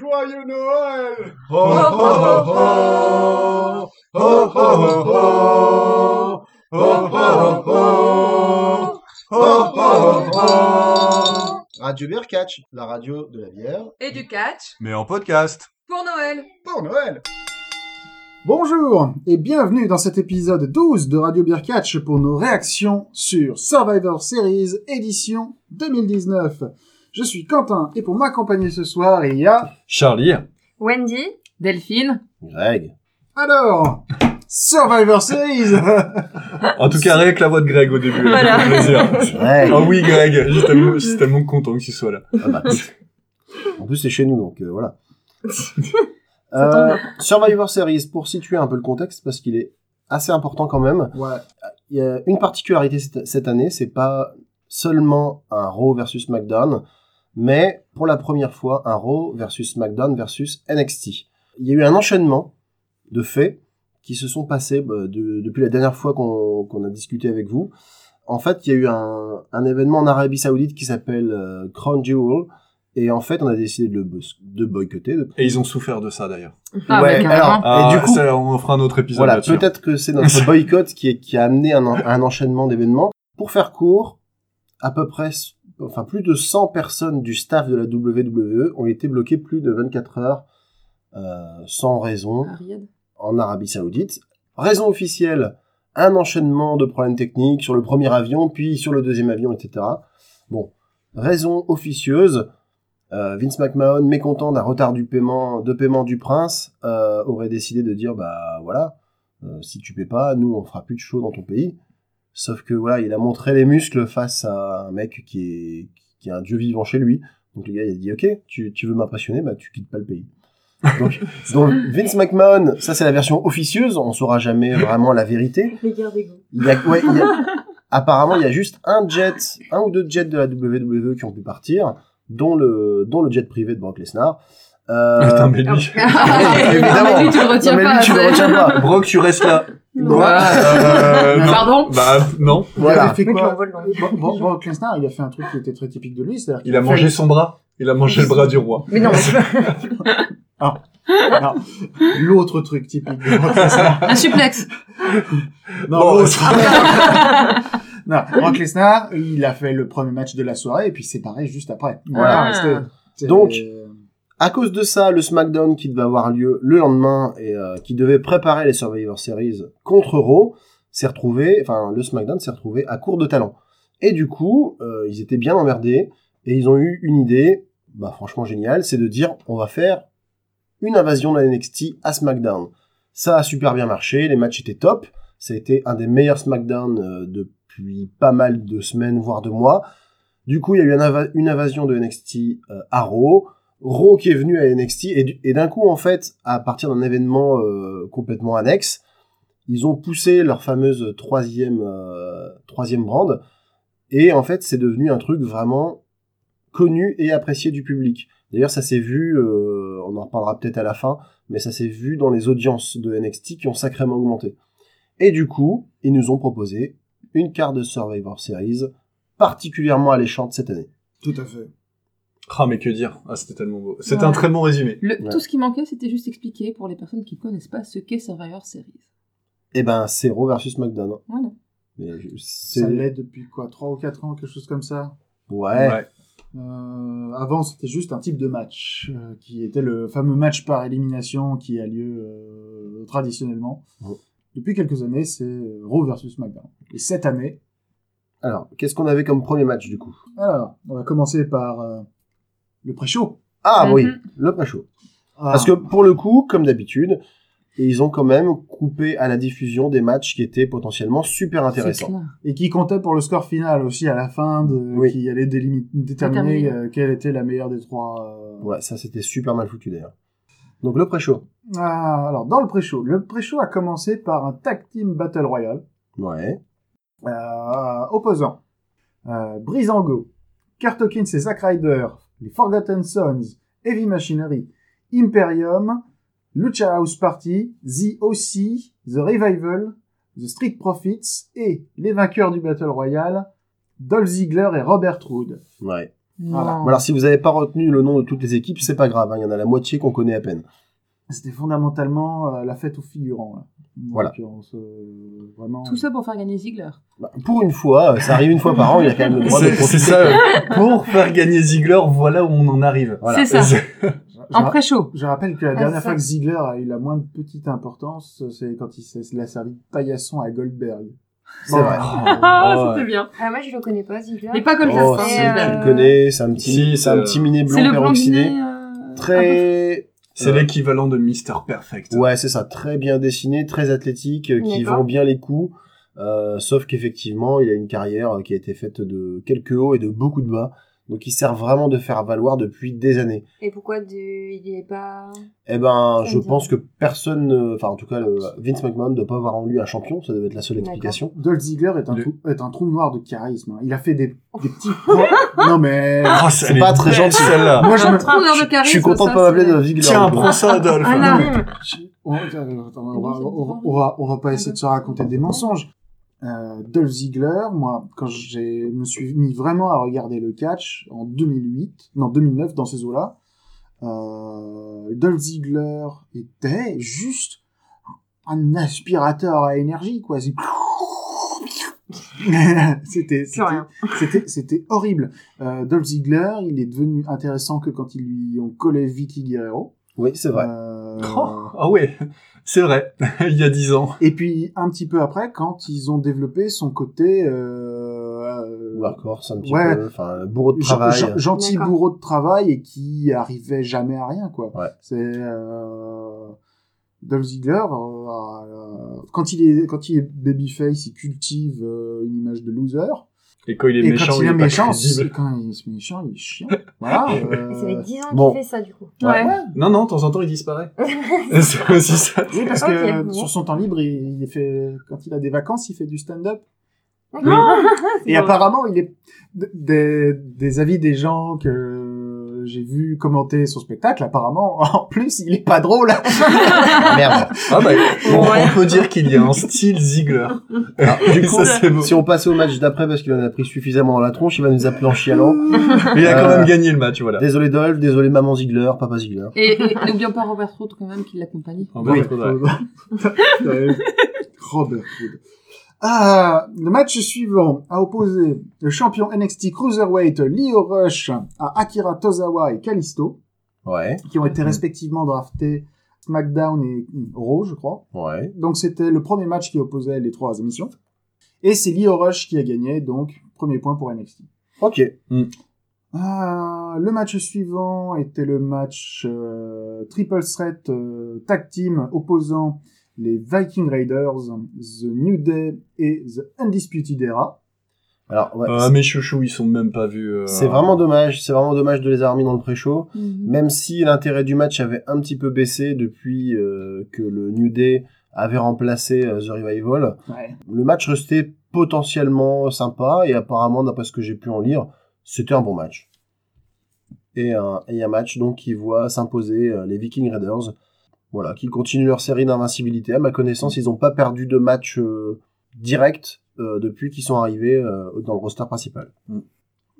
joyeux Noël oh, oh, oh, oh, Radio Bière Catch, la radio de la bière. Et du catch. Mais en podcast. Pour Noël. Pour Noël. Bonjour et bienvenue dans cet épisode 12 de Radio Beer Catch pour nos réactions sur Survivor Series édition 2019. Je suis Quentin et pour m'accompagner ce soir, il y a... Charlie. Wendy, Delphine. Greg. Alors, Survivor Series En tout cas, rien que la voix de Greg au début. Voilà. ça fait plaisir. Greg. Ah oui, Greg. Je suis tellement, je suis tellement content que tu sois là. Ah bah, en plus, c'est chez nous, donc euh, voilà. Euh, Survivor Series, pour situer un peu le contexte, parce qu'il est assez important quand même. Ouais, Il y a une particularité cette, cette année, c'est pas seulement un Raw versus SmackDown, mais pour la première fois, un Raw versus SmackDown versus NXT. Il y a eu un enchaînement de faits qui se sont passés bah, de- depuis la dernière fois qu'on a discuté avec vous. En fait, il y a eu un, un événement en Arabie Saoudite qui s'appelle euh, Crown Jewel, et en fait, on a décidé de le boss- de boycotter. de- Et ils ont souffert de ça d'ailleurs. Ah, Ouais, alors, Ah, et du coup, ça, on fera un autre épisode voilà, peut-être que c'est notre boycott qui, est- qui a amené un, un enchaînement d'événements. Pour faire court, à peu près, enfin plus de 100 personnes du staff de la WWE ont été bloquées plus de 24 heures euh, sans raison Ariad. en Arabie Saoudite. Raison officielle, un enchaînement de problèmes techniques sur le premier avion, puis sur le deuxième avion, etc. Bon, raison officieuse, euh, Vince McMahon, mécontent d'un retard du paiement, de paiement du prince, euh, aurait décidé de dire, bah voilà, euh, si tu paies pas, nous on fera plus de show dans ton pays. Sauf que voilà, il a montré les muscles face à un mec qui est, qui est un dieu vivant chez lui. Donc le gars il a dit, ok, tu, tu veux m'impressionner, bah tu quittes pas le pays. Donc, donc Vince McMahon, ça c'est la version officieuse, on saura jamais vraiment la vérité. Il y a, ouais, il y a- apparemment il y a juste un jet, un ou deux jets de la WWE qui ont pu partir, dont le, dont le jet privé de Brock Lesnar. Euh, Putain, mais lui. évidemment. mais lui, tu le retiens Non, mais lui, pas. tu le retiens pas. Brock, tu restes là. Voilà. Euh, non. Pardon Bah, non. il avait fait quoi Brock Lesnar, il a fait un truc qui était très typique de lui, c'est-à-dire qu'il Il a fait- mangé son bras. Il a mangé le bras du roi. Mais non, Non, l'autre truc typique de Brock Lesnar. un suplex. Non, Bon, l'autre. Non, Brock Lesnar, il a fait le premier match de la soirée et puis c'est pareil juste après. Voilà. Ah. Donc, À cause de ça, le SmackDown qui devait avoir lieu le lendemain et euh, qui devait préparer les Survivor Series contre Raw s'est retrouvé, enfin le SmackDown s'est retrouvé à court de talent. Et du coup, euh, ils étaient bien emmerdés et ils ont eu une idée, bah franchement géniale, c'est de dire on va faire une invasion de la NXT à SmackDown. Ça a super bien marché, les matchs étaient top, ça a été un des meilleurs SmackDown euh, depuis pas mal de semaines voire de mois. Du coup, il y a eu une, inva- une invasion de NXT euh, à Raw. Raw qui est venu à NXT et, du- et d'un coup en fait à partir d'un événement euh, complètement annexe ils ont poussé leur fameuse troisième euh, troisième brand et en fait c'est devenu un truc vraiment connu et apprécié du public d'ailleurs ça s'est vu on en reparlera peut-être à la fin mais ça s'est vu dans les audiences de NXT qui ont sacrément augmenté et du coup ils nous ont proposé une carte de Survivor Series particulièrement alléchante cette année Tout à fait. Ah, mais que dire Ah, c'était tellement beau. C'était Ouais. un très bon résumé. Le- Ouais. Tout ce qui manquait, c'était juste expliquer pour les personnes qui connaissent pas ce qu'est Survivor Series. et ben c'est Raw versus SmackDown Voilà. Mais je- Ça l'est depuis quoi 3 ou 4 ans, quelque chose comme ça? Ouais. Euh, avant, c'était juste un type de match, euh, qui était le fameux match par élimination qui a lieu euh, traditionnellement. Ouais. Depuis quelques années, c'est euh, Raw versus SmackDown. Et cette année, Alors, qu'est-ce qu'on avait comme premier match du coup? Alors, on va commencer par euh, le pré-show. Ah Mhm. oui, le pré-show. Ah, Parce que pour le coup, comme d'habitude, ils ont quand même coupé à la diffusion des matchs qui étaient potentiellement super intéressants. Et qui comptait pour le score final aussi à la fin, de, Oui. qui allait déterminer Déterminer. euh, quelle était la meilleure des trois. euh, Ouais, ça c'était super mal foutu d'ailleurs. Donc le pré-show. Ah, alors, dans le pré-show, le pré-show a commencé par un tag team battle royale. Ouais. euh, opposant euh, Breezango, Kurt Hawkins et Zack Ryder, les Forgotten Sons, Heavy Machinery, Imperium, Lucha House Party, The OC, The Revival, The Street Profits et les vainqueurs du Battle Royale, Dolph Ziggler et Robert Roode. Ouais. Voilà. Alors si vous avez pas retenu le nom de toutes les équipes, c'est pas grave. hein, Il y en a la moitié qu'on connaît à peine. C'était fondamentalement euh, la fête aux figurants. Là. En Voilà. l'occurrence, euh, vraiment. Tout ça pour faire gagner Ziggler. Bah, pour une fois, euh, ça arrive une fois par an, il a quand même le droit de C'est c'est profiter. ça. euh, Pour faire gagner Ziggler, voilà où on en arrive. Voilà. C'est ça. Je, En pré-show. je rappelle que la Ah, dernière fois que Ziggler a eu la moindre petite importance, c'est quand il, s'est- servi de paillasson à Goldberg. C'est vrai. Ah, c'était bien. Ah, moi, je le connais pas, Ziggler. Mais pas comme Oh, ça. Et, tu euh, le connais, c'est un petit, Si, c'est un c'est- petit minet blond le peroxydé. euh, Très, C'est l'équivalent de Mister Perfect. ouais, c'est ça, très bien dessiné, très athlétique, euh, qui vend bien les coups. Euh, sauf qu'effectivement, il a une carrière euh, qui a été faite de quelques hauts et de beaucoup de bas. Donc, il sert vraiment de faire valoir depuis des années. Et pourquoi du... il est pas... Eh ben, je pense que personne, ne- enfin, en tout cas, le- Vince McMahon ne doit pas avoir en lui un champion. Ça devait être la seule explication. Dolph Ziggler est un, Le- trou, est un trou noir de charisme. hein. Il a fait des, des petits... non mais... Ah, C'est elle est pas très belle, gentil. celle-là. Moi je Un me... trou d'air de Je charisme, suis content de pas m'appeler de Ziggler. Tiens, prends ça, on, va- on va, on va pas essayer de se raconter des mensonges. Euh, Dolph Ziggler, moi, quand j'ai me suis mis vraiment à regarder le catch en 2008, non 2009 dans ces eaux-là, euh, Dolph Ziggler était juste un aspirateur à énergie, quoi. C'était c'était c'était horrible. Euh, Dolph Ziggler, il est devenu intéressant que quand ils lui ont collé Vicky Guerrero. Oui, c'est vrai. Euh, Oh, ah ouais, c'est vrai. Il y a dix ans. et puis un petit peu après, quand ils ont développé son côté euh, euh, Workhorse, un petit ouais. peu, enfin, bourreau de travail. gen- gentil bourreau de travail et qui arrivait jamais à rien quoi. Ouais. C'est euh, Dolph Ziggler euh, euh, quand il est quand il est babyface, il cultive euh, une image de loser. Et quand il est et méchant, quand il est pas méchant, crédible. quand il est méchant, il est chiant. Voilà. Et ça fait euh, 10 ans bon. qu'il fait ça, du coup. Ouais. Non, non, de temps en temps, il disparaît. c'est aussi ça. Oui, parce que sur son temps libre, il, il fait quand il a des vacances, il fait du stand-up. C'est Et apparemment, il est des, des avis des gens que j'ai vu commenter son spectacle. Apparemment, en plus, il est pas drôle. Merde. Ah bah, on, Ouais. on peut dire qu'il y a un style Ziggler. Alors, du coup, ça, c'est beau. si on passe au match d'après parce qu'il en a pris suffisamment dans la tronche, il va nous appeler en chialant. Il a quand Euh, même gagné le match, voilà. Désolé Dolph, désolé maman Ziegler, papa Ziegler. Et, et n'oublions pas Robert Roode quand même qui l'accompagne. Va Oui. Robert Hood. Ah, le match suivant a opposé le champion NXT Cruiserweight Leo Rush à Akira Tozawa et Kalisto, Ouais, qui ont été respectivement draftés SmackDown et Raw, je crois. ouais. Donc c'était le premier match qui opposait les trois émissions. Et c'est Leo Rush qui a gagné, donc premier point pour NXT. Ok. Ah, le match suivant était le match euh, Triple Threat euh, Tag Team opposant les Viking Raiders, The New Day et The Undisputed Era. Alors, ouais, Ah, mes chouchous, ils sont même pas vus. euh, c'est vraiment dommage, c'est vraiment dommage de les avoir mis dans le pré-show. Mhm. Même si l'intérêt du match avait un petit peu baissé depuis euh, que le New Day avait remplacé euh, The Revival, Ouais. le match restait potentiellement sympa et apparemment, d'après ce que j'ai pu en lire, c'était un bon match. Et un, et un match donc qui voit s'imposer euh, les Viking Raiders, voilà, qui continuent leur série d'invincibilité. À ma connaissance, ils n'ont pas perdu de match euh, direct euh, depuis qu'ils sont arrivés euh, dans le roster principal.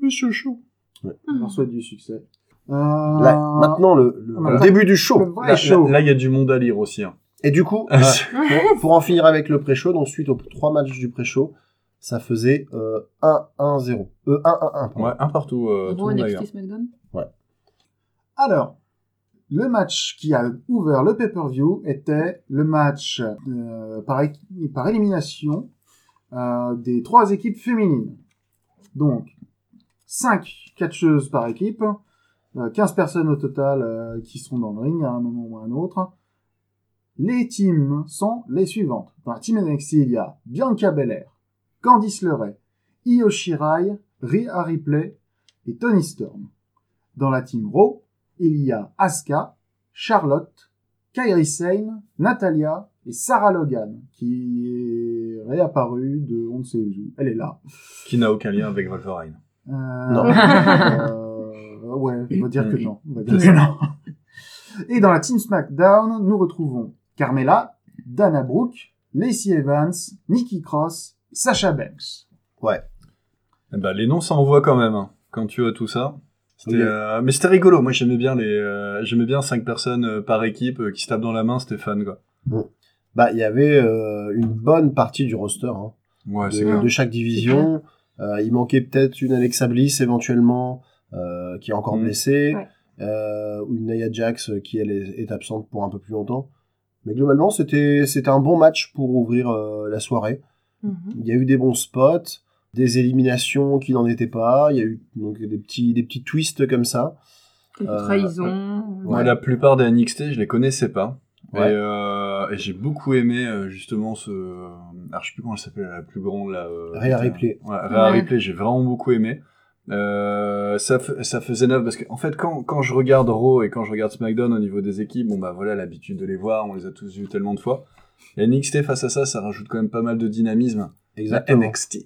Mes chouchous. On leur souhaite du succès. Euh, Là, maintenant, le, le- voilà. le début du show. Là, show. là, là, il y a du monde à lire aussi. hein. Et du coup, pour, pour en finir avec le pré-show, donc suite aux trois matchs du pré-show, ça faisait euh, 1-1-0. Euh, 1-1-1. pardon. Ouais, un partout. Euh, tout le monde. SmackDown. Alors, le match qui a ouvert le pay-per-view était le match euh, par, élimination euh, des trois équipes féminines. Donc, 5 catcheuses par équipe, euh, 15 personnes au total euh, qui seront dans le ring à un moment ou à un autre. Les teams sont les suivantes. Dans la team NXT, il y a Bianca Belair, Candice LeRae, Io Shirai, Rhea Ripley et Tony Storm. Dans la team Raw, il y a Asuka, Charlotte, Kairi Sane, Natalia et Sarah Logan, qui est réapparue de on ne sait où. Elle est là. Qui n'a aucun lien avec Wolverine. Euh, Non. euh, ouais, on va dire que non. On va dire que non. Et dans la team SmackDown, nous retrouvons Carmella, Dana Brooke, Lacey Evans, Nikki Cross, Sasha Banks. Eh ben, les noms, ça envoie quand même, hein, quand tu vois tout ça. Euh, mais c'était rigolo. Moi, j'aimais bien les, euh, j'aimais bien cinq personnes euh, par équipe euh, qui se tapent dans la main. C'était fun, quoi. Bah, il y avait euh, une bonne partie du roster hein, Ouais, de, chaque division. Euh, il manquait peut-être une Alexa Bliss éventuellement, euh, qui est encore Mm. blessée, Ouais. euh, ou une Nia Jax qui elle est, est absente pour un peu plus longtemps. Mais globalement, c'était c'était un bon match pour ouvrir euh, la soirée. Mhm. Il y a eu des bons spots, des éliminations qui n'en étaient pas. Il y a eu donc des petits des petits twists comme ça. Quelques Euh, trahisons. La plupart des NXT, je les connaissais pas. Ouais. Et, euh, et j'ai beaucoup aimé euh, justement ce. Alors, je sais plus comment elle s'appelle, la plus grande là. Euh, Rhea. Ripley. Ouais, Rhea Ouais. Ripley, j'ai vraiment beaucoup aimé. Euh, ça, ça faisait neuf parce que en fait quand, quand je regarde Raw et quand je regarde SmackDown au niveau des équipes bon bah voilà l'habitude de les voir on les a tous vus tellement de fois et NXT face à ça ça rajoute quand même pas mal de dynamisme La Exactement. NXT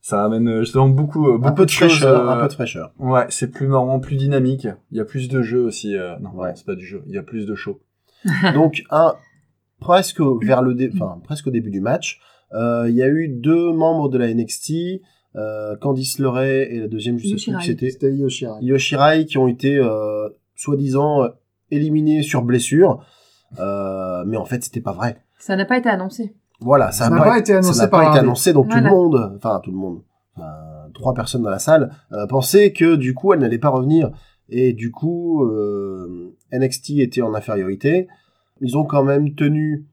ça amène euh, justement beaucoup euh, beaucoup Un peu de choses, fraîcheur, euh, un peu de fraîcheur. ouais c'est plus marrant plus dynamique il y a plus de jeux aussi euh, non Ouais. c'est pas du jeu il y a plus de show Donc un presque au- vers le dé- enfin presque au début du match, euh, il y a eu deux membres de la NXT, euh, Candice LeRae et la deuxième je sais plus Yoshirai. c'était C'était Yoshirai. Yoshirai qui ont été euh, soi-disant euh, éliminés sur blessure, euh, mais en fait c'était pas vrai. Ça n'a pas été annoncé. Voilà, ça Ça n'a pas, pas été ça annoncé n'a par pas été annoncé, donc Voilà. tout le monde, enfin tout le monde, trois personnes dans la salle euh, pensaient que du coup elle n'allait pas revenir et du coup euh, NXT était en infériorité. Ils ont quand même tenu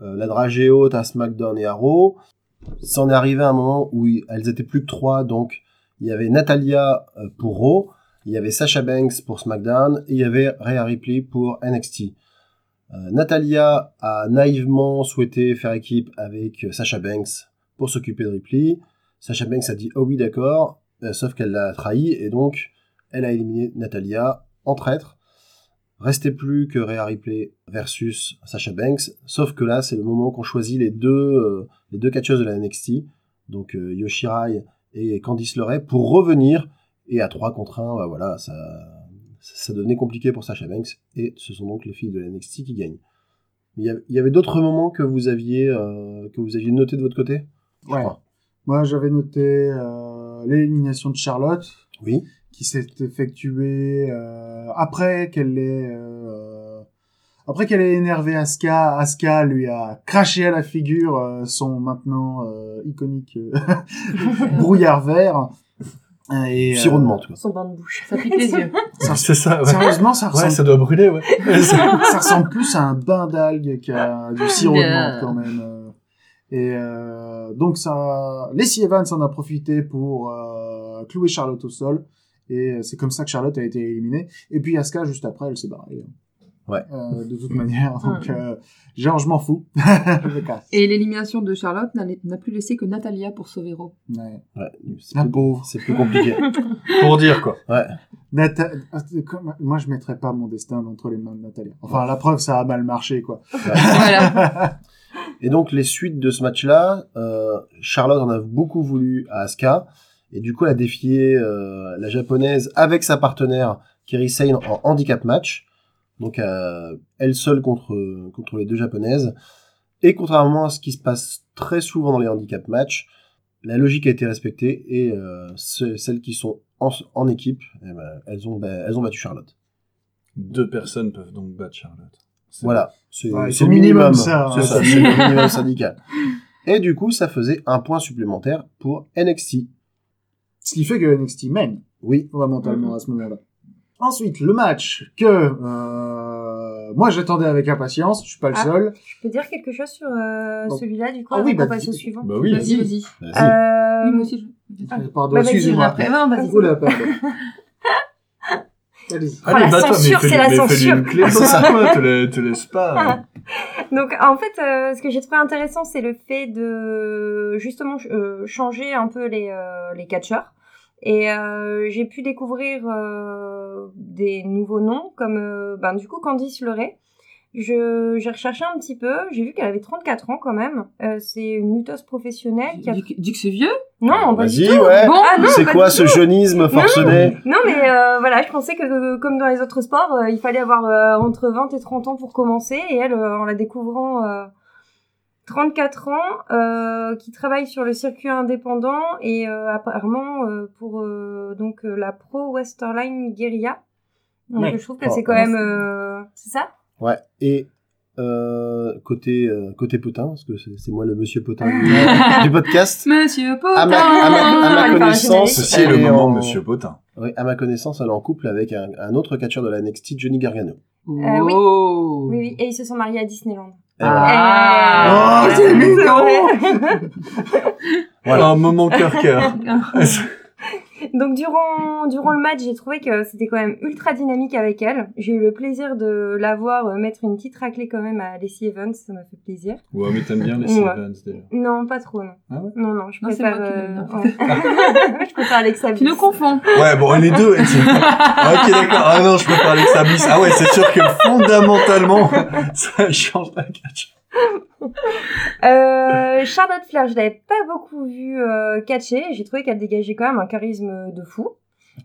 euh, la dragée haute à SmackDown et à Raw. C'en est arrivé à un moment où elles étaient plus que trois, donc il y avait Natalia euh, pour Raw, il y avait Sasha Banks pour SmackDown et il y avait Rhea Ripley pour NXT. Euh, Natalia a naïvement souhaité faire équipe avec euh, Sasha Banks pour s'occuper de Ripley. Sasha Banks a dit oh oui d'accord, euh, sauf qu'elle l'a trahi et donc elle a éliminé Natalia en traître. Restait plus que Rhea Ripley versus Sasha Banks, sauf que là c'est le moment qu'on choisit les deux les deux catcheuses de la NXT, donc euh, Yoshirai et Candice LeRae pour revenir et à 3 contre 1, bah, voilà, ça ça devenait compliqué pour Sasha Banks et ce sont donc les filles de la NXT qui gagnent. Il y, avait d'autres moments que vous aviez euh, que vous aviez noté de votre côté? Ouais. Moi, j'avais noté euh, l'élimination de Charlotte, Oui. qui s'est effectuée euh, après qu'elle ait euh, après qu'elle ait énervé Asuka. Asuka lui a craché à la figure son maintenant iconique brouillard vert. Et, euh, de menthe. quoi. Son bain de bouche. Ça pique les yeux. ça- c'est ça ouais. Sérieusement, ça ouais ressemble, ça doit brûler ouais ça, ça ressemble plus à un bain d'algues qu'à du sirop de Yeah. menthe quand même. euh. Et euh, donc ça, Lacey Evans en a profité pour euh, clouer Charlotte au sol. Et euh, c'est comme ça que Charlotte a été éliminée. Et puis Asuka juste après, elle s'est barrée. Ouais. Euh, de toute manière. Donc euh, genre je m'en fous. je me casse. Et l'élimination de Charlotte n'a plus laissé que Natalia pour sauver Raw. Ouais. Ouais, c'est La plus, pauvre. c'est plus compliqué. pour dire quoi Ouais. Nata- comme- Moi je mettrais pas mon destin entre les mains de Natalia. Enfin la preuve ça a mal marché quoi. Voilà. Et donc les suites de ce match-là, euh, Charlotte en a beaucoup voulu à Asuka et du coup elle a défié euh, la japonaise avec sa partenaire Kiri Sane en handicap match. Donc elle seule contre contre les deux japonaises. Et contrairement à ce qui se passe très souvent dans les handicap matchs, la logique a été respectée et euh, ce- celles qui sont en, en équipe, eh ben, elles ont ba- elles ont battu Charlotte. deux personnes peuvent donc battre Charlotte C'est Voilà, c'est Ouais, le minimum, minimum, ça, c'est hein. ça, c'est le minimum syndical. Et du coup, ça faisait un point supplémentaire pour NXT. Ce qui fait que NXT mène. Oui, fondamentalement Mhm. à ce moment-là. Ensuite, le match que euh, moi j'attendais avec impatience, je suis pas le Ah. seul. Je peux dire quelque chose sur euh, celui-là, du coup, Ah oui, bah, passe dis- au suivant? Bah oui Vas-y, vas-y. vas-y. Euh, Oui, moi aussi. je- Ah. Pardon, Bah, excusez-moi. Après, non, vas-y. Oula, pardon. Allez-y. Oh, la censure, c'est la censure. une clé, C'est ça. te, la- te laisse pas. Donc en fait, euh, ce que j'ai trouvé intéressant, c'est le fait de justement euh, changer un peu les euh, les catcheurs. Et euh, j'ai pu découvrir euh, des nouveaux noms comme euh, ben du coup Candice LeRae. Je j'ai recherché un petit peu, j'ai vu qu'elle avait 34 ans quand même. Euh, c'est une lutteuse professionnelle qui a Dis, dis que c'est vieux? non du Vas-y, ouais. Bon, Ah non, c'est quoi ce jeunisme forcené? Non, mais euh, voilà, je pensais que euh, comme dans les autres sports, euh, il fallait avoir euh, entre 20 et 30 ans pour commencer. Et elle, euh, en la découvrant euh, 34 ans, euh, qui travaille sur le circuit indépendant et euh, apparemment euh, pour euh, donc euh, la Pro Westerline Guerilla. Donc Ouais. je trouve que Oh, c'est quand ouais. même euh, c'est ça? Ouais. Et euh, côté euh, côté potin, parce que c'est c'est moi le monsieur potin du, du podcast. Monsieur Potin À ma, à ma- à ma On va faire un connaissance, Ceci est elle le moment, en- Monsieur Potin. Oui, à ma connaissance, elle est en couple avec un, un autre catcheur de la NXT, Johnny Gargano. Euh, oui. Oh. Oui, oui, et ils se sont mariés à Disneyland. Ah. Oh, c'est mignon. Voilà. Un moment cœur-cœur. Donc durant durant le match, j'ai trouvé que c'était quand même ultra dynamique avec elle. J'ai eu le plaisir de la voir euh, mettre une petite raclée quand même à Lacey Evans, ça m'a fait plaisir. ouais, mais t'aimes bien les Ouais. Evans déjà. Non, pas trop, non. Ah ouais non, non, je Non, préfère. moi qui l'aime euh, je préfère Alexa Tu nous Bliss. confonds. Ouais, bon, les deux. tu- ok, d'accord. Ah non, je préfère Alexa Bliss. Ah ouais, c'est sûr que fondamentalement, ça change la catch. Euh, Charlotte Flair, je l'avais pas beaucoup vue euh, catcher. J'ai trouvé qu'elle dégageait quand même un charisme de fou.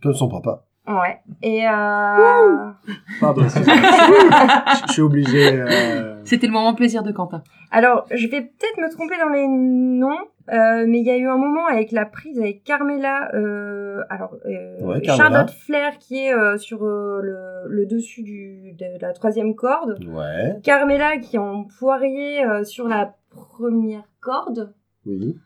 Comme son papa. Ouais. Et euh... Pardon, je, je suis obligé. euh, C'était le moment plaisir de Quentin. Alors, je vais peut-être me tromper dans les noms, euh, mais il y a eu un moment avec la prise avec Carmela, euh, alors euh, Ouais, Carmela. Charlotte Flair qui est euh, sur euh, le, le dessus du, de la troisième corde, Ouais. Carmela qui est en poirier euh, sur la première corde, Oui.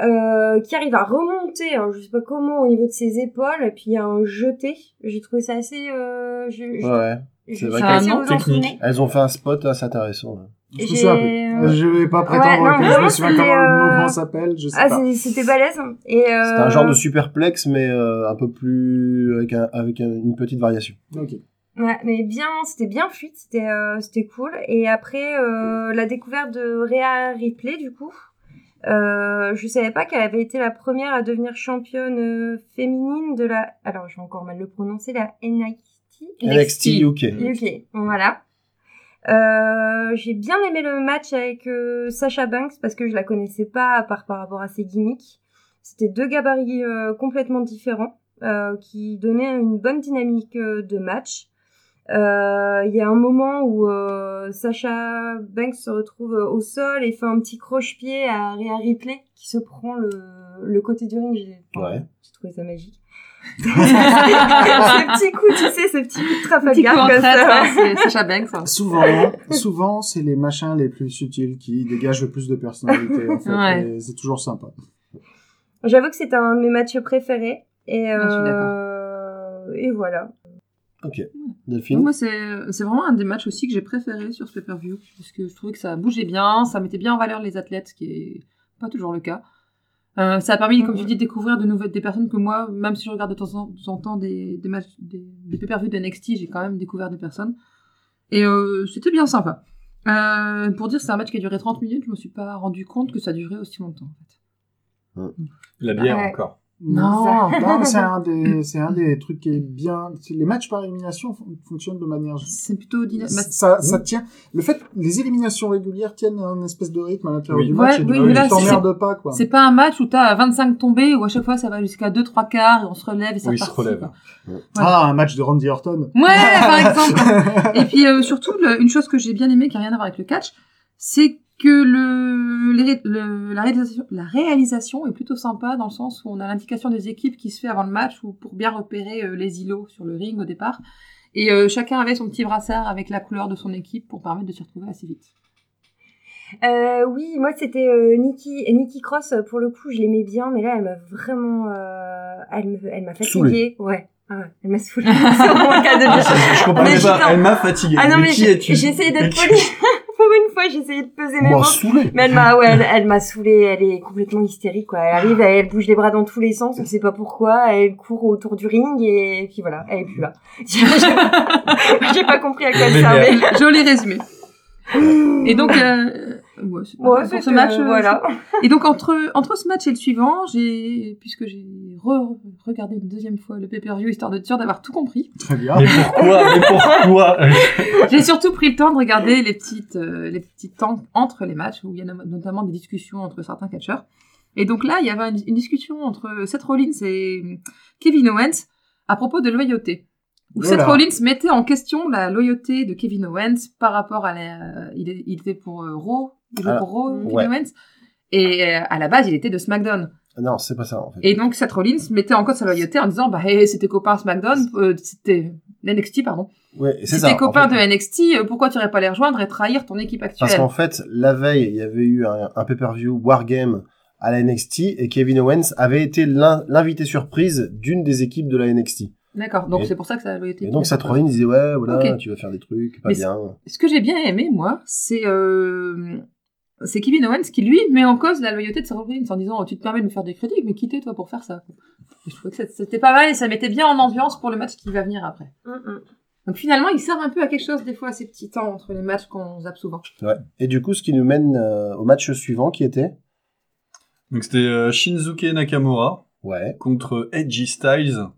Euh, qui arrive à remonter, alors je sais pas comment, au niveau de ses épaules, et puis il y a un jeté. J'ai trouvé ça assez... Euh, je, je- Ouais. c'est vrai pas qu'elle- si un vous nom vous en technique. Elles ont fait un spot assez intéressant. là. Je euh, Je vais pas prétendre Ouais, non, que je me souviens comment le mouvement euh, s'appelle, je sais Ah, pas. c'était balèze. Et, euh... C'était un genre de superplex, mais euh, un peu plus avec, un, avec un- une petite variation. Ok. Ouais, mais bien, c'était bien fluide, c'était euh, c'était cool. Et après, euh, la découverte de Rhea Ripley, du coup, euh, je savais pas qu'elle avait été la première à devenir championne euh, féminine de la... Alors, je vais encore mal le prononcer, la NXT NXT UK. UK, voilà. Euh, j'ai bien aimé le match avec euh, Sasha Banks parce que je la connaissais pas à part par rapport à ses gimmicks. C'était deux gabarits euh, complètement différents euh, qui donnaient une bonne dynamique euh, de match. Euh, Il y a un moment où euh, Sasha Banks se retrouve euh, au sol et fait un petit croche-pied à Rhea Ripley qui se prend le, le côté du ring. J'ai Ouais. j'ai trouvé ça magique. ces petits coups, tu sais, de Petit coup Trafalgar en comme ça. hein, c'est Sacha Banks. hein. Souvent, souvent, c'est les machins les plus subtils qui dégagent le plus de personnalité, en fait. Ouais. et C'est toujours sympa. J'avoue que c'était un de mes matchs préférés. Et, Ah, je suis euh... et voilà. Ok. Donc, Delphine Moi, c'est c'est vraiment un des matchs aussi que j'ai préféré sur ce pay-per-view. Parce que je trouvais que ça bougeait bien, ça mettait bien en valeur les athlètes, ce qui est pas toujours le cas. Euh, ça a permis, comme tu dis, de découvrir de nouvelles des personnes que moi, même si je regarde de temps en, de temps en temps des, des matchs, des, des pay-per-views de NXT, j'ai quand même découvert des personnes. Et euh, c'était bien sympa. Euh, pour dire, c'est un match qui a duré 30 minutes, je me suis pas rendu compte que ça durait aussi longtemps. En fait. La bière Ouais. encore. Non. Non, mais c'est un des, c'est un des trucs qui est bien. Les matchs par élimination fon- fonctionnent de manière. C'est plutôt dynamique. Ça, ça tient. Le fait, les éliminations régulières tiennent un espèce de rythme à l'intérieur Oui. du match. Ouais, et oui, mais là, tu t'emmerdes pas, quoi. C'est pas un match où t'as 25 tombées, où à chaque fois ça va jusqu'à 2-3 quarts et on se relève et ça Oui, il se relève. Ah, un match de Randy Orton. Ouais, par exemple. Et puis euh, surtout, le- une chose que j'ai bien aimé, qui a rien à voir avec le catch, c'est que le, les- le- la, réalisation, la réalisation est plutôt sympa dans le sens où on a l'indication des équipes qui se fait avant le match ou pour bien repérer euh, les îlots sur le ring au départ. Et euh, chacun avait son petit brassard avec la couleur de son équipe pour permettre de s'y retrouver assez vite. Euh, oui, moi c'était euh, Nikki, Nikki Cross, euh, pour le coup, je l'aimais bien, mais là, elle m'a vraiment. euh, elle me- elle m'a fatiguée. Ouais. Ah ouais, elle m'a saoulée. C'est vraiment le cas de Ah, ça, je, Mais pas. Elle m'a fatigué. Ah non, mais, qui es-tu d'être polie. Fois, j'ai essayé de peser mes mots. Mais elle m'a, ouais, elle, elle m'a saoulée, elle est complètement hystérique, quoi. Elle arrive, elle, elle bouge les bras dans tous les sens, on sait pas pourquoi, elle court autour du ring et puis voilà, elle est plus là. J'ai pas- compris à quoi elle servait. Joli résumé. Et donc, euh, ouais, Ouais, pour ce match. euh, voilà. Et donc entre entre ce match et le suivant, j'ai puisque j'ai re- regardé une deuxième fois le pay-per-view histoire de sûr d'avoir tout compris. Très bien. Mais pourquoi Mais pourquoi J'ai surtout pris le temps de regarder les petites euh, les petits temps entre les matchs où il y a no- notamment des discussions entre certains catcheurs. Et donc là, il y avait une, une discussion entre Seth Rollins et Kevin Owens à propos de loyauté. Où Seth. Rollins mettait en question la loyauté de Kevin Owens par rapport à la, il, est- il était pour euh, Raw Il joue Alors, pour Raw, Kevin. Owens. Et euh, à la base, il était de SmackDown. Non, c'est pas ça en fait. Et donc Seth Rollins mettait en cause sa loyauté en disant bah hey, c'était copain SmackDown, euh, c'était NXT pardon. Ouais, c'est ça. en copain fait. de NXT, euh, pourquoi tu irais pas les rejoindre et trahir ton équipe actuelle? Parce qu'en fait, la veille, il y avait eu un, un pay-per-view Wargame à la NXT et Kevin Owens avait été l'in- l'invité surprise d'une des équipes de la NXT. D'accord, donc c'est pour ça que sa loyauté. Et donc était Seth copain. Rollins disait ouais, voilà, tu vas faire des trucs, pas Mais bien. Ce que j'ai bien aimé moi, c'est euh, c'est Kevin Owens qui lui met en cause la loyauté de Seth Rollins en disant oh, tu te permets de me faire des critiques, mais quittez toi pour faire ça. Et je trouvais que c'était pas mal et ça mettait bien en ambiance pour le match qui va venir après. Mm, mm. Donc finalement, ils servent un peu à quelque chose des fois ces petits temps entre les matchs qu'on zappe souvent. Ouais. Et du coup, ce qui nous mène euh, au match suivant qui était? Donc c'était euh, Shinsuke Nakamura Ouais. contre Edgy Styles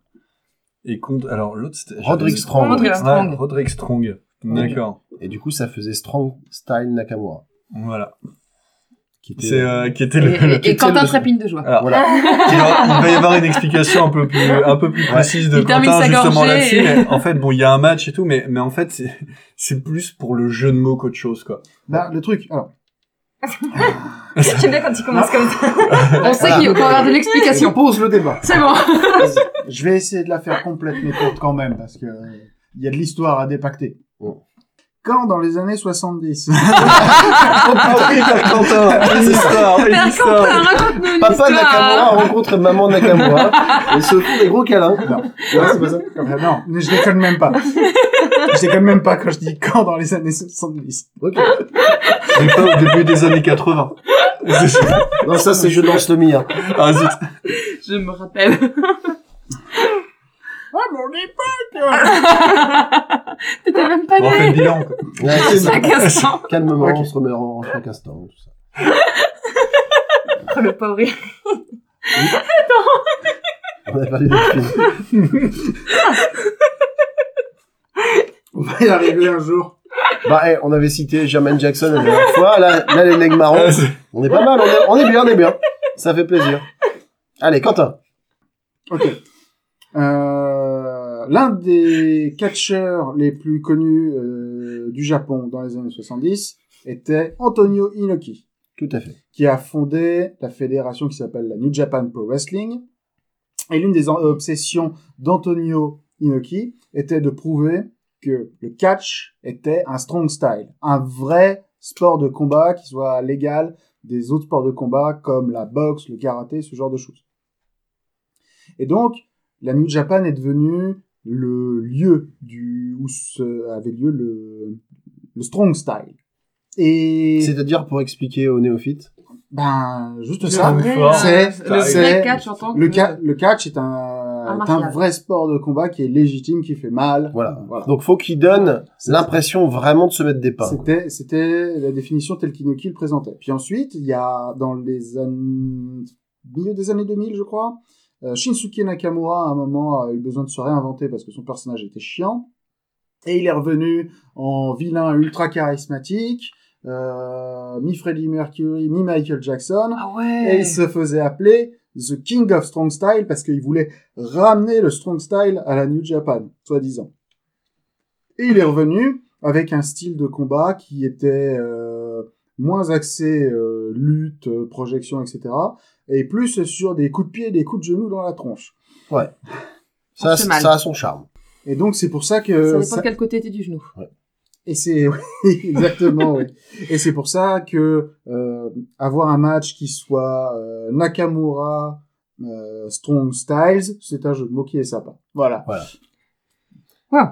et contre alors l'autre c'était Roderick Strong. Roderick Strong. Roderick Strong. D'accord. Et du coup, ça faisait Strong Style Nakamura. Voilà. Qui était, euh, qui était Et, le, et- et Quentin le- de joie. Alors, Voilà. il va y avoir une explication un peu plus, un peu plus Ouais. précise de Il Quentin justement là-dessus. et- en fait, bon, il y a un match et tout, mais, mais en fait, c'est, c'est plus pour le jeu de mots qu'autre chose, quoi. Bah, le truc, alors, J'aime bien quand tu commences comme ça. On sait qu'il y avoir de on l'explication. pose le débat. C'est bon. Je vais essayer de la faire complète mais courte quand même parce que euh, il y a de l'histoire à dépacter. Oh. Quand dans les années 70, Quentin, une histoire, une Père histoire. Quentin, raconte-nous une Papa histoire. Nakamura rencontre maman Nakamura et se font des gros câlins. non, non, c'est pas ça. Enfin, non, mais je déconne même pas. Je déconne même pas quand je dis quand dans les années 70. Ok. Mais pas au début des années 80. Non, ça c'est je lance le mien. ah, zut. Je me rappelle. Ah, mon époque T'étais même pas Bon, on fait le né. bilan, quoi. Ouais. Calmement, on se remet en chaque instant. Tout ça. Oh, le pauvre. On a parlé de film. On va y arriver un jour. Bah, eh, on avait cité Jermaine Jackson la dernière fois. Là, là les legs marrons. Ah, On est pas mal, on est, on est bien, on est bien. Ça fait plaisir. Allez, Quentin. Ok. Euh, L'un des catcheurs les plus connus euh, du Japon dans les années 70 était Antonio Inoki, Tout à fait. qui a fondé la fédération qui s'appelle la New Japan Pro Wrestling. Et l'une des obsessions d'Antonio Inoki était de prouver que le catch était un strong style, un vrai sport de combat qui soit légal des autres sports de combat comme la boxe, le karaté, ce genre de choses. Et donc, la New Japan est devenue le lieu du, où se, avait lieu le, le strong style. Et, C'est-à-dire pour expliquer aux néophytes? ben, juste ça. C'est- le catch en tant que... Le, ca- le catch est un, un martial. vrai sport de combat qui est légitime, qui fait mal. Voilà. voilà. Donc, faut qu'il donne l'impression vraiment de se mettre des pains. C'était, c'était la définition telle qu'Inoki le présentait. Puis ensuite, il y a, dans les années, milieu des années 2000, je crois, euh, Shinsuke Nakamura, à un moment, a eu besoin de se réinventer parce que son personnage était chiant. Et il est revenu en vilain ultra charismatique, euh, mi-Freddie Mercury, mi-Michael Jackson. Ah Et ouais. il se faisait appeler The King of Strong Style parce qu'il voulait ramener le Strong Style à la New Japan, soi-disant. Et il est revenu avec un style de combat qui était euh, moins axé euh, lutte, euh, projection, etc. Et plus sur des coups de pied et des coups de genoux dans la tronche. Ça, mal. ça a son charme. Et donc c'est pour ça Ça que... dépend ça- quel côté était du genou. Et c'est oui, exactement oui. Et c'est pour ça que euh, avoir un match qui soit euh, Nakamura euh, Strong Styles, c'est un jeu de mots qui est sympa. Voilà.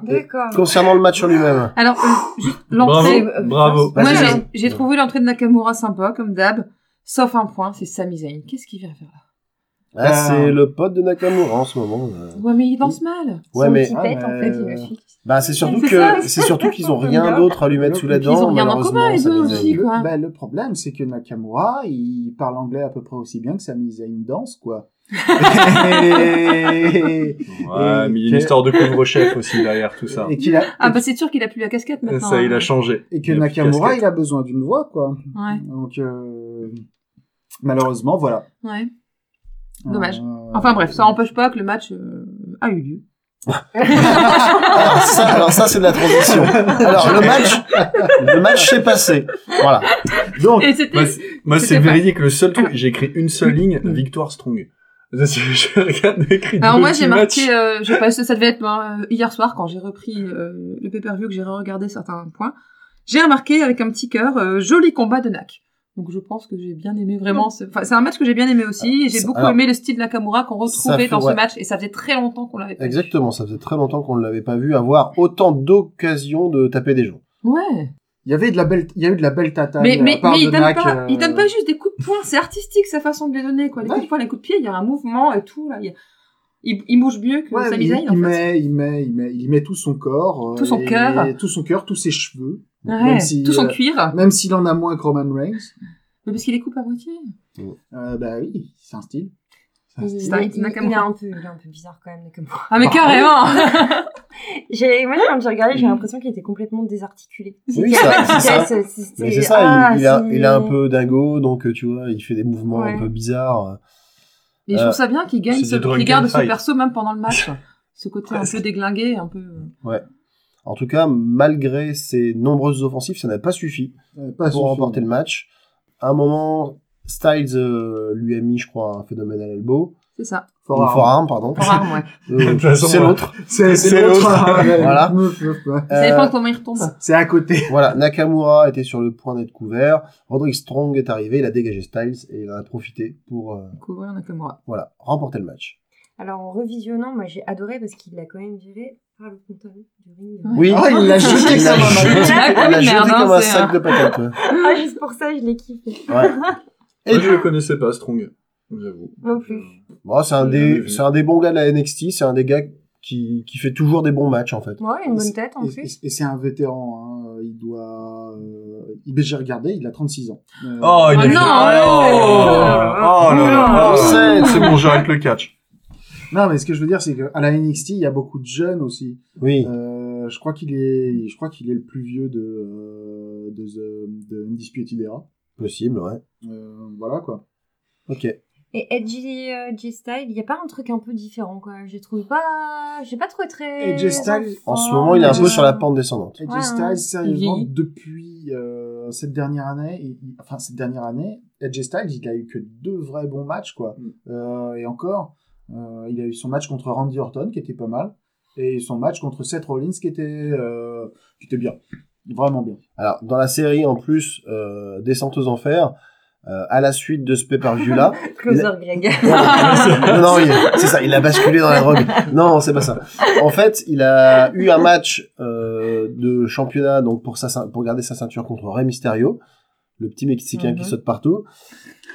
D'accord. Concernant le match en lui-même. Alors, euh, juste Bravo, l'entrée... euh, bravo. Moi, j'ai trouvé l'entrée de Nakamura sympa, comme d'hab. Sauf un point, c'est Sami Zayn. Qu'est-ce qu'il vient faire là? Ah, Euh, c'est le pote de Nakamura en ce moment. euh. Ouais, mais il danse mal. Ouais, Son mais petit Ah, pet, en mais- fait, il le suit. bah, c'est surtout que c'est surtout qu'ils ont rien d'autre à lui mettre sous la dent. ils ont rien en malheureusement, commun, les deux aussi, quoi. Le, le problème, c'est que Nakamura, il parle anglais à peu près aussi bien que Sami Zayn danse, quoi. et, Ouais, mais il y a une histoire de couvre-chef aussi derrière tout ça. et qu'il a, Ah bah c'est sûr qu'il a plus la casquette maintenant. Ça, il a hein. changé. et que Il Nakamura, il a besoin d'une voix, quoi. Ouais, Donc, euh, malheureusement, voilà. ouais. Dommage. Euh, Enfin bref, ça empêche pas que le match euh, a eu lieu. Alors ça, alors ça c'est de la transition. Alors le match, le match s'est passé. Voilà. Donc. Moi, c'est- Moi, véridique. Le seul truc, j'ai écrit une seule ligne, victoire strong. Je regarde écrit Alors moi j'ai marqué, euh, je sais pas, ça devait être euh, hier soir quand j'ai repris euh, le pay-per-view que j'ai regardé certains points. J'ai remarqué avec un petit cœur euh, joli combat de Nak. Donc je pense que j'ai bien aimé vraiment. ce- Enfin c'est un match que j'ai bien aimé aussi. et J'ai Ça- beaucoup alors, aimé le style Nakamura qu'on retrouvait fait- dans ouais. ce match et ça faisait très longtemps qu'on l'avait pas. vu. Exactement, ça faisait très longtemps qu'on ne l'avait pas vu avoir autant d'occasions de taper des gens. Ouais. il y avait de la belle, il y a eu de la belle tata. Mais mais il donne Nak, pas, euh, il donne pas juste des coups de poing. C'est artistique sa façon de les donner quoi. Les Ouais. coups de poing, les coups de pied, il y a un mouvement et tout là. Il, bouge mieux que Ouais, Sami il, Zayn il en fait. met, il met, il met, il met tout son corps, euh, Tout son et- cœur. tout son cœur, tous ses cheveux, Ouais, même si, tout son euh, cuir. même s'il en a moins que Roman Reigns. Mais parce qu'il les coupe à moitié. Euh, bah oui, c'est un style. C'est un Il, style. Il- il- il est un peu, il est un peu bizarre quand même, Nakamura. Ah mais Bah, carrément. J'ai, moi, quand j'ai regardé, j'ai l'impression qu'il était complètement désarticulé. Oui, ça- c'est ça. C'est- Mais ça, ah, il, il a, c'est- il a un peu dingo, donc euh, tu vois, il fait des mouvements Ouais. un peu bizarres. Et je Euh, trouve ça bien qu'il gagne, ce, qu'il garde son perso même pendant le match. Ce côté un peu déglingué, un peu. En tout cas, malgré ses nombreuses offensives, ça n'a pas suffi Euh, pas pour remporter le match. À un moment, Styles euh, lui a mis, je crois, un phénoménal elbow. C'est ça. Rare. forearm, pardon. Pour rare, ouais. Euh, façon, c'est l'autre. C'est, C'est c'est l'autre. l'autre. Voilà. Ça dépend Euh, comment il retombe. C'est à côté. Voilà, Nakamura était sur le point d'être couvert. Roderick Strong est arrivé, il a dégagé Styles et il en a profité pour euh, Couvrir Nakamura. voilà, remporter le match. Alors, en revisionnant, moi, j'ai adoré parce qu'il l'a quand même viré par le pantalon du ring. Oui, Ah, il l'a jeté il l'a comme un jeté, Ah, il l'a jeté merde, hein, comme un sac un- de patates. Ah, juste pour ça, je l'ai kiffé. Ouais. Moi, je le connaissais pas, Strong. J'avoue. Non plus. Bon, c'est un des, c'est un des bons gars de la NXT, c'est un des gars qui, qui fait toujours des bons matchs en fait. Ouais, une bonne tête en Et, plus. et- et c'est un vétéran. Hein. Il doit. Euh... il- J'ai regardé, il a 36 ans. Euh, Oh, il Oh est non, Oh, oh là là. On sait, C'est bon, j'arrête le catch. Non, mais ce que je veux dire, c'est qu'à la NXT, il y a beaucoup de jeunes aussi. Oui, Euh, je crois qu'il est, je crois qu'il est le plus vieux de euh, de, The- de Undisputed Era. possible, ouais. Euh, voilà quoi. Ok. Et Edgy euh, G-Style, il y a pas un truc un peu différent, quoi. J'ai trouvé pas, j'ai pas trouvé très. Edgy Style, En ce moment, il est un peu sur la pente descendante. Edge Ouais, Styles, ouais. sérieusement, depuis euh, cette dernière année, il- enfin cette dernière année, Edge Styles, il a eu que deux vrais bons matchs, quoi. Mm. Euh, et encore, euh, il a eu son match contre Randy Orton, qui était pas mal, et son match contre Seth Rollins, qui était, euh, qui était bien, vraiment bien. Alors, dans la série, en plus, euh, Descente aux Enfers, euh, à la suite de ce pay-per-view-là, Closer Greg. non, non, il- c'est ça, il a basculé dans la drogue. Non, c'est pas ça. En fait, il a eu un match euh, de championnat donc pour sa pour garder sa ceinture contre Rey Mysterio, le petit mexicain qui saute partout.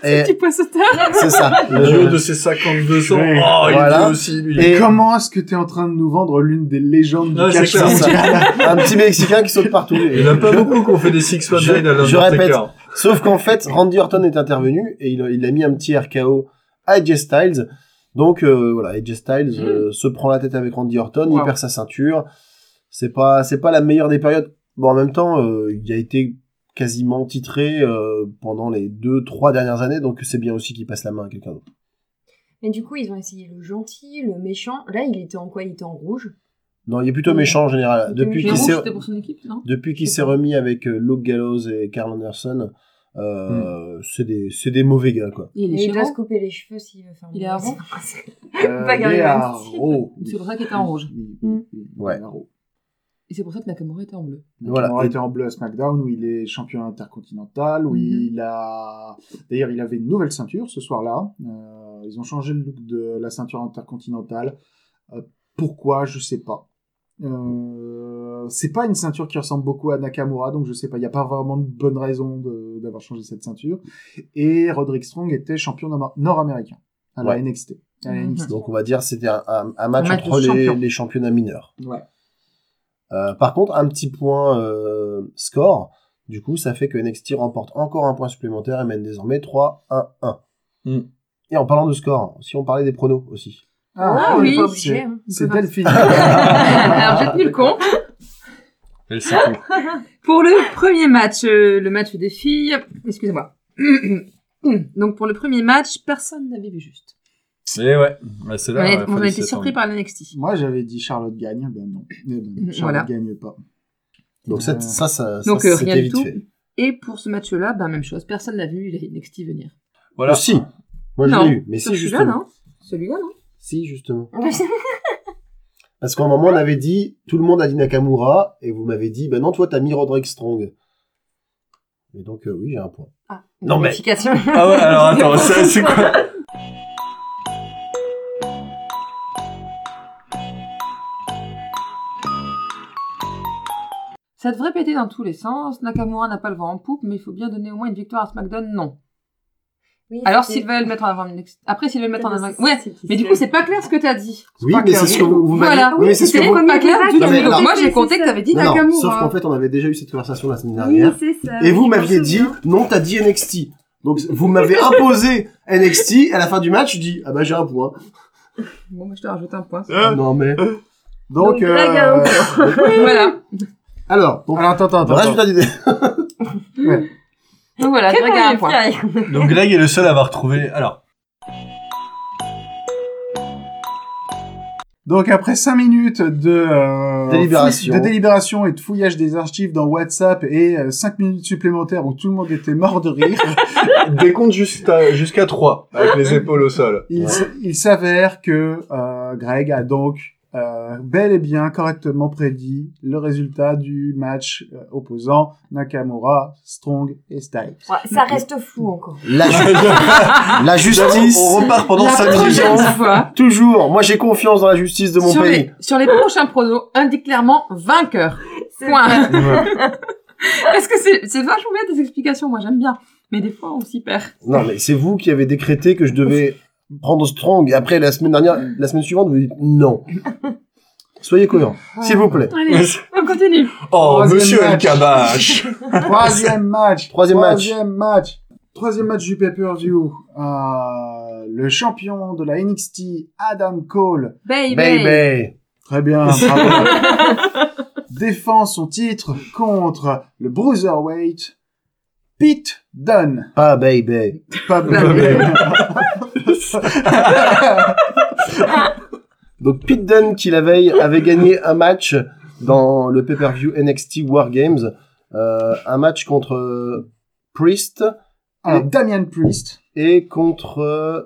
Et Petit c'est ça. Le- de ses 52 ans. Ouais. Oh, il Voilà. est aussi, lui. Et- Comment est-ce que tu es en train de nous vendre l'une des légendes du catch un petit mexicain qui saute partout. Il y en a pas beaucoup qui ont fait des Six One Nine à je répète. Sauf qu'en fait, Randy Orton est intervenu et il, a- il a mis un petit RKO à AJ Styles. Donc euh, voilà, AJ Styles euh, se prend la tête avec Randy Orton, il perd sa ceinture. C'est pas c'est pas la meilleure des périodes. Bon, en même temps, euh, il a été quasiment titré euh, pendant les deux trois dernières années, donc c'est bien aussi qu'il passe la main à quelqu'un d'autre. Mais du coup, ils ont essayé le gentil, le méchant. Là, il était en quoi? Il était en rouge? Non, il est plutôt méchant en général. Depuis qu'il s'est rouge, remis avec euh, Luke Gallows et Carl Anderson, euh, c'est des c'est des mauvais gars quoi. Il est il doit se couper les cheveux s'il veut faire. Il est à est. Raw. C'est pour ça qu'il était en rouge. Oui, Mm. oui, oui, Ouais. il est. Et c'est pour ça que Nakamura était en bleu. Voilà. Aurait été en bleu à SmackDown où il est champion intercontinental, où Mhm. il a. D'ailleurs, il avait une nouvelle ceinture ce soir-là. Euh, ils ont changé le look de la ceinture intercontinentale. Euh, pourquoi? Je sais pas. Euh, c'est pas une ceinture qui ressemble beaucoup à Nakamura, donc je sais pas. Il n'y a pas vraiment de bonne raison d'avoir changé cette ceinture. Et Roderick Strong était champion nord- nord-américain à la Ouais. NXT. À la Mhm. NXT. Donc on va dire que c'était un, un- un match Un match entre les, champions. les championnats mineurs. Ouais. Euh, par contre, un petit point euh, score. Du coup, ça fait que NXT remporte encore un point supplémentaire et mène désormais 3-1-1. Hmm. Et en parlant de score, si on parlait des pronos aussi. Ah, oui, oui, c'est- hein. C'est Delphine. Alors j'ai tenu le compte. Elle sait tout. Pour le premier match, euh, le match des filles, excusez-moi. Donc pour le premier match, personne n'avait vu juste. Et ouais, bah, c'est On là. ouais, on a fallait été surpris par l'NXT. Moi, j'avais dit Charlotte gagne. Ben non. Eh ben non, Charlotte Voilà. gagne pas. Donc Euh, ça, ça, Donc, euh, rien du vite tout. fait. Et pour ce match-là, bah, même chose. Personne n'a vu NXT venir. Voilà. Euh, si. Moi, je non, l'ai eu. Mais si, celui-là, non. Celui-là, non. Si, justement. Parce qu'à un moment, on avait dit, tout le monde a dit Nakamura, et vous m'avez dit, ben non, toi, t'as mis Roderick Strong. Et donc, euh, oui, j'ai un point. Ah, Non, mais-. Ah ouais, alors attends, c'est quoi? Ça devrait péter dans tous les sens. Nakamura n'a pas le vent en poupe, mais il faut bien donner au moins une victoire à SmackDown, non. Oui, Alors s'ils veulent le mettre en avant, après s'ils veulent le mettre en avant, ouais. Mais du coup, c'est pas clair ce que t'as dit. Oui, mais c'est ce que vous, vous Voilà, oui, mais c'est ce que vous... pas clair du tout. moi, j'ai compté que t'avais dit Nakamura. sauf qu'en fait, on avait déjà eu cette conversation la semaine Oui, dernière. c'est ça. et vous m'aviez dit, non, t'as dit NXT. Donc, vous m'avez imposé NXT, et à la fin du match, je dis, ah bah, j'ai un point. Bon, moi, je te rajoute un point. Non, mais... Donc, euh, voilà. Alors, donc, alors attends, attends, attends. résultat du dé. Donc voilà, Greg a un point. Donc Greg est le seul à avoir trouvé. Alors, Donc après 5 minutes de euh, Délibération. de délibération et de fouillage des archives dans WhatsApp et 5 minutes supplémentaires où tout le monde était mort de rire, décompte jusqu'à jusqu'à 3 avec les épaules au sol. il s'avère que euh, Greg a donc euh, bel et bien correctement prédit le résultat du match euh, opposant Nakamura, Strong et Styles. Ouais, ça reste flou encore. La, ju- la justice, On repart pendant La 5 prochaine minutes. toujours. Moi, j'ai confiance dans la justice de mon sur pays. les, sur les prochains pronos, indique clairement vainqueur. C'est Point. Parce que c'est c'est vachement bien tes explications, moi j'aime bien. Mais des fois, on s'y perd. Non, mais c'est vous qui avez décrété que je devais prendre Strong. Et après, la semaine dernière, la semaine suivante, vous dites non. Soyez cohérents, s'il vous plaît. Allez, on continue. Oh, Troisième monsieur El match. Kabash. Troisième match. Troisième match. Troisième match. Troisième match du pay-per-view. Euh, le champion de la NXT, Adam Cole, Baby. Baby. Très bien, bravo. Défend son titre contre le Bruiserweight, Pete Dunne. Pas Baby. Pas Donc, Pete Dunne, qui la veille avait gagné un match dans le pay-per-view NXT War Games. Euh, un match contre Priest Alors, Damian Priest, et contre, euh,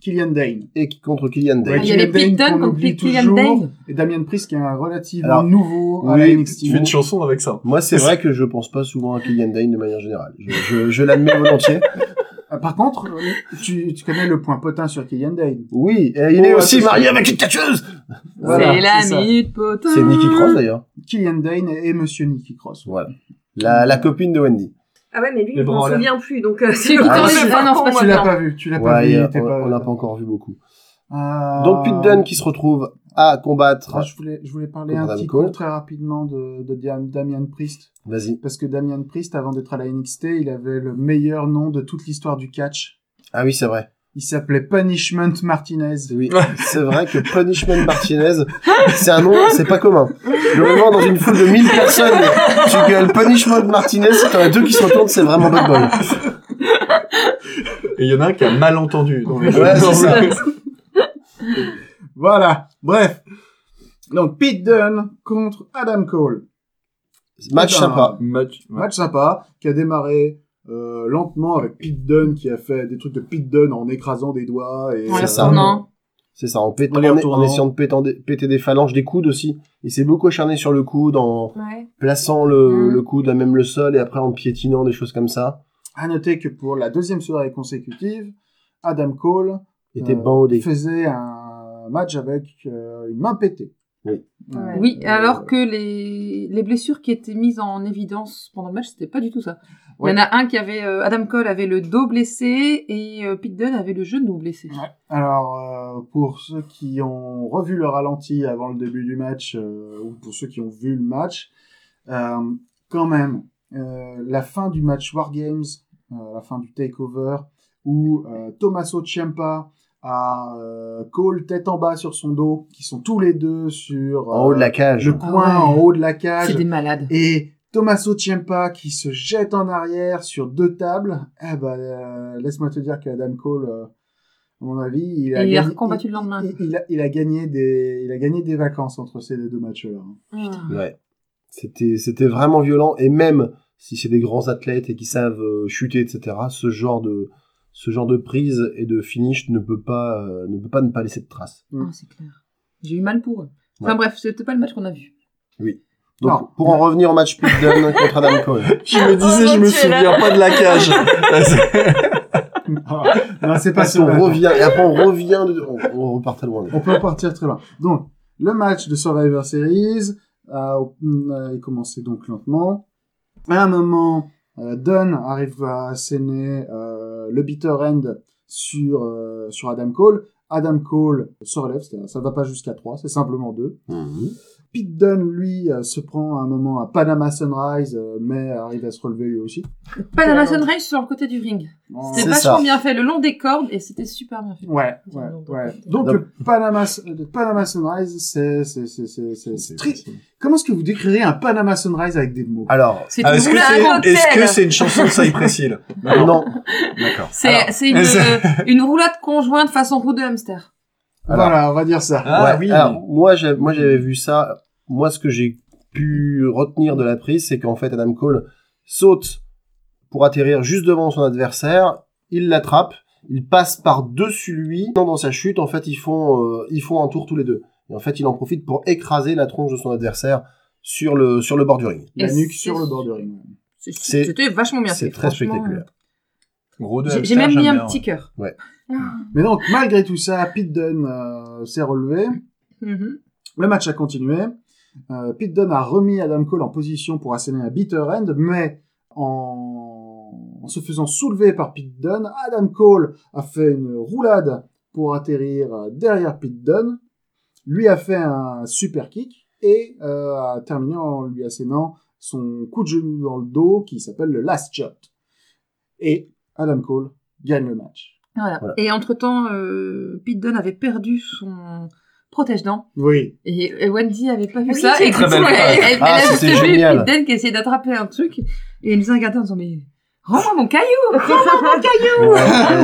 Killian Dane. et qui- contre Killian Dane. Ouais, Il y avait Pete Dane Dunne qu'on contre oublie Killian toujours. Dane. Et Damian Priest qui est un relativement Alors, nouveau à oui, la Tu NXT. fais une chanson avec ça. Moi, c'est vrai que je pense pas souvent à Killian Dane de manière générale. Je, je, je l'admets volontiers. Euh, Par contre, tu, tu connais le point potin sur Killian Dane. Oui, et il est Oh, aussi marié avec une catcheuse. Voilà, c'est la minute potin. C'est Nikki Cross d'ailleurs. Killian Dane et Monsieur Nicky Cross. Voilà. La, la copine de Wendy. Ah ouais, mais lui, Les je bras m'en en l'air. souviens plus, donc euh, C'est Ah, Ah non, Tu l'as pas vu, tu l'as pas vu. on, pas... on l'a pas encore vu beaucoup. Euh, Donc Dunne qui se retrouve à combattre. ah, je voulais, je voulais parler un petit peu très rapidement de, de Damian Priest. Vas-y. Parce que Damian Priest, avant d'être à la NXT, il avait le meilleur nom de toute l'histoire du catch. Ah oui, c'est vrai. Il s'appelait Punishment Martinez. Oui, c'est vrai que Punishment Martinez, c'est un nom, c'est pas commun. Le moment dans une foule de 1000 personnes, tu gueules Punishment Martinez, si t'en as deux qui se retournent, c'est vraiment bad boy. Et il y en a un qui a mal entendu. dans les Ouais, c'est ça. Voilà. Bref. Donc Pete Dunne contre Adam Cole. Match sympa. Match. ouais. Match sympa qui a démarré euh, lentement avec Pete Dunne qui a fait des trucs de Pete Dunne en écrasant des doigts et En les C'est ça. retournant. C'est ça, en, pétant, En les en, essayant de péter des phalanges, des coudes aussi. Il s'est beaucoup acharné sur le coude en ouais. plaçant le, Mm. le coude à même le sol et après en piétinant des choses comme ça. À noter que pour la deuxième soirée consécutive, Adam Cole était euh, bandé. faisait un match avec euh, une main pétée. Oui. Euh, Oui, alors que les, les blessures qui étaient mises en évidence pendant le match, c'était pas du tout ça. Ouais. Il y en a un qui avait, euh, Adam Cole avait le dos blessé et euh, Pete Dunne avait le genou blessé. Alors, euh, pour ceux qui ont revu le ralenti avant le début du match, euh, ou pour ceux qui ont vu le match, euh, quand même, euh, la fin du match War Games, euh, la fin du takeover, où euh, Tommaso Ciampa a euh, Cole tête en bas sur son dos, qui sont tous les deux sur En haut de la euh, cage. le coin Ah ouais. en haut de la C'est cage, des malades. et Tommaso Ciampa qui se jette en arrière sur deux tables, eh ben, euh, laisse-moi te dire que Adam Cole, euh, à mon avis, il a, gagné, combattu il, le lendemain. il- il a, il a gagné des, il a gagné des vacances entre ces deux matchs-là. Ah. Ouais. C'était, c'était vraiment violent et même si c'est des grands athlètes et qui savent euh, chuter, etc., ce genre de ce genre de prise et de finish ne peut pas euh, ne peut pas ne pas laisser de traces. Ah, c'est clair. J'ai eu mal pour eux. Enfin Ouais. bref, c'était pas le match qu'on a vu. Donc Non. pour en revenir au match Pete Dunne contre Adam Cole. Je me disais, Oh je me souviens pas de la cage. Ah, non, c'est pas qu'on match. revient et après on revient de, on, on repart très loin. On peut partir très loin. Donc, le match de Survivor Series a, a commencé donc lentement. À un moment, euh, Dunn arrive à asséner euh, le bitter end sur, euh, sur Adam Cole. Adam Cole se relève, ça va pas jusqu'à 3, c'est simplement 2. Mhm. Pete Dunne, lui, euh, se prend un moment à Panama Sunrise, euh, mais arrive à se relever lui aussi. Panama Sunrise sur le côté du ring. Oh. C'était C'est vachement ça. bien fait, le long des cordes, et c'était super bien fait. Ouais, ouais, ouais. Donc, le Panama, le Panama Sunrise, c'est, c'est, c'est, c'est, c'est, c'est tri- Comment est-ce que vous décrirez un Panama Sunrise avec des mots? Alors C'est Ah, une est-ce que c'est une chanson de Cypress Hill non. D'accord. C'est une, euh, une roulade conjointe façon roue de hamster. Alors- Voilà, on va dire ça. Ah Ouais, oui. Alors, moi, j'ai- moi, j'avais vu ça. Moi, ce que j'ai pu retenir de la prise, c'est qu'en fait, Adam Cole saute pour atterrir juste devant son adversaire. Il l'attrape. Il passe par dessus lui. Dans sa chute, en fait, ils font, euh, ils font un tour tous les deux. Et en fait, il en profite pour écraser la tronche de son adversaire sur le, sur le bord du ring. La nuque sur le bord du ring. C'est- C'était vachement bien fait. C'est très spectaculaire. Gros de J'ai même mis un petit cœur. Mais donc, malgré tout ça, Pete Dunne euh, s'est relevé. Mhm. Le match a continué. Euh, Pete Dunne a remis Adam Cole en position pour asséner un bitter end, mais en, en se faisant soulever par Pete Dunne, Adam Cole a fait une roulade pour atterrir euh, derrière Pete Dunne, lui a fait un super kick et euh, a terminé en lui assénant son coup de genou dans le dos qui s'appelle le last shot. Et Adam Cole gagne le match. Voilà. Voilà. Et entre-temps, euh, Pete Dunne avait perdu son protège-dents. Oui. Et, et Wendy avait pas vu Oui, ça. c'est Et très du coup, belle elle, elle, elle Ah, a juste vu. Pete Dunne qui essayait d'attraper un truc. Et elle nous a regardé en disant, mais rends-moi mon caillou Ouais,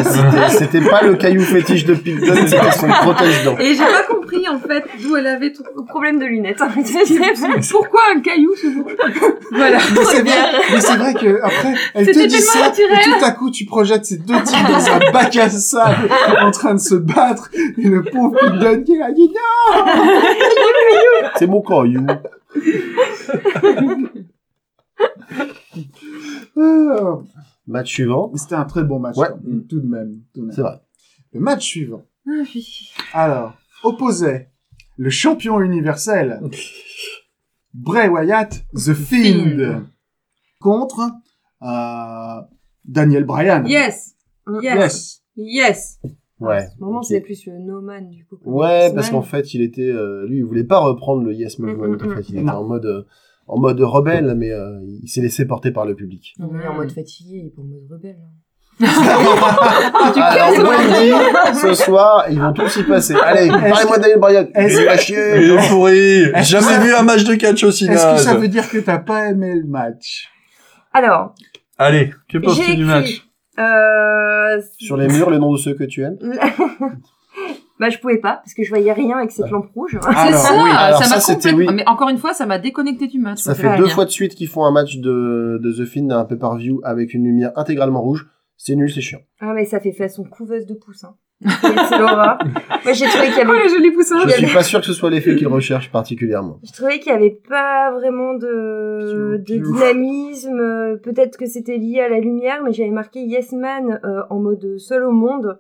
c'était- C'était pas le caillou fétiche de Dunne, c'était son protège-dents. Et j'ai pas compris, en fait, d'où elle avait tout. Problème de lunettes. Pourquoi un caillou ce jour Voilà. Mais c'est vrai, mais c'est vrai que après, elle C'était te dit ça, naturel. et tout à coup, tu projettes ces deux types dans un bac à sable, en train de se battre, et le pauvre Dunne qui a dit non! C'est mon caillou. Ah. Match suivant. C'était un très bon match, Ouais. quand même, tout de même. C'est vrai. Le match suivant, Ah oui. alors, opposait le champion universel, Bray Wyatt, The Fiend, contre euh, Daniel Bryan. Yes. Yes. Yes. Yes. Ouais. À ce moment, Ok. c'est plus le No Man, du coup. Ouais, parce qu'en fait, il était, euh, lui, il voulait pas reprendre le Yes Movement. Mm, mm, En fait, il était Non. en mode, euh, en mode rebelle, mais euh, il s'est laissé porter par le public. Non, mais en mode fatigué, il est pas en mode rebelle. hein. Alors, Wendy, ce soir, ils vont tous y passer. Allez, parlez-moi Bryan. Est-ce- Il est à Il chier. est pourri. Jamais vu un match de catch aussi Est-ce que ça veut dire que t'as pas aimé le match? Alors, Allez, que penses-tu du match? Euh... Sur les murs, le nom de ceux que tu aimes? bah, je pouvais pas, parce que je voyais rien avec cette lampe rouge. C'est Alors, ça. oui, alors ça m'a complètement. oui. Mais encore une fois, ça m'a déconnecté du match. Ça Ça fait deux rien. fois de suite qu'ils font un match de, de The Fiend un peu par view avec une lumière intégralement rouge. C'est nul, c'est chiant. Ah, mais ça fait façon couveuse de pouce. Hein. C'est l'horreur. Moi, j'ai trouvé qu'il y Oh, avait... le joli poussin. Je suis pas sûr que ce soit l'effet qu'ils recherchent particulièrement. Je trouvais qu'il y avait pas vraiment de, dynamisme. Euh, Peut-être que c'était lié à la lumière, mais j'avais marqué Yes Man euh, en mode seul au monde.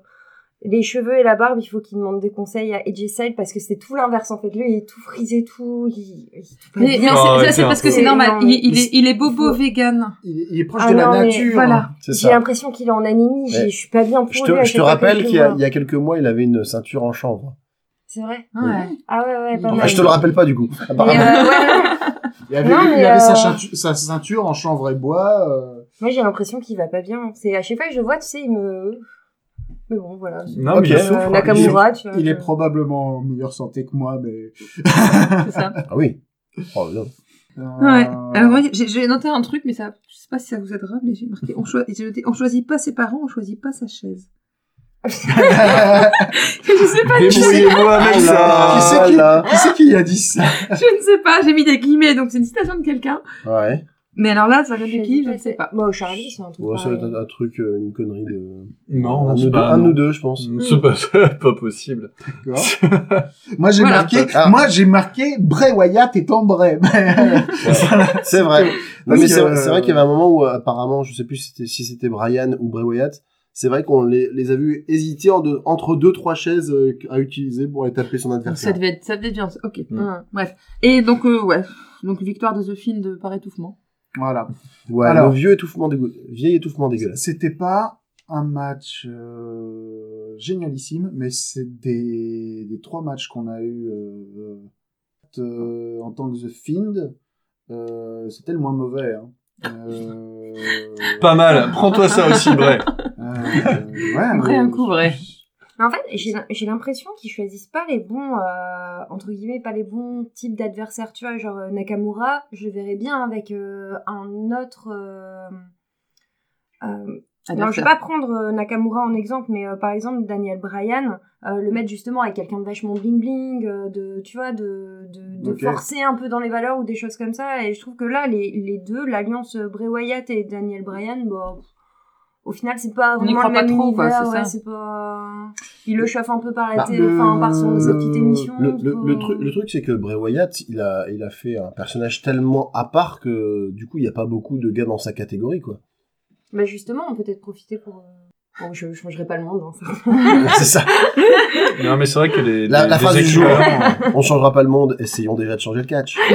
Les cheveux et la barbe, il faut qu'il demande des conseils à AJ Styles parce que c'est tout l'inverse en fait. Lui, il est tout frisé, tout. Il, Mais non, Oh, c'est- parce que c'est normal. Non, Il, il est, il est bobo vegan. il est, il est proche Ah de la non, nature. voilà. C'est J'ai ça. l'impression qu'il est en anémie. Je suis pas bien pour Je lui. te, je te rappelle qu'il y, a, il y a quelques mois, il avait une ceinture en chanvre. C'est vrai? Ouais. Ah ouais, ouais, pas Enfin, mal. Enfin, je te le rappelle pas du coup. Apparemment. euh, ouais, Il avait, Non, il mais, avait sa, euh, ceinture, sa ceinture en chanvre et bois. euh, moi j'ai l'impression qu'il va pas bien. C'est à chaque fois que je le vois, tu sais, il me. Mais bon, voilà. Non, mais il Euh, souffre. Nakamura, tu vois. il est probablement en meilleure santé que moi, mais... C'est ça. Ah oui. Oh, non. Ouais. Euh, Alors, j'ai j'ai noté un truc, mais ça, je sais pas si ça vous aidera, mais j'ai marqué, on, noté, on choisit pas ses parents, on choisit pas sa chaise. je sais pas, Débrouillez-vous avec Qui c'est qui, qui c'est qui a dit ça? Je ne sais pas, j'ai mis des guillemets, donc c'est une citation de quelqu'un. Ouais. Mais alors là, ça vient de qui Je ne sais pas. Bon, Charlie, c'est un truc. Ouais, ça va être un, truc, euh, une connerie de. Non, un, c'est de, pas- un non. ou deux, je pense. C'est pas, c'est pas possible. D'accord. moi j'ai Voilà. marqué, Ah. moi j'ai marqué Bray Wyatt étant Bray. C'est vrai. Non, Parce mais c'est vrai, euh, qu'il y avait un moment où, euh, apparemment, je sais plus si c'était, si c'était Brian ou Bray Wyatt, c'est vrai qu'on les, les a vus hésiter en de- entre deux, trois chaises euh, à utiliser pour aller taper son adversaire. ça devait être, ça devait être bien. Ok. Mm. Bref. Et donc, euh, ouais. Donc, victoire de The Fiend par étouffement. Voilà. Ouais, Alors. le vieux étouffement dégueu... vieil étouffement dégueulasse. C'était pas un match euh, génialissime, mais c'est des, des trois matchs qu'on a eu euh, euh, en tant que The Fiend. Euh, c'était le moins mauvais. Hein. Euh, Pas mal. Prends-toi ça aussi, Bray. euh, ouais, mais- un coup vrai. Mais en fait, j'ai l'im- j'ai l'impression qu'ils choisissent pas les bons, euh, entre guillemets, pas les bons types d'adversaires. Tu vois, genre euh, Nakamura, je verrais bien avec euh, un autre. euh, non, je vais pas prendre Nakamura en exemple, mais par exemple Daniel Bryan, le mettre justement avec quelqu'un de vachement bling bling, de tu vois, de, de, forcer un peu dans les valeurs ou des choses comme ça. Et je trouve que là, les, les deux, l'alliance Bray Wyatt et Daniel Bryan, bah, pff, au final, c'est pas On y vraiment croit le pas même trop, quoi, univers. c'est ouais, ça. c'est pas. Il le chauffe un peu par la Bah, télé, enfin par son sa petite émission. Le, le, faut- le truc, le truc, c'est que Bray Wyatt, il a, il a fait un personnage tellement à part que, du coup, il n'y a pas beaucoup de gars dans sa catégorie, quoi. Bah justement, on peut peut-être profiter pour. Bon, je changerai pas le monde. Hein, c'est ça. Non, mais c'est vrai que les, La, les- la les phrase du jour. On changera pas le monde, essayons déjà de changer le catch.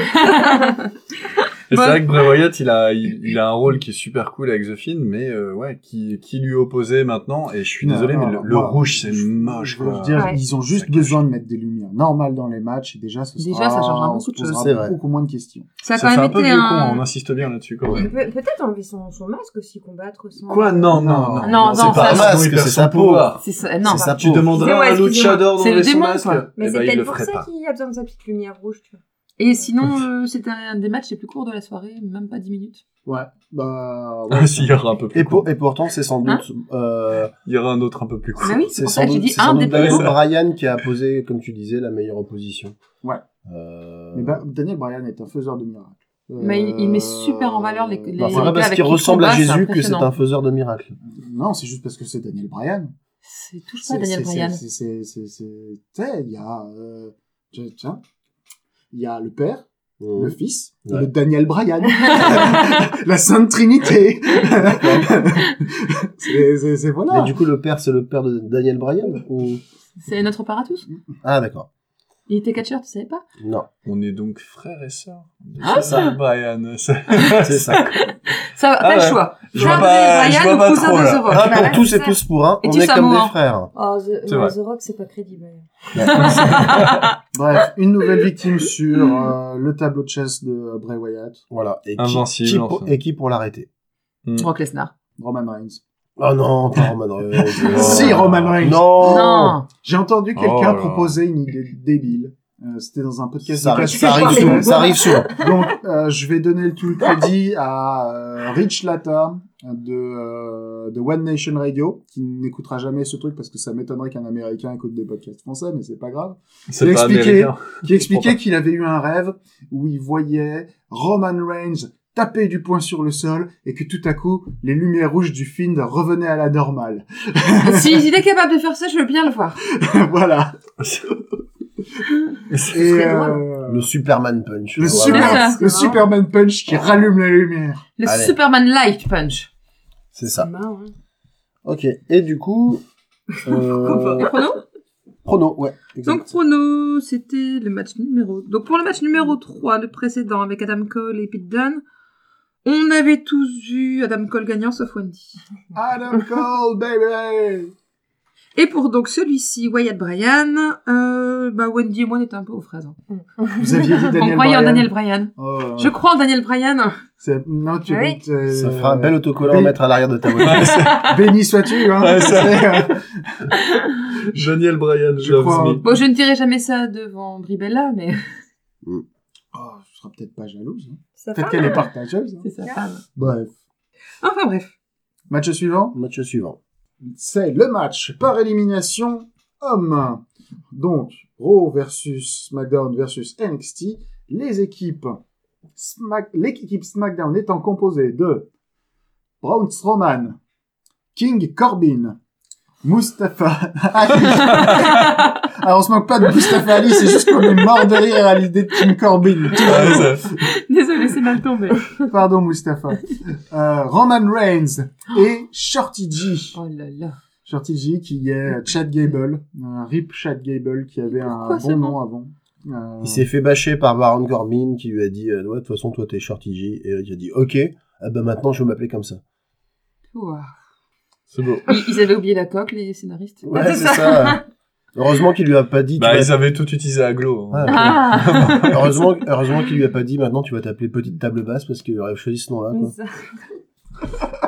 Et c'est vrai que Bray Wyatt, il a, il, il a un rôle qui est super cool avec The Fiend, mais euh, ouais, qui, qui lui opposait maintenant. Et je suis Non, désolé, non, mais le, non, le moi, rouge, c'est moche, je veux quoi. dire, Ouais. ils ont juste Ça cache. besoin de mettre des lumières normales dans les matchs et déjà, ce Déjà, sera, ça changera beaucoup de choses. C'est vrai. beaucoup moins de questions. Ça a Ça quand fait même un peu vieux con, on insiste bien là-dessus quand même. Pe- Peut-être enlever son, son masque aussi, combattre sans. Quoi? Non, non, non. Non, non, c'est ça, pas un masque, c'est sa peau. ça, non. C'est sa Tu peau. demanderais à luchador d'enlever son masque quoi. Mais eh c'est ben, peut-être le pour ferait ça qu'il a besoin de sa petite lumière rouge, tu vois. Et sinon, euh, c'était un des matchs les plus courts de la soirée, même pas 10 minutes. Ouais, bah, ouais. Ah, si, il y aura un peu plus Et, court. pour, et pourtant, c'est sans Hein doute, euh, Il y aura un autre un peu plus court. Bah oui, c'est sans doute, c'est sans doute Daniel. Bryan qui a posé, comme tu disais, la meilleure opposition. Ouais. Euh... Mais bah, Daniel Bryan est un faiseur de miracles. Mais il- il met super en valeur les- les- non, c'est pas parce qu'il qui ressemble à combat, Jésus que c'est un faiseur de miracles. Non, c'est juste parce que c'est Daniel Bryan. C'est touche pas Daniel Bryan. c'est- c'est- c'est- c'est- Tu sais, il y a, euh, tiens, tiens, il y a le père, le fils, Ouais. le Daniel Bryan. La Sainte Trinité. c'est, c'est, c'est voilà. Mais du coup, le père, c'est le père de Daniel Bryan ou... C'est notre père à tous. Ah, d'accord. Il était catcheur, tu savais pas Non, On est donc frères et sœurs. Ah, ça, Brian. c'est ça. Ça, Ah t'as le choix. Je vois pas- je vois ou pas cousin trop, de là. The Rock. Un Bah, pour tous c'est et tous pour un, Et on est comme des frères. Oh, The, Rock, c'est pas crédible. Bref, une nouvelle victime sur euh, le tableau de chasse de euh, Bray Wyatt, Voilà. Et qui, Invincible, qui pour- enfin. et qui pour l'arrêter? Brock Lesnar. Roman Reigns. Oh non, pas Roman Reigns. Si, Roman Reigns. Non. Non. J'ai entendu quelqu'un Oh là. proposer une idée débile. Euh, C'était dans un podcast Ça de arrive, Casse- ça arrive souvent. Ça arrive souvent. Donc, euh, je vais donner le tout le crédit à euh, Rich Latta de, euh, de One Nation Radio, qui n'écoutera jamais ce truc parce que ça m'étonnerait qu'un Américain écoute des podcasts français, mais c'est pas grave. Qui expliquait qu'il avait eu un rêve où il voyait Roman Reigns taper du poing sur le sol et que tout à coup, les lumières rouges du film revenaient à la normale. S'il est capable de faire ça, je veux bien le voir. voilà. Et euh, Le Superman Punch. le, super, le. Superman Punch qui rallume la lumière. Le Allez. Superman Light Punch. C'est ça. marrant, hein. Ok. Et du coup, euh, Et chrono? Chrono, ouais. exact. Donc chrono, c'était le match numéro. Donc pour le match numéro 3, le précédent avec Adam Cole et Pete Dunne, on avait tous vu Adam Cole gagnant sauf Wendy. Adam Cole, baby! Et pour donc celui-ci, Wyatt Bryan, euh, bah Wendy et moi on était un peu aux fraises. hein. Vous aviez dit on Daniel croyait en Bryan. Daniel Bryan. Oh, Je crois en Daniel Bryan. c'est- Non, tu oui. euh, Ça fera un bel autocollant à mettre à l'arrière de ta voiture. Béni sois-tu, hein. Ouais, ça- euh, Daniel Bryan, Je crois-. Bon, je ne dirai jamais ça devant Bribella, mais Oh, peut-être pas jalouse. hein. Peut-être qu'elle est partageuse. hein. c'est sa femme. Bref. Enfin bref. Match suivant. Match suivant. C'est le match par élimination homme. Donc, Raw versus SmackDown versus NXT. Les équipes Smack- l'équipe SmackDown étant composée de Braun Strowman, King Corbin, Mustafa Ali. Alors on se moque pas de Mustafa Ali, c'est juste qu'on est mort de rire à l'idée de King Corbin. Désolé, c'est mal tombé. Pardon Mustafa. Euh, Roman Reigns et Shorty G. Oh là là. Shorty G qui est Chad Gable, un rip Chad Gable qui avait un Pourquoi bon nom avant. Euh, Il s'est fait bâcher par Baron Corbin qui lui a dit euh, ouais de toute façon toi t'es Shorty G et il a dit ok ah bah maintenant je vais m'appeler comme ça. Ouah. C'est beau. Ils, ils avaient oublié la coque, les scénaristes. Ouais c'est ça. Heureusement qu'il lui a pas dit. tu Bah, vas- ils avaient tout utilisé à Glo. hein. Ouais, Ah heureusement heureusement qu'il lui a pas dit maintenant tu vas t'appeler petite table basse parce qu'il aurait choisi ce nom là quoi. Oh,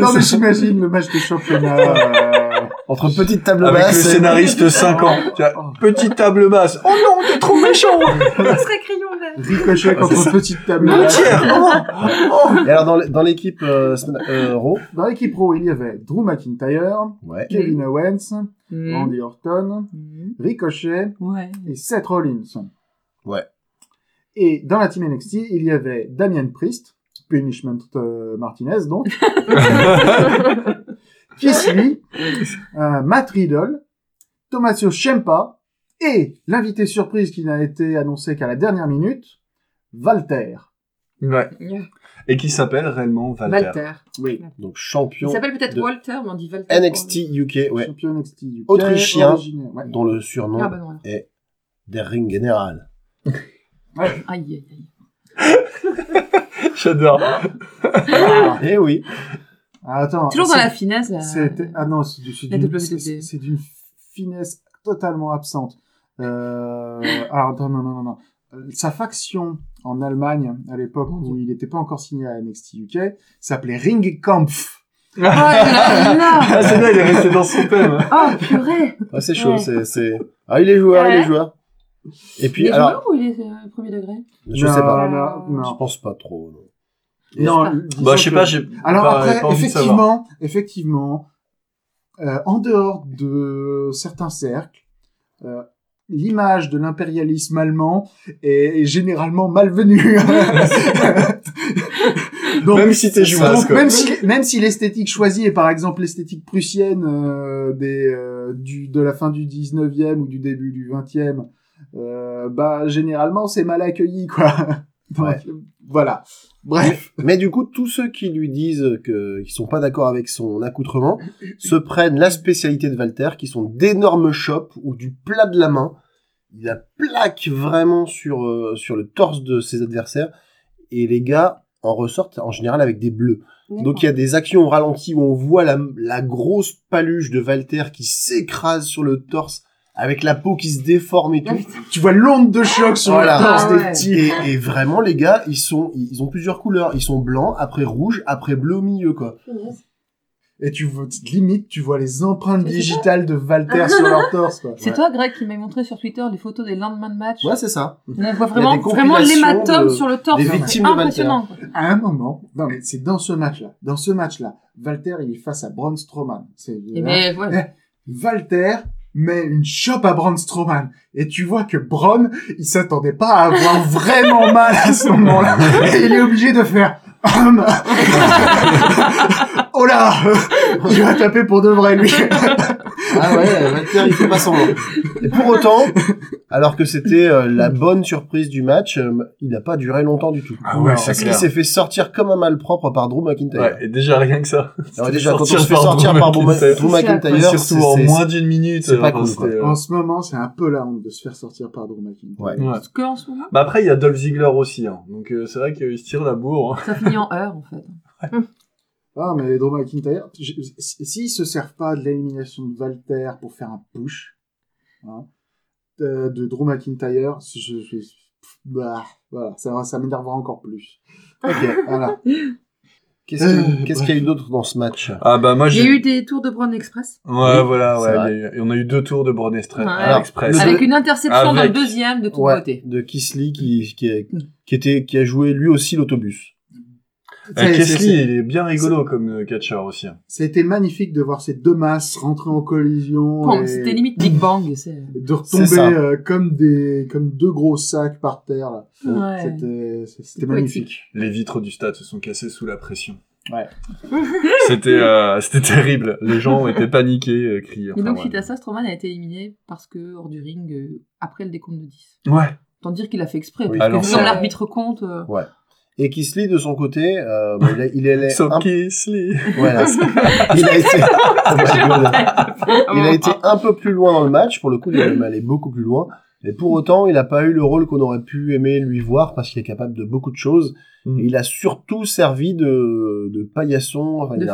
non mais j'imagine le match de championnat. euh, Entre petite table Avec basse. le et- scénariste 5 ans. Tu vois, petite table basse. Oh non, t'es trop méchant. Ça serait crayon vert. Ricochet c'est contre ça. petite table. basse. Oh. Et alors dans l'équipe euh, euh, Raw Dans l'équipe pro, il y avait Drew McIntyre, ouais Kevin Owens, Mm. Randy Orton, Mm. Ricochet Ouais. et Seth Rollins. Ouais. Et dans la team NXT, il y avait Damian Priest, Punishment euh, Martinez donc, Keith Lee, euh, Matt Riddle, Tommaso Ciampa et l'invité surprise qui n'a été annoncé qu'à la dernière minute, Walter. Ouais. Et qui s'appelle réellement Valter. Walter. Oui. donc Il champion s'appelle peut-être de Walter, mais on dit Walter. NXT UK ouais Champion NXT UK, Autrichien. originaire, ouais. dont le surnom Ah alors. est Der Ring General. Aïe, aïe, aïe. J'adore. Ah, Eh oui. attends. Toujours dans la finesse, là. C'était ah non, c'est du- c'est La d'une WWE. c'est- c'est d'une finesse totalement absente. Euh, alors attends, non non non non. Euh, Sa faction en Allemagne à l'époque où il n'était pas encore signé à NXT UK s'appelait Ringkampf. Oh là là Ah, c'est bien, il est resté dans son thème. Oh purée Ah, c'est chaud, Ouais. c'est, c'est... Ah, il est joueur, il est Ouais. joueur. Et puis, Il est alors, joueur ou il est euh, premier degré? Je Non, sais pas. Non, Je non. pense pas trop. non. Non, Bah, je sais que- pas, j'ai Alors pas, après, pas effectivement, effectivement, euh, en dehors de certains cercles, euh, l'image de l'impérialisme allemand est, généralement malvenue. Donc, Même si t'es joueur, donc, quoi. même si même si l'esthétique choisie est par exemple l'esthétique prussienne euh, des euh, du de la fin du 19e ou du début du 20e, euh, bah généralement c'est mal accueilli quoi. Donc, Ouais. Voilà. Bref. Mais du coup, tous ceux qui lui disent que, qui sont pas d'accord avec son accoutrement, se prennent la spécialité de Walter, qui sont d'énormes chopes ou du plat de la main. Il la plaque vraiment sur, euh, sur le torse de ses adversaires. Et les gars en ressortent en général avec des bleus. Donc il y a des actions au ralenti où on voit la, la grosse paluche de Walter qui s'écrase sur le torse avec la peau qui se déforme et tout. Tu vois l'onde de choc sur Voilà. le torse Ah des ouais. petits. Et, et vraiment les gars, ils sont, ils ont plusieurs couleurs. Ils sont blancs, après rouge, après bleu au milieu quoi. Et tu vois, limite, tu vois les empreintes digitales de Walter sur leur torse, quoi. C'est toi, Greg, qui m'a montré sur Twitter les photos des lendemains de match. Ouais, c'est ça. On voit vraiment, vraiment l'hématome sur le torse. des C'est impressionnant. quoi. À un moment, non mais c'est dans ce match-là, dans ce match-là, Walter il est face à Braun Strowman. C'est Et mais voilà. Walter met une chope à Braun Strowman. Et tu vois que Braun il s'attendait pas à avoir vraiment mal à ce moment-là. Et il est obligé de faire oh là il va taper pour de vrai lui Ah ouais, Walter il fait pas semblant. Et pour autant, alors que c'était euh, la bonne surprise du match, euh, il n'a pas duré longtemps du tout. Ah ouais, c'est Parce qu'il clair. s'est fait sortir comme un malpropre par Drew McIntyre. Ouais, et déjà rien que ça. Alors déjà, quand on se fait sortir par Drew McIntyre. Drew C'est McIntyre, Mais c'est- surtout en c'est- moins d'une minute. c'est pas enfin, cool, c'était, quoi. euh, en ce moment c'est un peu la honte de se faire sortir par Drew McIntyre Ouais. Ouais. Que en ce moment, Bah après, il y a Dolph Ziggler aussi, hein. Donc euh, c'est vrai qu'il se tire la bourre. hein. ça finit en heure, en fait. Ah, mais Drew McIntyre, s'ils se servent pas de l'élimination de Walter pour faire un push, hein, de, de Drew McIntyre, je, je- bah, voilà, ça, ça m'énervera encore plus. Ok. Voilà. Qu'est-ce qu'il Euh, qu'il y a eu d'autre dans ce match? Ah bah moi j'ai... eu des tours de Brown Express. Ouais, Oui, voilà, ouais. y a eu- on a eu deux tours de Brown Express. Ouais. Alors, Express. le- Avec une interception dans le Avec- deuxième de toute Ouais, beauté. de Kisley qui, qui, était, qui a joué lui aussi l'autobus. Euh, Kesley, il est bien rigolo comme euh, catcheur aussi. Ça a été magnifique de voir ces deux masses rentrer en collision Bon, et C'était limite Big Bang. c'est- de retomber euh, comme des comme deux gros sacs par terre. là. Ouais. C'était c'était Poétique. magnifique. Les vitres du stade se sont cassées sous la pression. Ouais. C'était euh, c'était terrible. Les gens étaient paniqués, euh, criaient. Et Enfin, donc, ouais. suite à ça, Strowman a été éliminé parce que hors du ring, euh, après le décompte de 10. Ouais. Tant dire qu'il a fait exprès. Oui. parce Alors que l'arbitre compte, euh, Et Kisly, de son côté, euh, il, a- il allait un- voilà. il a été, il a été un peu plus loin dans le match. Pour le coup, il est même allé beaucoup plus loin. Et pour autant, il n'a pas eu le rôle qu'on aurait pu aimer lui voir parce qu'il est capable de beaucoup de choses. Mm. Et il a surtout servi de, de paillasson. Enfin, De il, a,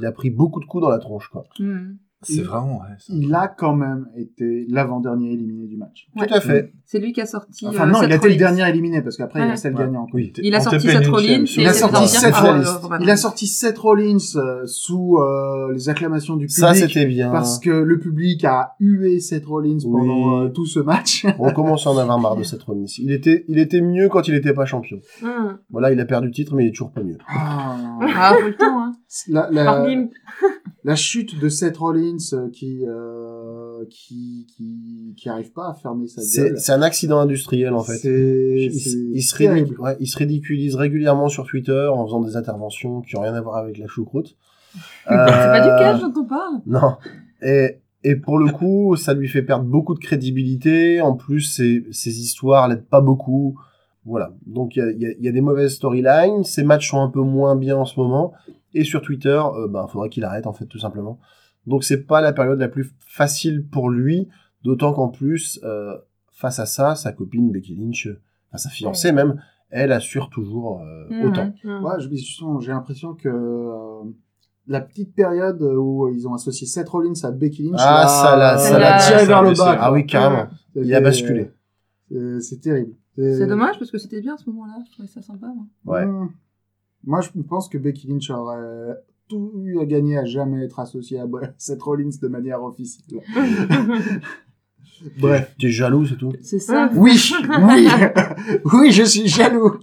il- a pris beaucoup de coups dans la tronche, quoi. hmm. C'est vraiment, ouais. Il a quand même été l'avant-dernier éliminé du match. Ouais. Tout à fait. c'est lui qui a sorti. Enfin euh, non, il Seth a été le dernier éliminé parce qu'après il Ouais. restait le Ouais. gagnant. Oui, Il a sorti Seth Rollins. Il a sorti Seth Rollins. Il a sorti Seth Rollins sous euh, les acclamations du public. Ça, c'était bien. parce que le public a hué Seth Rollins pendant euh, tout ce match. On commence à en avoir marre de cette Rollins. Il était, il était mieux quand il n'était pas champion. Hmm. Voilà, il a perdu le titre, mais il est toujours pas mieux. Ah, Ah, faut le temps, hein. la, chute de Seth Rollins euh, qui, euh, qui, qui, qui arrive pas à fermer sa C'est gueule. c'est un accident industriel, en fait. Il, se terrible. ridic- ouais, il se ridiculise régulièrement sur Twitter en faisant des interventions qui ont rien à voir avec la choucroute. C'est pas du Euh, cash dont on parle. Non. Et, et pour le coup, ça lui fait perdre beaucoup de crédibilité. En plus, ses, ses histoires l'aident pas beaucoup. Voilà. Donc, il y a, il y a- il y a des mauvaises storylines. Ses matchs sont un peu moins bien en ce moment. Et sur Twitter, euh, ben, faudrait qu'il arrête, en fait, tout simplement. Donc, c'est pas la période la plus facile pour lui. D'autant qu'en plus, euh, face à ça, sa copine Becky Lynch, enfin, sa fiancée même, elle assure toujours euh, Mhm. autant. Hmm. Ouais, je- justement, j'ai l'impression que euh, la petite période où ils ont associé Seth Rollins à Becky Lynch, Ah, là, ça l'a- ça l'a- tiré vers le bas. Ah oui, carrément. Il a basculé. euh, C'est terrible. C'est dommage parce que c'était bien à ce moment-là. Je trouvais ça sympa. moi. Ouais. Moi, je pense que Becky Lynch aurait tout eu à gagner à jamais être associée à Seth Rollins de manière officielle. Bref. T'es jaloux, c'est tout. C'est ça. Oui, oui, oui, je suis jaloux.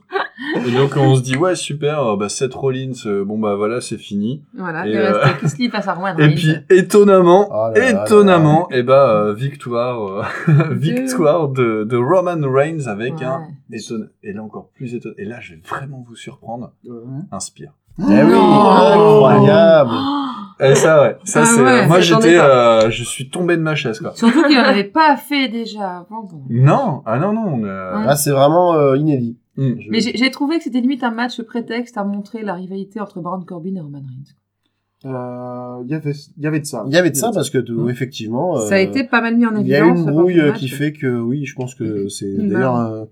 Et donc on se dit ouais super, euh, bah Seth Rollins, euh, bon bah voilà c'est fini. Voilà. Et, Il euh, reste Kisley face à Roman Et Reigns. puis étonnamment, Oh là là étonnamment, et bah euh, victoire, euh, victoire de, de Roman Reigns avec Ouais. un étonnant. Et là encore plus étonnant. Et là je vais vraiment vous surprendre. Ouais. Un spire. Eh oui, Non. incroyable. Et ça ouais, ça Ah c'est. ouais, moi j'étais, euh, je suis tombé de ma chaise quoi. Surtout qu'il n'en avait pas fait déjà avant. bon. Non, ah non non. on, euh, Ouais. Là, c'est vraiment euh, inédit. Je- Mais j'ai trouvé que c'était limite un match prétexte à montrer la rivalité entre Baron Corbin et Roman Reigns. Euh, Il y avait, il y avait de ça. Il y avait de ça parce que, Mm. effectivement, Ça a euh, été pas mal mis en il y a évidence. une brouille euh, qui fait que, oui, je pense que c'est Une d'ailleurs euh,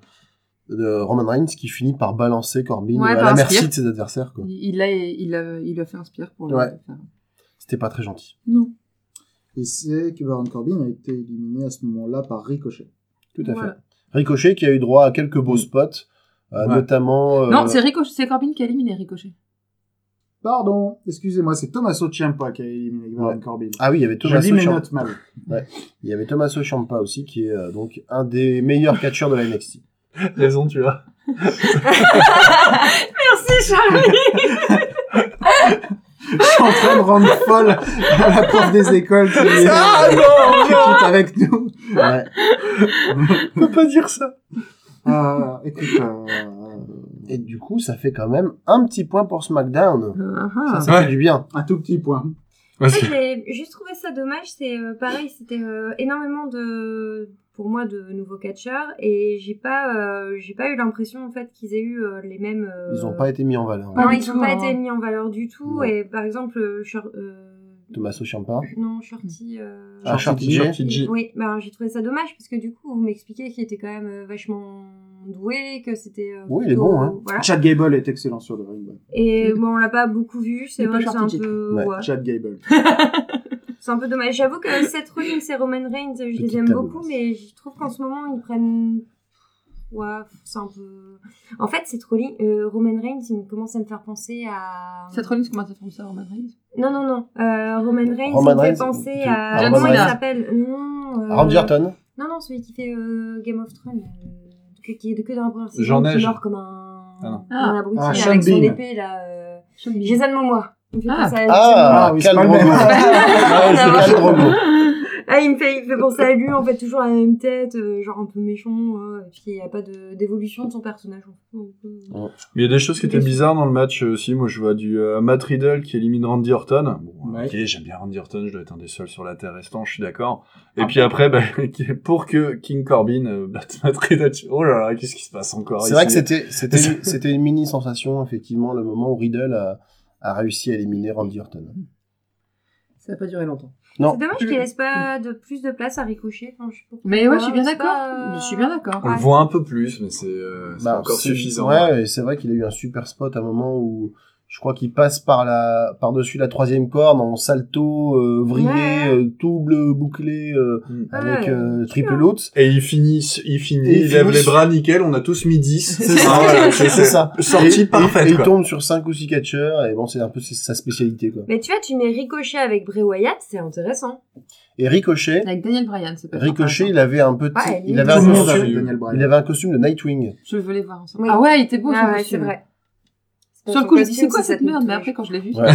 de Roman Reigns qui finit par balancer Corbin Ouais, euh, à par la merci de ses adversaires. Quoi. Il il a, il a, il a fait un spire pour le Ouais. faire. C'était pas très gentil. Non. Et c'est que Baron Corbin a été éliminé à ce moment-là par Ricochet. Tout à Voilà. fait. Ricochet qui a eu droit à quelques beaux spots, euh, Ouais. notamment. euh, Non, c'est Ricochet, c'est Corbin qui a éliminé Ricochet. Pardon, excusez-moi, c'est Tommaso Ciampa qui a éliminé Baron Ouais. Corbin. Ah oui, il y avait Tommaso Ciampa. mal. Il y avait Tommaso Ciampa aussi, qui est euh, donc un des meilleurs catcheurs de la NXT. Raison tu as. Merci Charlie. Je suis en train de rendre folle la prof des écoles qui est, Ah qui non, est avec nous. Ouais. on peut pas dire ça. Euh, écoute, euh, Et du coup, ça fait quand même un petit point pour SmackDown. Ah, Ça, ah. ça Ouais. fait du bien. un tout petit point. Parce En que- fait, j'ai juste trouvé ça dommage. C'est euh, pareil, c'était euh, énormément de, pour moi, de nouveaux catcheurs et j'ai pas, euh, j'ai pas eu l'impression en fait qu'ils aient eu euh, les mêmes. euh, Ils ont pas été mis en valeur. Pas non, ils tout, ont pas hein. été mis en valeur du tout. Non. Et par exemple, euh, euh, Tommaso Ciampa. non, Shorty. euh, Ah, Shorty. Shorty J. Oui, ben, j'ai trouvé ça dommage parce que du coup, vous m'expliquez qu'il était quand même euh, vachement doué, que c'était. euh, Oui, il est bon, hein. Voilà. Chad Gable est excellent sur le ring. Et bon, on l'a pas beaucoup vu, c'est vrai c'est un peu. Ouais. ouais. Chad Gable. C'est un peu dommage. J'avoue que Seth Rollins et Roman Reigns, je les aime beaucoup, mais je trouve qu'en ce moment, ils prennent. Ouais, c'est un peu. En fait, Seth Rollins, euh, Roman Reigns, il commence à me faire penser à. Seth Rollins, comment ça fait ça, Roman Reigns? Non, non, non. Euh, Roman Reigns, Roman il me Reigns, fait penser tu- à. Roman Comment il Reigns. s'appelle? Non. euh, Randy Orton. Non, non, celui qui fait euh, Game of Thrones. euh, que- qui est que dans la première saison. Jean qui Neige. meurt comme un. Ah non. Ah. Ah, Sean avec son Bean. épée là. Euh... Jason Momoa. Il me fait Ah. penser à Jason Ah, Ah oui, c'est Khal pas le Drogo. même. Ah, c'est Khal Drogo. Ah, il me fait, il me fait penser à lui, en fait, toujours la même tête, euh, genre un peu méchant, euh, et puis il n'y a pas de- d'évolution de son personnage. un peu- Il y a des choses qui étaient bizarres dans le match euh, aussi. Moi, je vois du euh, Matt Riddle qui élimine Randy Orton. Bon, Ouais. ok, j'aime bien Randy Orton, je dois être un des seuls sur la Terre restant, je suis d'accord. Et Ah. puis après, bah, pour que King Corbin euh, batte Matt Riddle, tu- oh là là, qu'est-ce qui se passe encore C'est vrai que ici c'était, c'était, c'était une mini sensation, effectivement, le moment où Riddle a, a réussi à éliminer Randy Orton. Ça n'a pas duré longtemps. Non. C'est dommage qu'il laisse pas de plus de place à Ricochet. Enfin, je sais pas pourquoi. Mais ouais, je suis bien d'accord. pas, Je suis bien d'accord. On le Ouais. voit un peu plus, mais c'est euh, c'est Bah, encore suffisant. Ouais, et c'est vrai qu'il a eu un super spot à un moment où je crois qu'il passe par la, par-dessus la troisième corde en salto, euh, vrillé, Ouais. euh, double bouclé, euh, Mm. avec euh, triple loot. Et il finit, il finit, Et il, il lève les bras nickel, on a tous mis 10. C'est ça, voilà, c'est ça. Sortie et- parfaite, Et, il tombe sur 5 ou 6 catcheurs, et bon, c'est un peu sa spécialité, quoi. Mais tu vois, tu mets Ricochet avec Bray Wyatt, c'est intéressant. Et Ricochet, Avec Daniel Bryan, c'est pas Ricochet, il avait un petit, Ouais, il il avait un costume. avec Daniel Bryan. il avait un costume de Nightwing. Je les voir ensemble. Oui. Ah ouais, il était beau Ah ouais, c'est vrai. C'est Sur le coup, je dis c'est quoi cette merde Mais après, quand je l'ai vu, Ouais.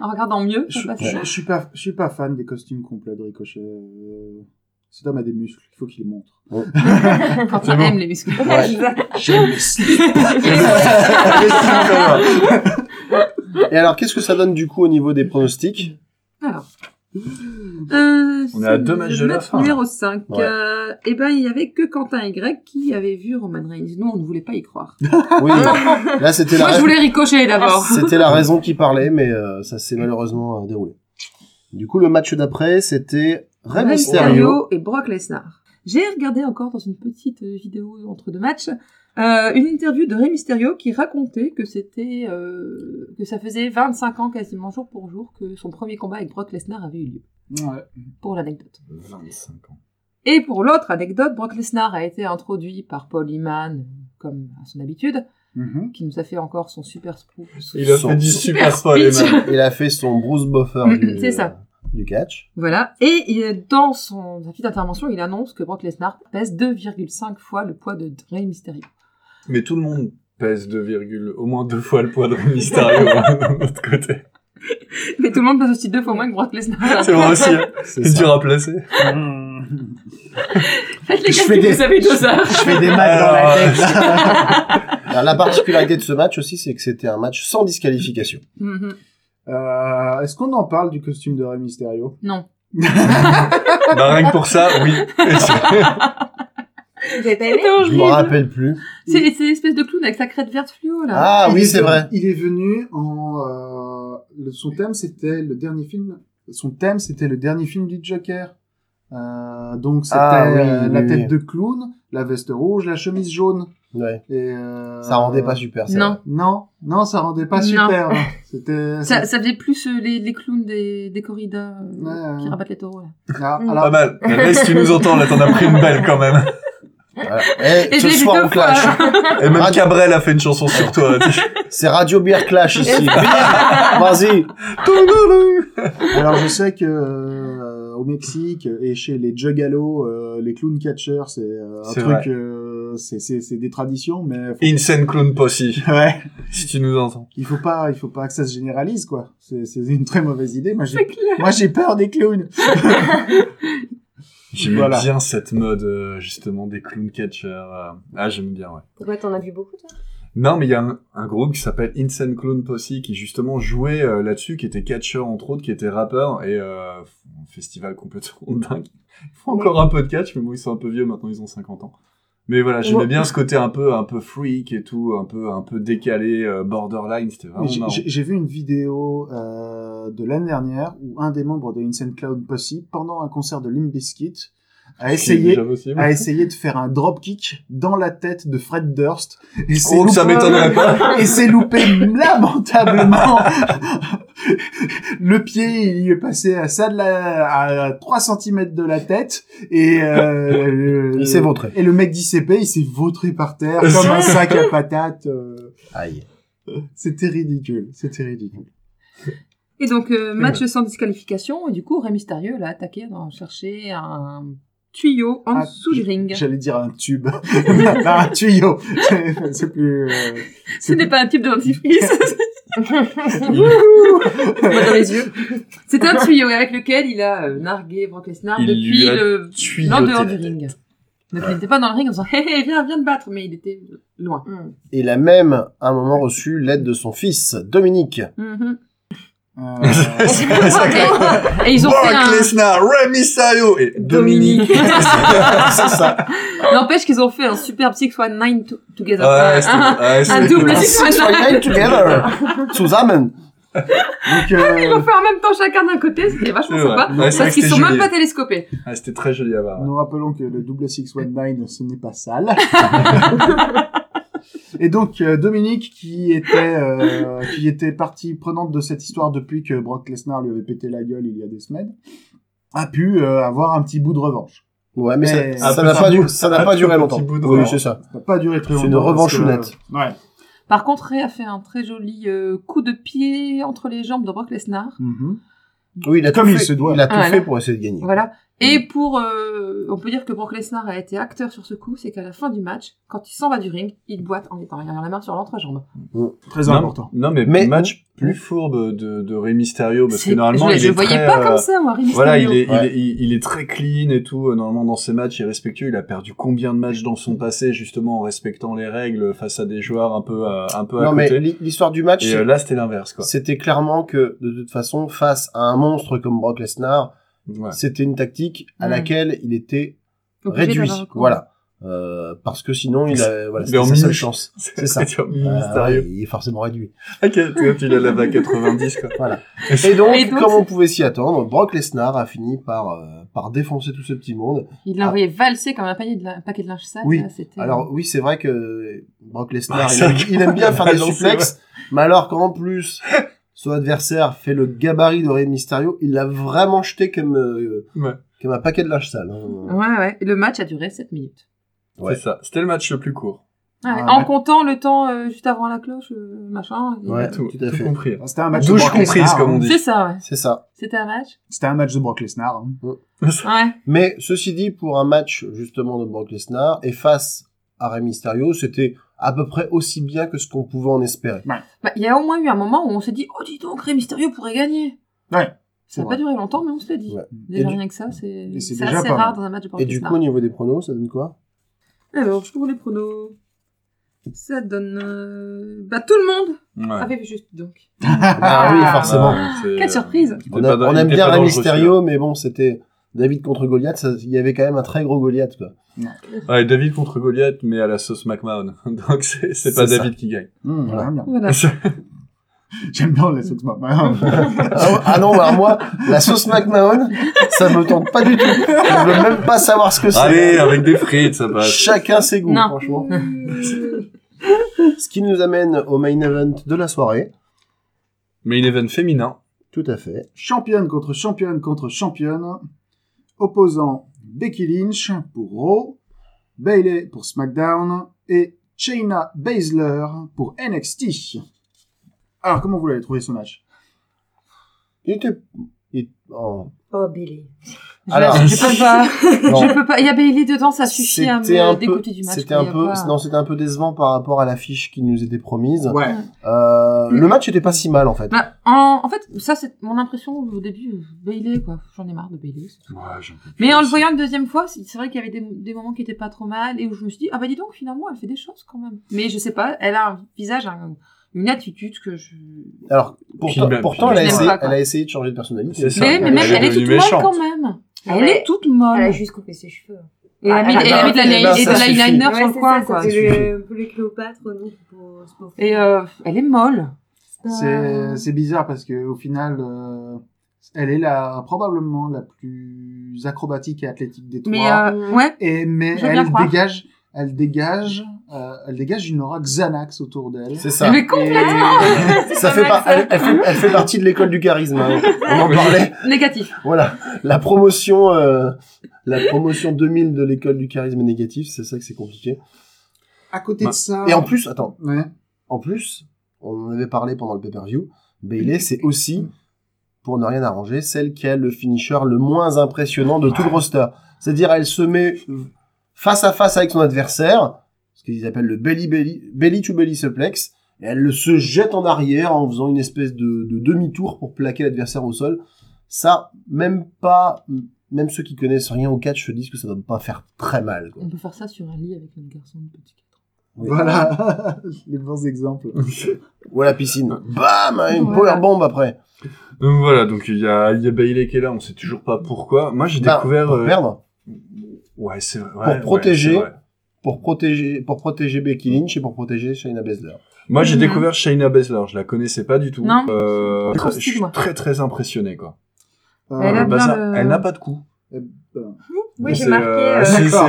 en regardant mieux, Je, suis pas, je suis pas fan des costumes complets de Ricochet. Euh, Cet homme a des muscles, il faut qu'il les montre. Quand on aime les muscles. Ouais. J'aime les slips. Et alors, qu'est-ce que ça donne du coup au niveau des pronostics? Alors. Euh, On est à deux matchs de la match fin, Numéro 5. Ouais. Euh, et ben, il y avait que Quentin et Greg qui avaient vu Roman Reigns. Nous, on ne voulait pas y croire. Oui, là c'était la, Moi, je voulais ricocher d'abord. c'était la raison qui parlait, mais euh, ça s'est malheureusement euh, déroulé. Du coup, le match d'après, c'était Rey Mysterio. Et Brock Lesnar. J'ai regardé encore dans une petite vidéo entre deux matchs euh, une interview de Rey Mysterio qui racontait que c'était euh, que ça faisait 25 ans quasiment jour pour jour que son premier combat avec Brock Lesnar avait eu lieu. Ouais. Pour l'anecdote. 25 ans. Et pour l'autre anecdote, Brock Lesnar a été introduit par Paul Heyman, comme à son habitude, Mhm. qui nous a fait encore son super spoof. Il a Son fait du super super man. Il a fait son Bruce Buffer du, C'est ça. du catch. Voilà. Et il dans son, sa petite intervention, il annonce que Brock Lesnar pèse 2,5 fois le poids de Rey Mysterio. Mais tout le monde pèse 2, virgule- au moins deux fois le poids de Rey Mysterio hein, de notre côté. Mais tout le monde pèse aussi deux fois moins que Brock Lesnar. C'est vrai aussi. hein. C'est dur à placer. Faites les Je calculs, fais des- vous avez deux heures. Je fais des maths dans la tête. Alors, la particularité de ce match aussi, c'est que c'était un match sans disqualification. Mhm. Euh, Est-ce qu'on en parle du costume de Rey Mysterio? Non. Bah, rien que pour ça, oui. Et c'est- Vous avez pas aimé C'était Je horrible. me rappelle plus. C'est c'est l'espèce de clown avec sa crête verte fluo, là. Ah Il oui, est c'est vrai. Il est venu en. euh, son thème, c'était le dernier film. Son thème, c'était le dernier film du Joker. Euh, donc c'était Ah oui, euh, la oui, tête oui. de clown, la veste rouge, la chemise jaune. Ouais. Et euh, Ça rendait pas super, ça. Non. Non, non, ça rendait pas Non. super. C'était. Ça, ça faisait plus euh, les, les clowns des, des corridas euh, Ouais, qui rabattent les taureaux, là. Ah, Mm. alors, Pas mal. Mais là, si tu nous entends, là, t'en as pris une belle quand même. Voilà. Et, Et je ce soir, on clash. Et même Radio- Cabrel a fait une chanson sur toi. C'est Radio Beer Clash ici. Vas-y. alors je sais que euh, au Mexique et chez les Juggalo, euh, les clown catchers, c'est euh, un truc, euh, c'est c'est c'est des traditions, mais faut- Insane Clown Posse, ouais. si tu nous entends. il faut pas il faut pas que ça se généralise quoi c'est c'est une très mauvaise idée moi j'ai peur des clowns Voilà. bien cette mode, euh, justement, des clown catchers. euh. Ah, j'aime bien, ouais. Pourquoi t'en as vu beaucoup, toi? Non, mais il y a un, un groupe qui s'appelle Insane Clown Posse qui justement jouait euh, là-dessus, qui était catcheur entre autres, qui était rappeur et euh, un festival complètement dingue. Ils font encore un peu de catch, mais bon, ils sont un peu vieux maintenant, ils ont 50 ans. Mais voilà, j'aimais Ouais. bien ce côté un peu, un peu freak et tout, un peu, un peu décalé, euh, borderline, c'était vraiment J'ai- marrant. j'ai j'ai vu une vidéo euh, de l'année dernière où un des membres de Insane Clown Posse pendant un concert de Limp Bizkit a C'est essayé a essayé de faire un dropkick dans la tête de Fred Durst. Et Oh, que ça loupé- m'étonnerait pas. et s'est loupé lamentablement. Le pied il est passé à ça de la à 3 cm de la tête. Et euh, le- Il s'est vautré. et le mec d'ICP il s'est vautré par terre comme un sac à patates. Euh, Aïe. c'était ridicule. C'était ridicule. Et donc, euh, match sans disqualification, et du coup, Rey Mysterio l'a attaqué, on chercher un tuyau en Ah, dessous du ring. J'allais dire un tube. non, un tuyau. C'est- plus... euh, Ce n'est pas un type de dentifrice. Moi, dans les yeux. C'est un tuyau avec lequel il a euh, nargué Brock Lesnar Il depuis le l'en dehors du ring. Donc il n'était pas dans le ring en disant hé hé viens viens te battre mais il était loin. Hmm. Il a même, à un moment, reçu l'aide de son fils, Dominique. Mhm. Euh, Et ils ont fait un Lesnar, Rey Mysterio et Dominique. C'est ça. N'empêche qu'ils ont fait un superbe six one nine to- together. Ouais, un, ouais, un c'était double six one nine. Together. Zusammen. donc, Ils euh, l'ont fait en même temps chacun d'un côté, c'était vachement sympa. Ouais, Parce qu'ils sont même pas télescopés. Ah, C'était très joli à voir. nous rappelons que le double 619, ce n'est pas sale. Et donc euh, Dominique, qui était euh, qui était partie prenante de cette histoire depuis que Brock Lesnar lui avait pété la gueule il y a des semaines, a pu euh, avoir un petit bout de revanche. Ouais, mais Mais- ça- ça Un n'a pas, du- ça n'a pas duré petit longtemps. bout de Oui, revanche. c'est ça. Ça n'a pas duré très C'est longtemps. une parce que, revanchounette. euh, ouais. Par contre, Ray a fait un très joli euh, coup de pied entre les jambes de Brock Lesnar. Mhm. Oui, il a Comme tout il fait. se doit. Il a tout Ah, fait voilà. pour essayer de gagner. Voilà. Et pour, euh, on peut dire que Brock Lesnar a été acteur sur ce coup, c'est qu'à la fin du match, quand il s'en va du ring, il boite en étant la main sur l'entrejambe. Très Non, important. Non, mais, Mais- match plus fourbe de, de Rey Mysterio, parce que normalement, je, il je est voyais très, pas euh, comme ça, moi, Rey Voilà, il Mysterio. est, Ouais. il, est, il, il est très clean et tout. euh, Normalement, dans ses matchs, il est respectueux. Il a perdu combien de matchs dans son passé, justement, en respectant les règles face à des joueurs un peu, à, un peu à Non, mais côté? l'histoire du match, Et euh, là, c'était l'inverse, quoi. c'était clairement que, de toute façon, face à un monstre comme Brock Lesnar, Ouais. c'était une tactique à laquelle il était Obligé réduit. Voilà. Euh, parce que sinon, il a, voilà, c'était sa seule chance. C'est ça. Euh, il est forcément réduit. Ok, tu tu l'as lavé à 90, quoi. Voilà. Et donc, Et donc, comme on pouvait s'y attendre, Brock Lesnar a fini par, euh, par défoncer tout ce petit monde. Il l'a envoyé valser comme un, panier de la- un paquet de linge sale. Oui. là, Alors oui, c'est vrai que Brock Lesnar, Ah, il, aime, vrai il aime bien faire des suplexes, mais alors qu'en plus son adversaire fait le gabarit de Rey Mysterio, il l'a vraiment jeté comme euh, Ouais. comme un paquet de linge sale. hein. Ouais, ouais. Et le match a duré 7 minutes. Ouais. C'est ça. C'était le match le plus court. Ouais, Ah, en ouais. comptant le temps euh, juste avant la cloche, euh, machin. et- Ouais. tout, tout à tout fait. compris. C'était un match de Brock comprise, Lesnar, comme on hein. dit. C'est ça, ouais. C'est ça. C'était un match. C'était un match de Brock Lesnar. hein. Ouais. Mais ceci dit, pour un match justement de Brock Lesnar et face à Rey Mysterio, c'était à peu près aussi bien que ce qu'on pouvait en espérer. Bah, il y a au moins eu un moment où on s'est dit, oh, dis donc, Rey Mysterio pourrait gagner. Ouais. Ça n'a pas duré longtemps, mais on se l'a dit. Ouais. Déjà du- rien que ça, c'est assez pas rare mal. dans un match de Et du coup, au niveau des pronos, ça donne quoi? Alors, je trouve les pronos. Ça donne... euh, Bah, tout le monde Ouais. avait vu juste, donc. Ah oui, forcément. C'est- Quelle surprise il était On, a- on aime bien Rey Mysterio, mais bon, c'était David contre Goliath, ça- il y avait quand même un très gros Goliath, quoi. Ouais, David contre Goliath, mais à la sauce McMahon. Donc, c'est pas ça. David qui gagne. Voilà. j'aime bien. Voilà. J'aime bien les sauces McMahon. Ah, ah non, alors moi, la sauce McMahon, ça me tente pas du tout. Je veux même pas savoir ce que c'est. Allez, avec des frites, ça passe. Chacun ses goûts, Non. franchement. Ce qui nous amène au main event de la soirée. Main event féminin. Tout à fait. championne contre championne contre championne, opposant Becky Lynch pour Raw, Bailey pour SmackDown et Shayna Baszler pour NXT. Alors, comment vous l'avez trouvé ce match? Oh. Oh, Billy. Je- Alors- je peux pas. Je peux pas. Il y a Bailey dedans, ça suffit à me peu, dégoûter du match. c'était un peu, pas- non, c'était un peu décevant par rapport à l'affiche qui nous était promise. Ouais. Euh, le match était pas si mal, en fait. Bah, en, en fait, ça c'est mon impression au début. Bailey, quoi. J'en ai marre de Bailey. Ouais, Mais en le voyant une deuxième fois, c'est c'est vrai qu'il y avait des, des moments qui étaient pas trop mal et où je me suis dit ah bah dis donc finalement elle fait des choses quand même. Mais je sais pas, elle a un visage, un- une attitude que je. Alors, pourtant, Puis pourtant puis elle, a essayé, pas, elle a essayé de changer de personnalité. C'est ça. Mais, mais elle même est elle est toute molle quand même. Elle Elle est- est toute molle. Elle a juste coupé ses cheveux. Et elle a mis, Ah, elle a mis de la, eh ben, et de ça l'eyeliner suffit. sur le coin quoi. C'est le, un peu le Cléopâtre, non c'est pour- Et euh, elle est molle. C'est c'est bizarre parce que au final, euh, elle est la probablement la plus acrobatique et athlétique des trois. Mais euh, ouais. Et mais elle dégage, elle dégage, euh, elle dégage une aura Xanax autour d'elle. C'est ça. Mais complètement Et- Ça pas fait ça. elle, elle fait, elle fait partie de l'école du charisme. hein. On en parlait. négatif. Voilà. La promotion, euh, la promotion 2000 de l'école du charisme négatif, c'est ça que c'est compliqué. à côté Bah, de ça. Et en plus, attends, Ouais. en plus, on en avait parlé pendant le pay-per-view, Bailey, c'est aussi, pour ne rien arranger, celle qui a le finisher le moins impressionnant de tout le roster. C'est-à-dire, elle se met face à face avec son adversaire, ce qu'ils appellent le belly belly, belly to belly suplex, et elle le- se jette en arrière en faisant une espèce de, de demi-tour pour plaquer l'adversaire au sol. Ça, même pas, même ceux qui connaissent rien au catch se disent que ça doit pas faire très mal. quoi. On peut faire ça sur un lit avec notre garçon de petit 4 Oui. Voilà, les bons exemples. Ou à la piscine. Bam! Une Voilà. powerbomb après. Donc voilà, donc il y a, il y a Bailey qui est là, on sait toujours pas pourquoi. Moi j'ai Bah, découvert... pour euh, perdre. Ouais, c'est vrai. Pour ouais, protéger. Pour protéger, pour protéger Becky Lynch et pour protéger Shayna Baszler. Moi j'ai Mhm. découvert Shayna Baszler, je la connaissais pas du tout. Non. Euh, je suis moi. très très impressionné quoi. Euh, Elle le- n'a pas de coup. eh ben, Moi, j'ai C'est, marqué, euh,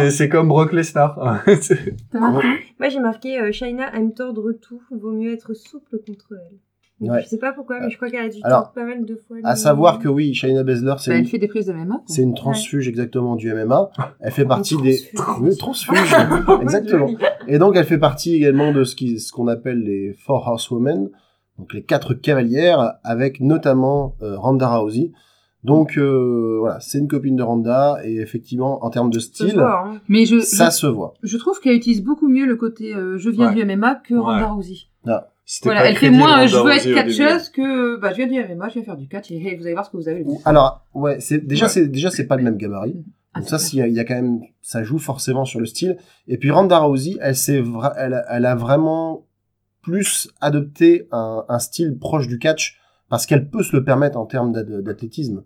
euh, c'est- comme Brock Lesnar. C'est- T'as marqué moi, j'ai marqué euh, Shaina aime tordre tout, vaut mieux être souple contre elle. Donc, Ouais. Je sais pas pourquoi, mais je crois qu'elle a dû Alors, pas mal de fois. À savoir que oui, Shayna Baszler, c'est Bah, une, Elle fait des prises de MMA. quoi. c'est une transfuge exactement du MMA. Elle fait partie des transfuge. Oui, transfuge, exactement. Et donc elle fait partie également de ce qui ce qu'on appelle les Four Horsewomen, donc les quatre cavalières, avec notamment euh, Ronda Rousey. Donc euh, voilà, c'est une copine de Ronda et effectivement en termes de Ça se style, voit, hein. Mais je, ça je, se voit. je trouve qu'elle utilise beaucoup mieux le côté euh, je viens Ouais. du MMA que Ronda. Rousey. Voilà, pas elle fait moins euh, je veux être catcheuse que bah, je viens du MMA, je viens faire du catch et hey, vous allez voir ce que vous avez. Alors ouais, c'est déjà Ouais. c'est déjà c'est pas le même gabarit. Ah, Donc ça, s'il y a- il y a quand même, ça joue forcément sur le style. Et puis Ronda Rousey, elle s'est, vra- elle, a- elle a vraiment plus adopté un, un style proche du catch parce qu'elle peut se le permettre en termes d'athlétisme.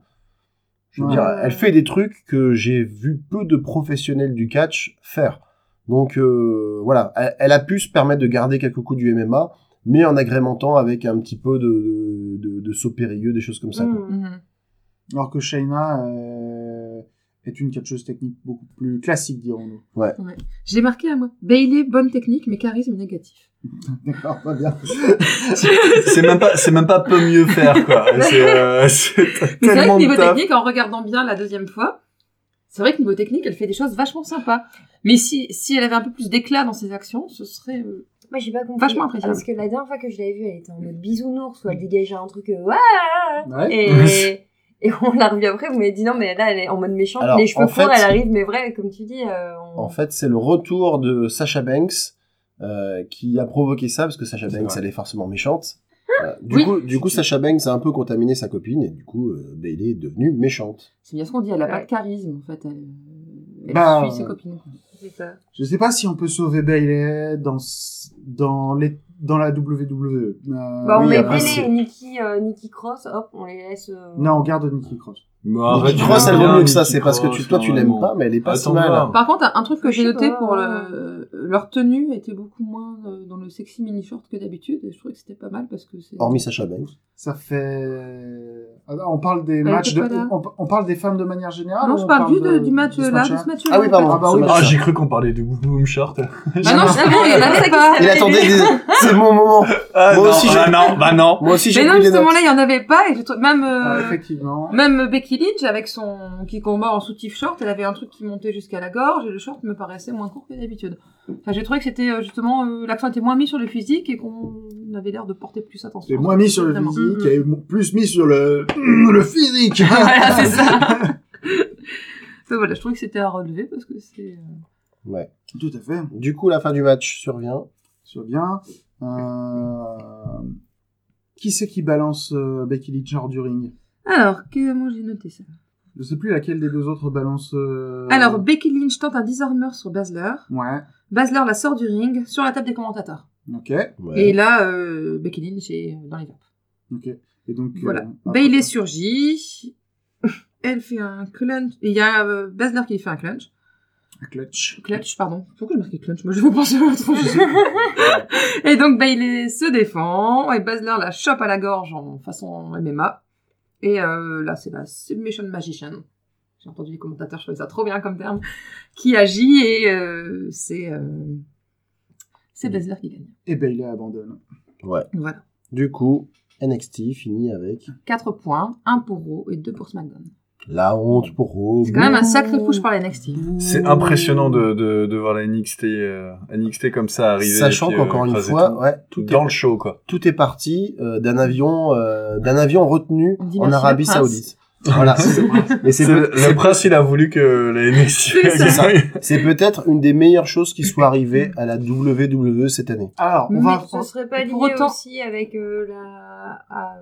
Je veux Ouais. dire, elle fait des trucs que j'ai vu peu de professionnels du catch faire. Donc euh, voilà, elle, elle a pu se permettre de garder quelques coups du MMA, mais en agrémentant avec un petit peu de, de, de saut périlleux, des choses comme ça. quoi. Mm. Mhm. Alors que Shayna euh, est une catcheuse technique beaucoup plus classique, dirons-nous. J'ai marqué à moi. Bailey, bonne technique, mais charisme négatif. D'accord, pas bien. c'est même pas, c'est même pas peu mieux faire quoi. C'est, euh, c'est Mais c'est vrai que niveau technique, en regardant bien la deuxième fois, c'est vrai que niveau technique, elle fait des choses vachement sympas. Mais si, si elle avait un peu plus d'éclat dans ses actions, ce serait... euh, Moi, j'ai pas compris. Vachement appréciable. Parce que la dernière fois que je l'avais vue, elle était en mode bisounours, ou elle dégageait un truc, euh, ouais, Ouais. et, et on l'a revue après, vous m'avez dit non, mais là, elle est en mode méchante, Alors, les cheveux fait- courts, elle arrive, mais vrai, comme tu dis, euh, on- En fait, c'est le retour de Sasha Banks euh, qui a provoqué ça parce que Sasha C'est Banks, vrai. elle est forcément méchante. Euh, du Oui. coup, du coup, Sasha Banks a un peu contaminé sa copine et du coup, euh, Bailey est devenue méchante. C'est bien ce qu'on dit, elle a pas de charisme, en fait. Elle, elle Bah, suit ses copines. Ça. Je sais pas si on peut sauver Bailey dans, dans, les, dans la WWE. Euh, Bah, on oui, met Bailey et Nikki, euh, Nikki Cross, hop, on les laisse. euh, Non, on garde Nikki Cross. Arrête, tu elle l'aimes vaut mieux que ça, c'est parce que tu, toi, tu l'aimes pas, mais elle est pas si mal. Par contre, un truc que Je j'ai noté pas. pour le, leur tenue était beaucoup moins euh, dans le sexy mini short que d'habitude, et je trouvais que c'était pas mal parce que c'est. Hormis Sasha Banks. Ça fait. Ah, On parle des Elle matchs de. On, on parle des femmes de manière générale Non, je on parle du, de- du match là, de ce match Ah oui, pardon. Ah bah oui. Ah, j'ai cru qu'on parlait de Boom Short. Ah non, c'est bon, il y en a C'est pas. Il attendait, des- c'est mon moment. Ah, Moi non, aussi, j'ai- ah, non, bah non. Moi aussi, j'ai Mais non, justement là, il y en avait pas, et j'ai trouvé- même, euh, Ah, effectivement. même Becky Lynch avec son, qui combat en soutif short, elle avait un truc qui montait jusqu'à la gorge, et le short me paraissait moins court que d'habitude. Enfin, j'ai trouvé que c'était, euh, justement, euh, l'accent était moins mis sur le physique et qu'on avait l'air de porter plus attention. C'est moins mis sur le physique Mhm. et plus mis sur le, le physique. voilà, c'est ça. Donc voilà, je trouvais que c'était à relever parce que c'est. euh, Ouais. Tout à fait. Du coup, la fin du match survient. Euh... Qui c'est qui balance euh, Becky Lynch hors du ring? Alors, comment j'ai noté ça Je sais plus laquelle des deux autres balance. euh, Alors, Becky Lynch tente un disarmer sur Basler. Ouais. Basler la sort du ring sur la table des commentateurs. Ok. Ouais. Et là, euh, Becky Lynch est dans les vapes. Ok. Et donc. Voilà. euh, Bailey surgit. Elle fait un clutch. Il y a euh, Basler qui fait un clutch. un clutch. Clutch, pardon. Pourquoi je marqué clutch? Moi, je veux penser à autre chose. et donc, Bailey se défend. Et Basler la chope à la gorge en façon MMA. Et euh, là, c'est la Submission Magician. J'ai entendu les commentateurs, je trouvais ça trop bien comme terme. Qui agit et euh, c'est... euh, c'est qui gagne. Et Bailey abandonne. Ouais. Voilà. Du coup, NXT finit avec 4 points, 1 pour Raw et 2 pour SmackDown. La honte pour Raw. C'est quand même un sacré push par la NXT. C'est impressionnant de, de, de voir la NXT, euh, NXT comme ça arriver. Sachant puis, euh, qu'encore une fois, tout, ouais, tout, dans est, le show, quoi. tout est parti euh, d'un avion, euh, d'un avion retenu en Arabie. Saoudite. Voilà. Mais c'est le prince, il a voulu que la NXT C'est ça. gagne. c'est peut-être une des meilleures choses qui soit arrivée à la WWE cette année. Alors, on Mais va... Ce serait pas lié autant- aussi avec euh, la... à-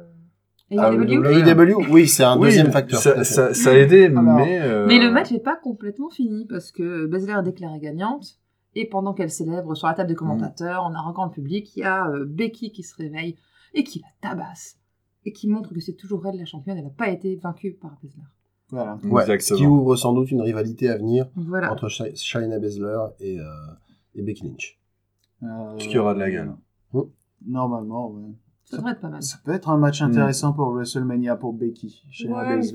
AEW. le AEW, oui, c'est un Oui, deuxième facteur. Ça, a aidé, Alors, mais. euh, Mais le match n'est pas complètement fini parce que Baszler est déclarée gagnante et pendant qu'elle célèbre sur la table des commentateurs, en arrogant le public, il y a euh, Becky qui se réveille et qui la tabasse et qui montre que c'est toujours elle la championne. Elle n'a pas été vaincue par Baszler. Voilà. Ouais, ce Exactement. qui ouvre sans doute une rivalité à venir Voilà. entre Sha- Shayna Baszler et, euh, et Becky Lynch. Euh, Ce qui aura de la gueule. Oh. Normalement, ouais. Ça devrait être pas mal. Ça peut être un match intéressant pour WrestleMania pour Becky. Chez Ouais, Becky.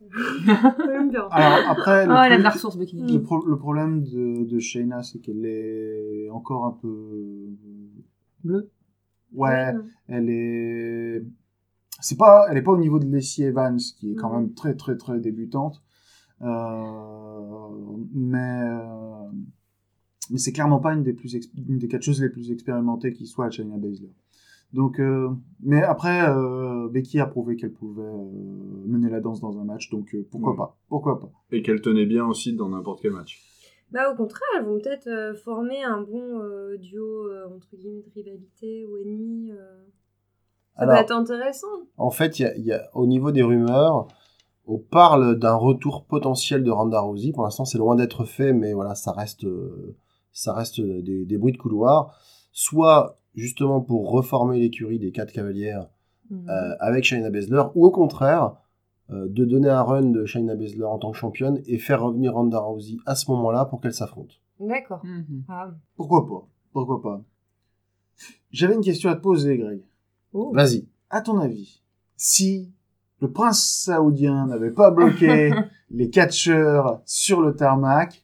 Alors après, le, Oh, elle a de la ressource, Becky. le, pro- le problème de, de Shayna, c'est qu'elle est encore un peu... Bleu. Ouais, elle est... C'est pas, elle est pas au niveau de Lacey Evans, qui est quand Mhm. même très très très débutante. Euh, mais euh, mais c'est clairement pas une des plus ex- une des quatre choses les plus expérimentées qui soit à Shayna Baszler. Donc, euh, mais après, euh, Becky a prouvé qu'elle pouvait euh, mener la danse dans un match, donc euh, pourquoi pas, pourquoi pas. Et qu'elle tenait bien aussi dans n'importe quel match. Bah au contraire, elles vont peut-être euh, former un bon euh, duo euh, entre guillemets de rivalité ou ennemi. euh. Ça Alors- va être intéressant. En fait, il y a, y a- au niveau des rumeurs, on parle d'un retour potentiel de Ronda Rousey. Pour l'instant, c'est loin d'être fait, mais voilà, ça reste, euh, ça reste des, des bruits de couloir. Soit justement pour reformer l'écurie des quatre cavalières Mhm. euh, avec Shayna Baszler, ou au contraire, euh, de donner un run de Shayna Baszler en tant que championne et faire revenir Ronda Rousey à ce moment-là pour qu'elle s'affronte. D'accord. Mhm. Ah. Pourquoi pas, pourquoi pas? J'avais une question à te poser, Greg. Oh. Vas-y. À ton avis, si le prince saoudien n'avait pas bloqué les catcheurs sur le tarmac,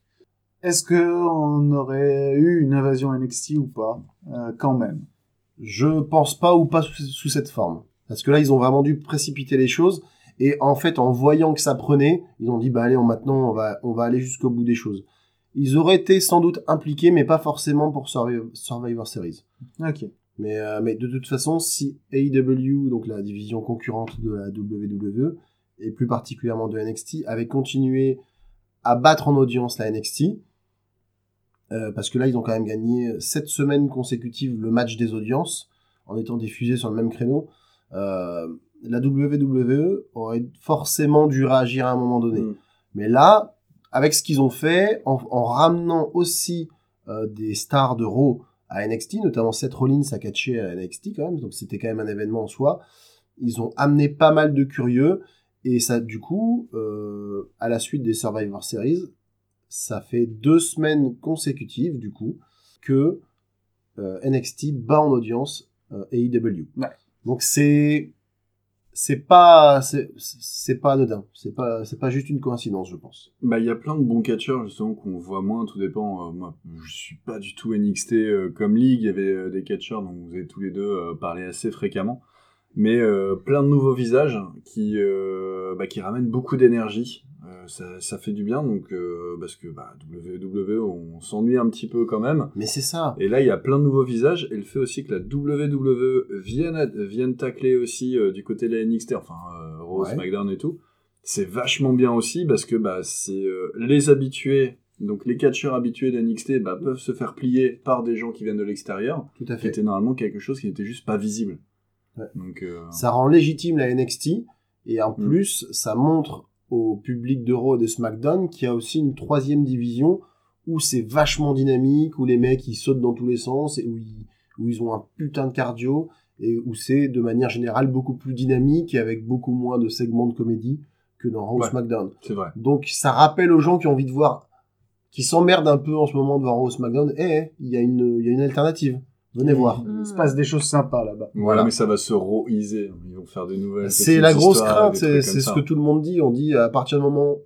est-ce que on aurait eu une invasion NXT ou pas Euh, Quand même? Je pense pas ou pas sous, sous cette forme. Parce que là, ils ont vraiment dû précipiter les choses. Et en fait, en voyant que ça prenait, ils ont dit, bah allez, on, maintenant, on va, on va aller jusqu'au bout des choses. Ils auraient été sans doute impliqués, mais pas forcément pour Survivor, Survivor Series. Ok. Mais, euh, mais de toute façon, si AEW, donc la division concurrente de la WWE, et plus particulièrement de NXT, avait continué à battre en audience la NXT, euh, parce que là, ils ont quand même gagné sept semaines consécutives le match des audiences, en étant diffusés sur le même créneau, euh, la WWE aurait forcément dû réagir à un moment donné. Mm. Mais là, avec ce qu'ils ont fait, en, en ramenant aussi euh, des stars de Raw à NXT, notamment Seth Rollins a catché à NXT quand même, donc c'était quand même un événement en soi. Ils ont amené pas mal de curieux, et ça, du coup, euh, à la suite des Survivor Series, ça fait deux semaines consécutives, du coup, que euh, NXT bat en audience euh, AEW. Ouais. Donc c'est c'est pas c'est c'est pas anodin, c'est pas c'est pas juste une coïncidence, je pense. Bah, il y a plein de bons catcheurs, justement, qu'on voit moins, tout dépend. Euh, moi, je suis pas du tout NXT euh, comme ligue, il y avait euh, des catcheurs dont vous avez tous les deux euh, parlé assez fréquemment. Mais euh, plein de nouveaux visages qui, euh, bah, qui ramènent beaucoup d'énergie. Ça, ça fait du bien, donc, euh, parce que bah, WWE, on s'ennuie un petit peu quand même. Mais c'est ça. Et là, il y a plein de nouveaux visages, et le fait aussi que la WWE vienne, vienne tacler aussi euh, du côté de la NXT, enfin, euh, Raw, Ouais. SmackDown et tout, c'est vachement bien aussi, parce que bah, c'est euh, les habitués, donc les catcheurs habitués de NXT bah, peuvent se faire plier par des gens qui viennent de l'extérieur, Tout à fait. était normalement quelque chose qui n'était juste pas visible. Ouais. Donc, Ça rend légitime la NXT et en Mm. plus, ça montre au public de Raw et de SmackDown qu'il y a aussi une troisième division où c'est vachement dynamique, où les mecs ils sautent dans tous les sens et où ils, où ils ont un putain de cardio et où c'est de manière générale beaucoup plus dynamique et avec beaucoup moins de segments de comédie que dans Raw ou Ouais. SmackDown. c'est vrai. Donc ça rappelle aux gens qui ont envie de voir, qui s'emmerdent un peu en ce moment de voir Raw ou SmackDown, eh, eh, il y, y a une alternative. Venez voir. Il se passe des choses sympas là-bas. Voilà, mais ça va se roiser. Ils vont faire des nouvelles. C'est la grosse crainte, c'est ce que tout le monde dit. On dit à partir du moment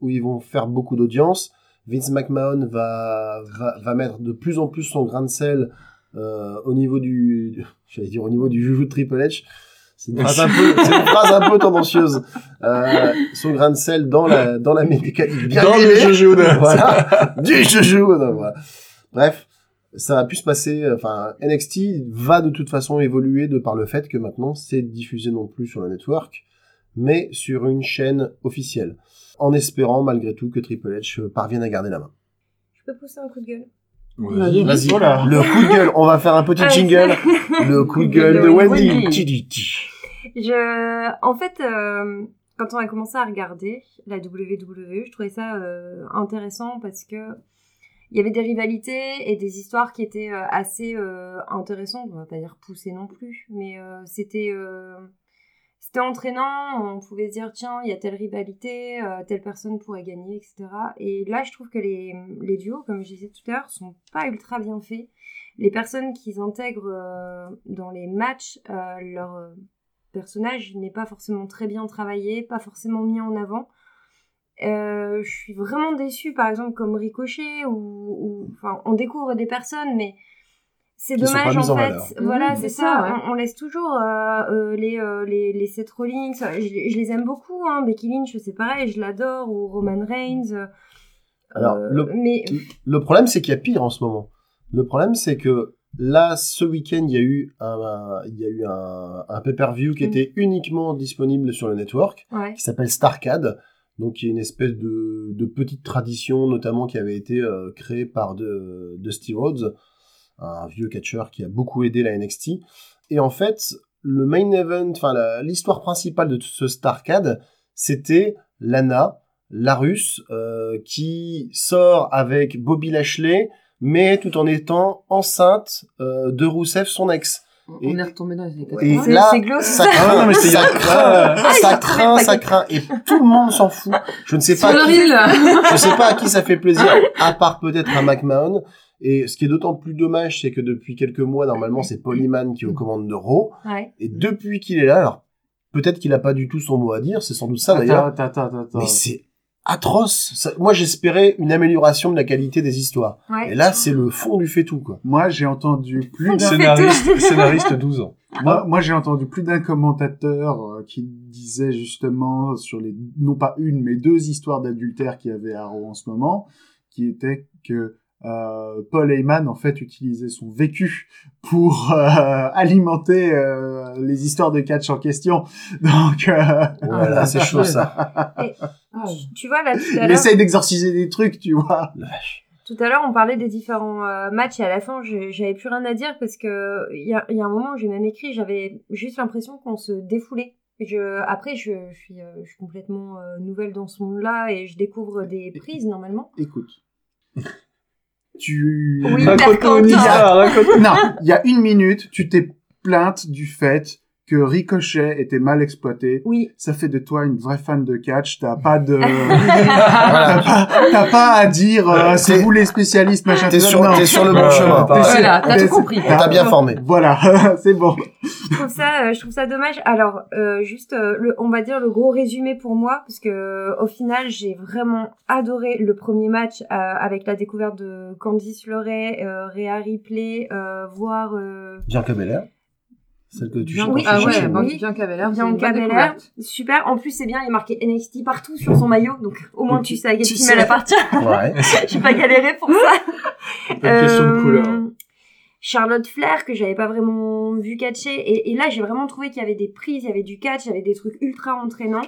où ils vont faire beaucoup d'audience, Vince McMahon va, va, va mettre de plus en plus son grain de sel euh, au niveau du, j'allais dire au niveau du joujou de Triple H. C'est une phrase un peu, c'est une phrase un peu tendancieuse. Euh, son grain de sel dans la dans la mécanique bien Dans le de- voilà, du non, voilà. Bref, ça a pu se passer. Enfin, NXT va de toute façon évoluer de par le fait que maintenant c'est diffusé non plus sur le network, mais sur une chaîne officielle, en espérant malgré tout que Triple H parvienne à garder la main. Je peux pousser un coup de gueule? Vas-y. Vas-y, Oh là. le coup de gueule. On va faire un petit Ah, jingle. Le coup de gueule de Wendy. Je, en fait, euh, quand on a commencé à regarder la WWE, je trouvais ça euh, intéressant parce que il y avait des rivalités et des histoires qui étaient euh, assez euh, intéressantes. On va pas dire poussées non plus, mais euh, c'était entraînant. On pouvait se dire tiens, il y a telle rivalité, telle personne pourrait gagner, etc. Et là, je trouve que les duos, comme je disais tout à l'heure, sont pas ultra bien faits. Les personnes qu'ils intègrent dans les matchs, leur personnage n'est pas forcément très bien travaillé, pas forcément mis en avant. Euh, je suis vraiment déçue, par exemple, comme Ricochet, ou, ou- enfin, on découvre des personnes, mais c'est dommage en en fait. valeur. Voilà, c'est ça. ça, ouais. On, on laisse toujours euh, euh, les, euh, les les Seth Rollins. Je, je les aime beaucoup, hein. Becky Lynch, c'est pareil, je l'adore, ou Roman Reigns. euh, Alors, le- mais Le problème, c'est qu'il y a pire en ce moment. Le problème, c'est que là, ce week-end, il y a eu un, un- il y a eu un, un pay-per-view qui Mm. était uniquement disponible sur le network, ouais, qui s'appelle Starcade, donc qui est une espèce de, petite tradition, notamment qui avait été euh, créée par Dusty Rhodes, un vieux catcheur qui a beaucoup aidé la NXT. Et en fait, le main event, enfin l'histoire principale de ce Starcade, c'était Lana, la russe, euh, qui sort avec Bobby Lashley, mais tout en étant enceinte euh, de Rousseff, son ex. On Et- est retombé dans les années Et 80. C'est- là, c'est glauque. ça Ah craint, non, mais c'est- ça craint, Ah, ça craint, ça craint, et tout le monde s'en fout. Je ne sais pas, qui, je sais pas à qui ça fait plaisir, à part peut-être à McMahon. Et ce qui est d'autant plus dommage, c'est que depuis quelques mois, normalement, c'est Paul Heyman qui est aux commandes de Raw. ouais. Et depuis qu'il est là, alors, peut-être qu'il a pas du tout son mot à dire, c'est sans doute ça Attends, d'ailleurs. attends, attends, attends. Mais c'est atroce. Ça- moi, j'espérais une amélioration de la qualité des histoires. ouais. Et là, c'est le fond du fait tout, quoi. Moi, j'ai entendu plus d'un Scénariste, scénariste 12 ans. Moi, moi j'ai entendu plus d'un commentateur euh, qui disait justement sur les non pas une mais deux histoires d'adultère qu'il y avait à Raw en ce moment, qui était que euh, Paul Heyman en fait utilisait son vécu pour euh, alimenter euh, les histoires de catch en question. Donc euh, Voilà, c'est chaud, ça. Ah, Tu vois là tout à il l'heure. essaye d'exorciser des trucs, tu vois. Tout à l'heure, on parlait des différents euh, matchs et à la fin, j'avais plus rien à dire parce que il y a, il y a un moment où j'ai même écrit, j'avais juste l'impression qu'on se défoulait. Je, après, je, je suis, euh, je suis complètement euh, nouvelle dans ce monde-là et je découvre des prises normalement. Écoute. Tu... Oui, Non, il y a une minute, tu t'es plainte du fait que Ricochet était mal exploité. Oui. Ça fait de toi une vraie fan de catch. T'as pas de, t'as pas, t'as pas à dire, euh, c'est T'es- vous les spécialistes, machin. T'es tout ça. sur, t'es sur le bon Euh, chemin. T'es- Voilà, t'as tout compris. On t'a bien formé. Voilà, c'est bon. Je trouve ça, euh, je trouve ça dommage. Alors, euh, juste, euh, le, on va dire le gros résumé pour moi, parce que euh, au final, j'ai vraiment adoré le premier match euh, avec la découverte de Candice euh, Rhea Ripley, euh, voir euh, Bianca Belair. Celle que tu Bien-. Oui, ah oui, ouais, oui. Bianca Belair, Bianca Belair. Super. En plus, c'est bien, il est marqué NXT partout sur son maillot, donc au moins tu sais à quel Tu sais. elle appartient. Ouais. J'ai pas galéré pour ça. Pas question de Euh, couleur. Charlotte Flair que j'avais pas vraiment vu catcher et, et là j'ai vraiment trouvé qu'il y avait des prises, il y avait du catch, il y avait des trucs ultra entraînants.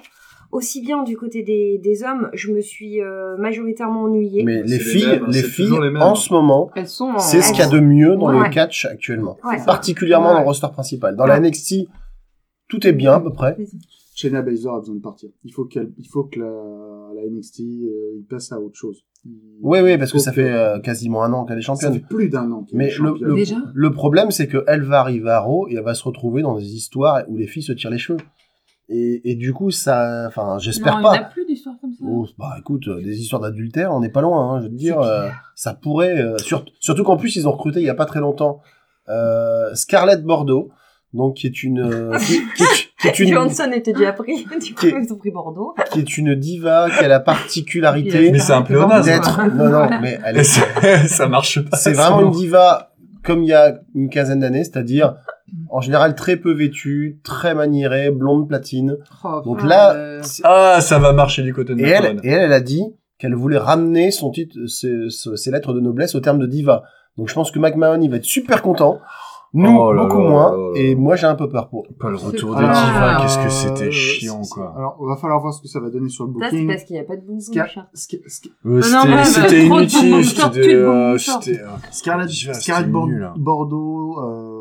Aussi bien du côté des, des hommes, je me suis euh, majoritairement ennuyée. Mais les filles, mêmes, les filles, les en ce moment, en... c'est ce qu'il y a de mieux dans Ouais. le catch actuellement. Ouais. Particulièrement Ouais. dans le roster principal. Dans la NXT, tout est bien à peu près. Shayna Baszler a besoin de partir. Il faut qu'elle, il faut que la, la NXT, euh, il passe à autre chose. Oui, oui, parce que ça fait euh, quasiment un an qu'elle est ça championne. fait plus d'un an. qu'elle Mais est le, championne. le, Déjà? le problème, c'est qu'elle va arriver à Raw et elle va se retrouver dans des histoires où les filles se tirent les cheveux. Et, et du coup, ça, enfin, j'espère il n'y a pas. plus d'histoires comme ça. Oh, bah écoute, euh, des histoires d'adultère, on n'est pas loin, hein, je veux te dire, euh, ça pourrait, euh, sur- surtout qu'en plus ils ont recruté il y a pas très longtemps euh, Scarlett Bordeaux, donc qui est une, qui, qui est, qui est une, Johnson était déjà pris, du coup Qui est- ils ont pris Bordeaux. qui est une diva qui a la particularité Mais c'est un pléonasme. d'être, non non, mais elle est, ça marche pas. c'est vraiment une diva comme il y a une quinzaine d'années, c'est-à-dire en général très peu vêtue, très maniérée, blonde platine. Oh, Donc là, euh, Ah, ça va marcher du côté de et elle, et elle, elle a dit qu'elle voulait ramener son titre, ses, ses- ses lettres de noblesse au terme de diva. Donc je pense que McMahon, il va être super content. Nous, Oh là beaucoup là moins. là là là. Et moi, j'ai un peu peur pour. Pas le retour des divas, Ah, qu'est-ce que Euh, c'était c'est- chiant, quoi. Alors, on va falloir voir ce que ça va donner sur le Ça, c'est booking. parce qu'il n'y a pas de Ouais, Ah c'était inutile, c'était... euh, c'était, euh, Scarlett, hein. Bordeaux euh,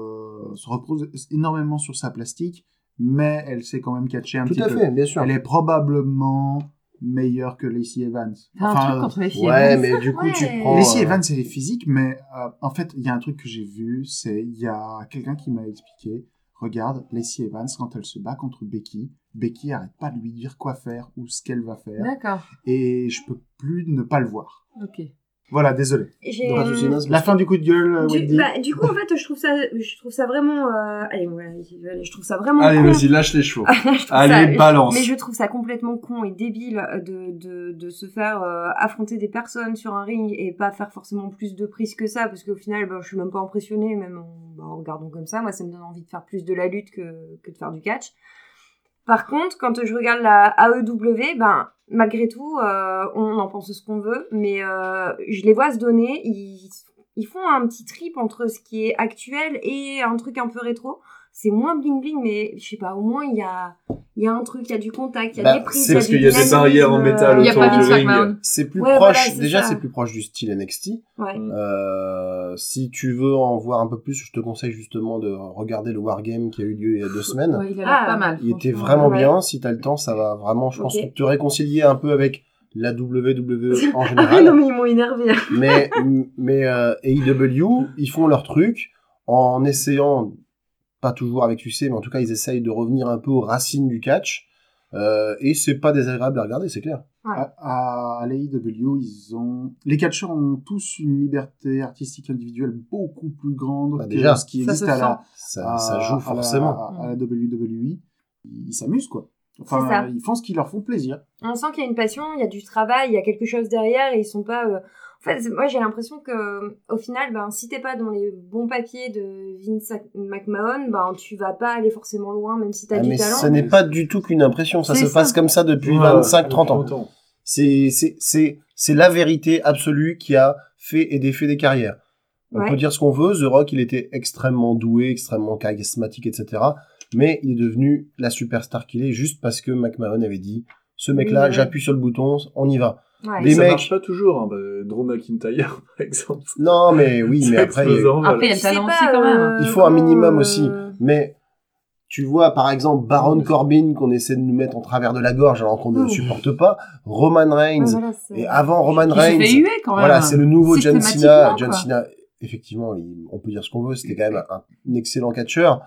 se repose énormément sur sa plastique, mais elle sait quand même catcher un Tout petit à peu. fait, bien sûr. Elle est probablement meilleure que Lacey Evans. T'as un Enfin, truc contre filles. Ouais, mais du coup, tu prends. Lacey euh, Evans, elle est physique, mais euh, en fait, il y a un truc que j'ai vu, c'est il y a quelqu'un qui m'a expliqué. Regarde, Lacey Evans, quand elle se bat contre Becky, Becky arrête pas de lui dire quoi faire ou ce qu'elle va faire, D'accord. et je peux plus ne pas le voir. Ok. Voilà, désolé. Souci, Naz, La fin du coup de gueule, euh, Du, Wendy. bah, du coup, en fait, je trouve ça, je trouve ça vraiment, euh, allez, ouais, je trouve ça vraiment Allez, vas-y, lâche les chevaux. Trouve Allez, ça- balance. Mais je trouve ça complètement con et débile de, de, de se faire euh, affronter des personnes sur un ring et pas faire forcément plus de prises que ça, parce qu'au final, bah, je suis même pas impressionnée, même en, bah, en regardant comme ça. Moi, ça me donne envie de faire plus de la lutte que, que de faire du catch. Par contre, quand je regarde la AEW, ben, malgré tout, euh, on en pense ce qu'on veut, mais euh, je les vois se donner, ils, ils font un petit trip entre ce qui est actuel et un truc un peu rétro. C'est moins bling bling, mais je sais pas, au moins il y a, il y a un truc, il y a du contact, il y a Bah, des prises, c'est il y a parce qu'il y a des barrières en métal Il y a autour du ring. C'est plus Ouais, proche, voilà, déjà c'est plus proche du style NXT. Ouais. Euh, si tu veux en voir un peu plus, je te conseille justement de regarder le Wargame qui a eu lieu il y a deux semaines. Ouais, il Ah. pas mal. Il était vraiment ouais. bien. Si t'as le temps, ça va vraiment, je pense, te réconcilier un peu avec la WWE en Ah général. non, mais ils m'ont énervé. mais mais euh, AEW, ils font leur truc en essayant, pas toujours avec succès, mais en tout cas ils essayent de revenir un peu aux racines du catch. Euh, et c'est pas désagréable à regarder, c'est clair. À, à, à l'AEW, ils ont les catcheurs ont tous une liberté artistique individuelle beaucoup plus grande Bah, que déjà. ce qui Ça existe se à la, Ça, à- ça joue la- forcément. à, à la WWE. Ils s'amusent quoi. Enfin, C'est ça. ils font ce qui leur font plaisir. On sent qu'il y a une passion, il y a du travail, il y a quelque chose derrière et ils sont pas. euh, En fait, moi j'ai l'impression que au final, ben si t'es pas dans les bons papiers de Vince McMahon, ben tu vas pas aller forcément loin, même si t'as Ah, du mais talent. ce n'est pas du tout qu'une impression, ça se passe ça. comme ça depuis Ouais, 25-30 ans. C'est c'est c'est c'est la vérité absolue qui a fait et défait des carrières. On Ouais. peut dire ce qu'on veut, The Rock il était extrêmement doué, extrêmement charismatique, etc. Mais il est devenu la superstar qu'il est juste parce que McMahon avait dit ce mec-là, Oui, ouais. j'appuie sur le bouton, on y va. Ouais. Les ça mecs- marche pas toujours, hein. bah, Drew McIntyre, par exemple. Non, mais oui, mais après, il. Après, il talent aussi quand même. euh, il faut un minimum euh, aussi. Mais tu vois, par exemple, Baron Corbin qu'on essaie de nous mettre en travers de la gorge alors qu'on ne le supporte pas, Roman Reigns. ouais, voilà, c'est- Et avant Roman Reigns, fait huer quand même. Voilà, c'est le nouveau John Cena. John. Cena, effectivement, il- on peut dire ce qu'on veut, c'était quand même un, un excellent catcheur.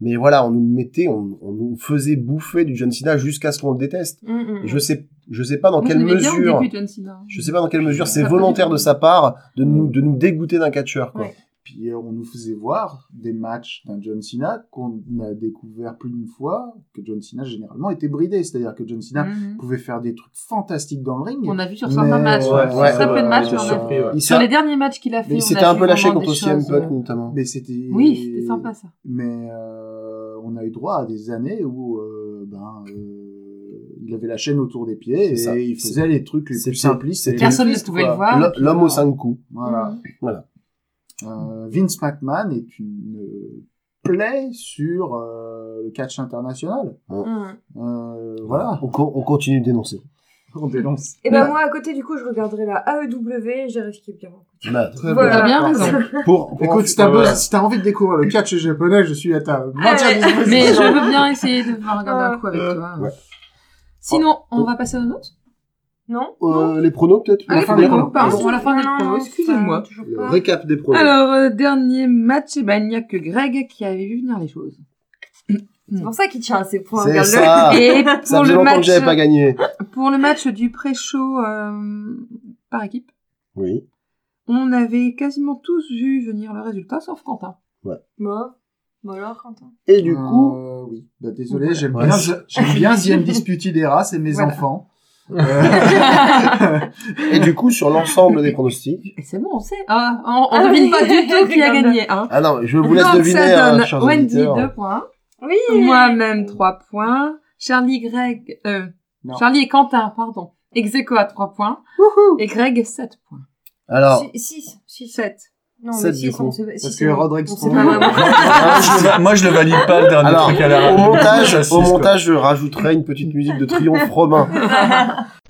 Mais voilà, on nous mettait, on, on nous faisait bouffer du John Cena jusqu'à ce qu'on le déteste. Mm, mm, Et je sais, je sais pas dans Moi, quelle mesure, début, John Cena. je sais pas dans quelle mesure c'est volontaire de sa part de nous, de nous dégoûter d'un catcheur, quoi. Ouais. Puis euh, on nous faisait voir des matchs d'un John Cena qu'on a découvert plus d'une fois que John Cena généralement était bridé, c'est-à-dire que John Cena Mhm. pouvait faire des trucs fantastiques dans le ring. On a vu sur Mais- certains matchs. Ouais, sur ouais, de matchs. on a surpris, vu. Sur les derniers matchs qu'il a fait, mais il s'était un peu lâché contre CM Punk, euh, notamment. Mais c'était. Oui, c'était sympa ça. Mais euh, on a eu droit à des années où euh, ben, euh, il avait la chaîne autour des pieds et ça. il faisait les trucs les plus simplistes. Personne ne pouvait le voir. L'homme aux cinq coups. Voilà. Mhm. Voilà. Euh, Vince McMahon est une euh, plaie sur euh, le catch international. mm. Euh, voilà, On, co- on continue de dénoncer. on dénonce. Et ben Ouais. moi à côté du coup je regarderai la AEW, j'ai risqué bien. Bah, Très Voilà. Bien raison. pour, pour Écoute, si t'as ouais. si t'as envie de découvrir le catch japonais, je suis à ta disposition. Mais je veux bien essayer de regarder un coup avec toi. Ouais. Sinon, on va passer aux notes. Non euh, les pronos peut-être Ah, les La fin pronos, des pronos pardon. à la fin des Non, pronos, non, excusez-moi. ça, récap des pronos. Alors, euh, dernier match, eh ben, il n'y a que Greg qui avait vu venir les choses. C'est pour ça qu'il tient à ses points, C'est ça. Et Ça pour faisait le, longtemps que match, j'avais pas gagné. pour le match du pré-show euh, par équipe, Oui. on avait quasiment tous vu venir le résultat, sauf Quentin. Moi Bon alors Quentin? Et du coup, oui. Bah, désolé, j'aime Ouais. bien, j'aime bien The Undisputed Era, c'est mes Voilà. enfants. Euh, et du coup, sur l'ensemble des pronostics. Et c'est bon, on sait. Ah, on, on Ah devine oui. pas du tout qui a gagné. Hein. Ah non, je vous laisse Donc, deviner, ça hein, donne Wendy auditeurs. 2 points, Oui moi-même 3 points, Charlie, Greg, euh, Non. Charlie et Quentin, pardon, Execo à 3 points, wouhou. et Greg 7 points. Alors, 6, 6. 7. Non, Sept, mais du si, coup. sait- si, Parce que pas vraiment. moi, je le, valide pas, le dernier Alors, truc à la au montage, au montage, je rajouterai une petite musique de triomphe romain.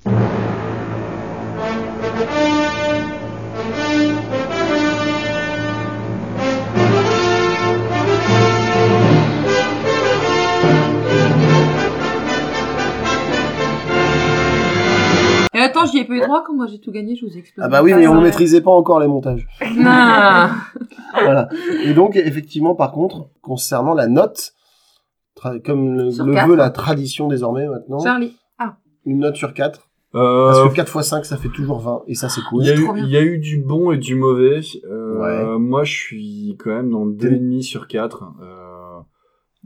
Attends, j'y ai pas eu droit, quand moi j'ai tout gagné, je vous explosé. Ah bah oui, mais Ah, on ouais. maîtrisait pas encore les montages. Non. Voilà. Et donc, effectivement, par contre, concernant la note, tra- comme le, Sur le quatre. veut la tradition désormais maintenant, Charlie. une note sur 4. Euh, Parce que 4 x 5, ça fait toujours 20, et ça, c'est cool. Il y, a eu, trop bien. il y a eu du bon et du mauvais. Euh, Ouais. Moi, je suis quand même dans le 2,5 sur 4. Euh,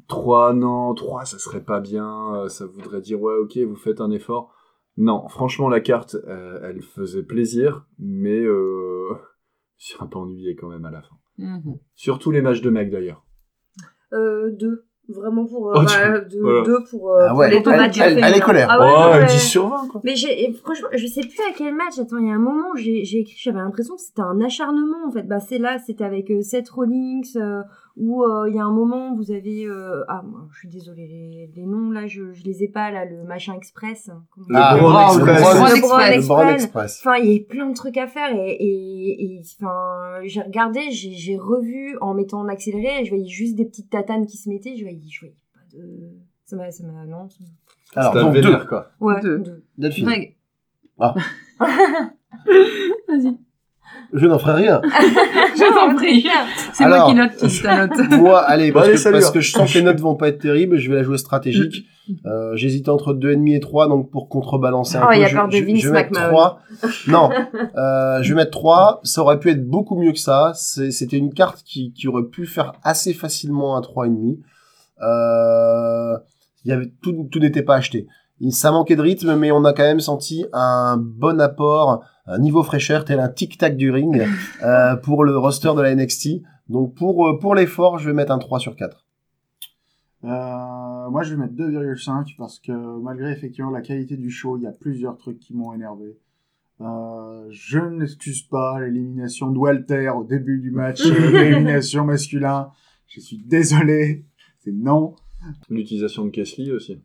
3, non, 3, ça serait pas bien. Euh, Ça voudrait dire, ouais, ok, vous faites un effort. Non, franchement, la carte, euh, elle faisait plaisir, mais euh, je suis un peu ennuyé quand même à la fin. Mhm. Surtout les matchs de mec d'ailleurs. Euh, deux. Vraiment pour. euh, Oh, bah, tu- deux, voilà. deux pour. euh, Ah ouais, pour les elle- elle- elle est colère. Ah ouais, oh, ouais, ouais. 10 sur 20, quoi. Mais j'ai, franchement, je sais plus à quel match. Attends, il y a un moment, j'ai, j'ai écrit, j'avais l'impression que c'était un acharnement, en fait. Bah, c'est là, c'était avec euh, Seth Rollins, euh, où euh, il y a un moment, vous avez, euh, ah, moi, je suis désolée, les, les noms, là, je, je les ai pas, là, le machin express. Ah, Le Brown Express. Le Brown Express. Enfin, il y a plein de trucs à faire et, et, et enfin, j'ai regardé, j'ai, j'ai revu en mettant en accéléré, et je voyais juste des petites tatanes qui se mettaient, je voyais, je voyais pas de, ça m'a, ça m'a, non, ça m'a- Alors, donc deux. quoi. ouais, Deux. deux. Delphine. Ah. Vas-y. Je n'en ferai rien. Je t'en prie. C'est moi qui note, dis ta note. Moi, allez, parce, allez, que, parce hein. que je sens que les notes vont pas être terribles, je vais la jouer stratégique. Euh, J'hésitais entre 2,5 et 3, donc pour contrebalancer un Oh, peu, il y a je, peur de je- Vince je vais mettre McMahon. 3. Non, euh, je vais mettre 3. Ça aurait pu être beaucoup mieux que ça. C'est- C'était une carte qui, qui aurait pu faire assez facilement un 3,5. Euh, il y avait tout, tout n'était pas acheté. Ça manquait de rythme, mais on a quand même senti un bon apport, un niveau fraîcheur, tel un tic-tac du ring, euh, pour le roster de la NXT. Donc pour, euh, pour l'effort, je vais mettre un 3 sur 4. Euh, moi, je vais mettre 2,5 parce que malgré effectivement la qualité du show, il y a plusieurs trucs qui m'ont énervé. Euh, je n'excuse pas l'élimination de Walter au début du match d'élimination masculin. Je suis désolé, c'est non. L'utilisation de Kesley aussi.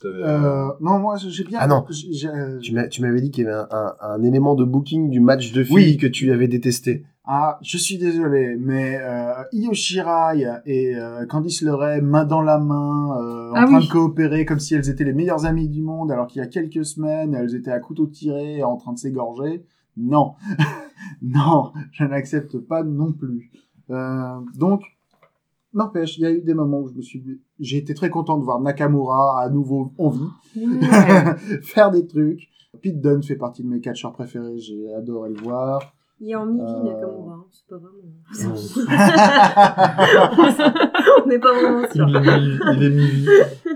Toi, Euh, non, moi j'ai bien. Ah non. euh, Tu m'avais dit qu'il y avait un, un- un élément de booking du match de filles Oui. que tu avais détesté. Ah, je suis désolé, mais euh, Io Shirai et euh, Candice LeRae, main dans la main, euh, en Ah train oui. de coopérer comme si elles étaient les meilleures amies du monde, alors qu'il y a quelques semaines, elles étaient à couteau tiré, en train de s'égorger. Non, non, je n'accepte pas non plus. Euh, donc, n'empêche, il y a eu des moments où je me suis, j'ai été très content de voir Nakamura à nouveau en vie faire des trucs. Pete Dunne fait partie de mes catcheurs préférés, j'ai adoré le voir. Il est en midi, Euh. Nakamura, hein, c'est pas vraiment. On n'est pas vraiment sûr. Il est mi- il est mi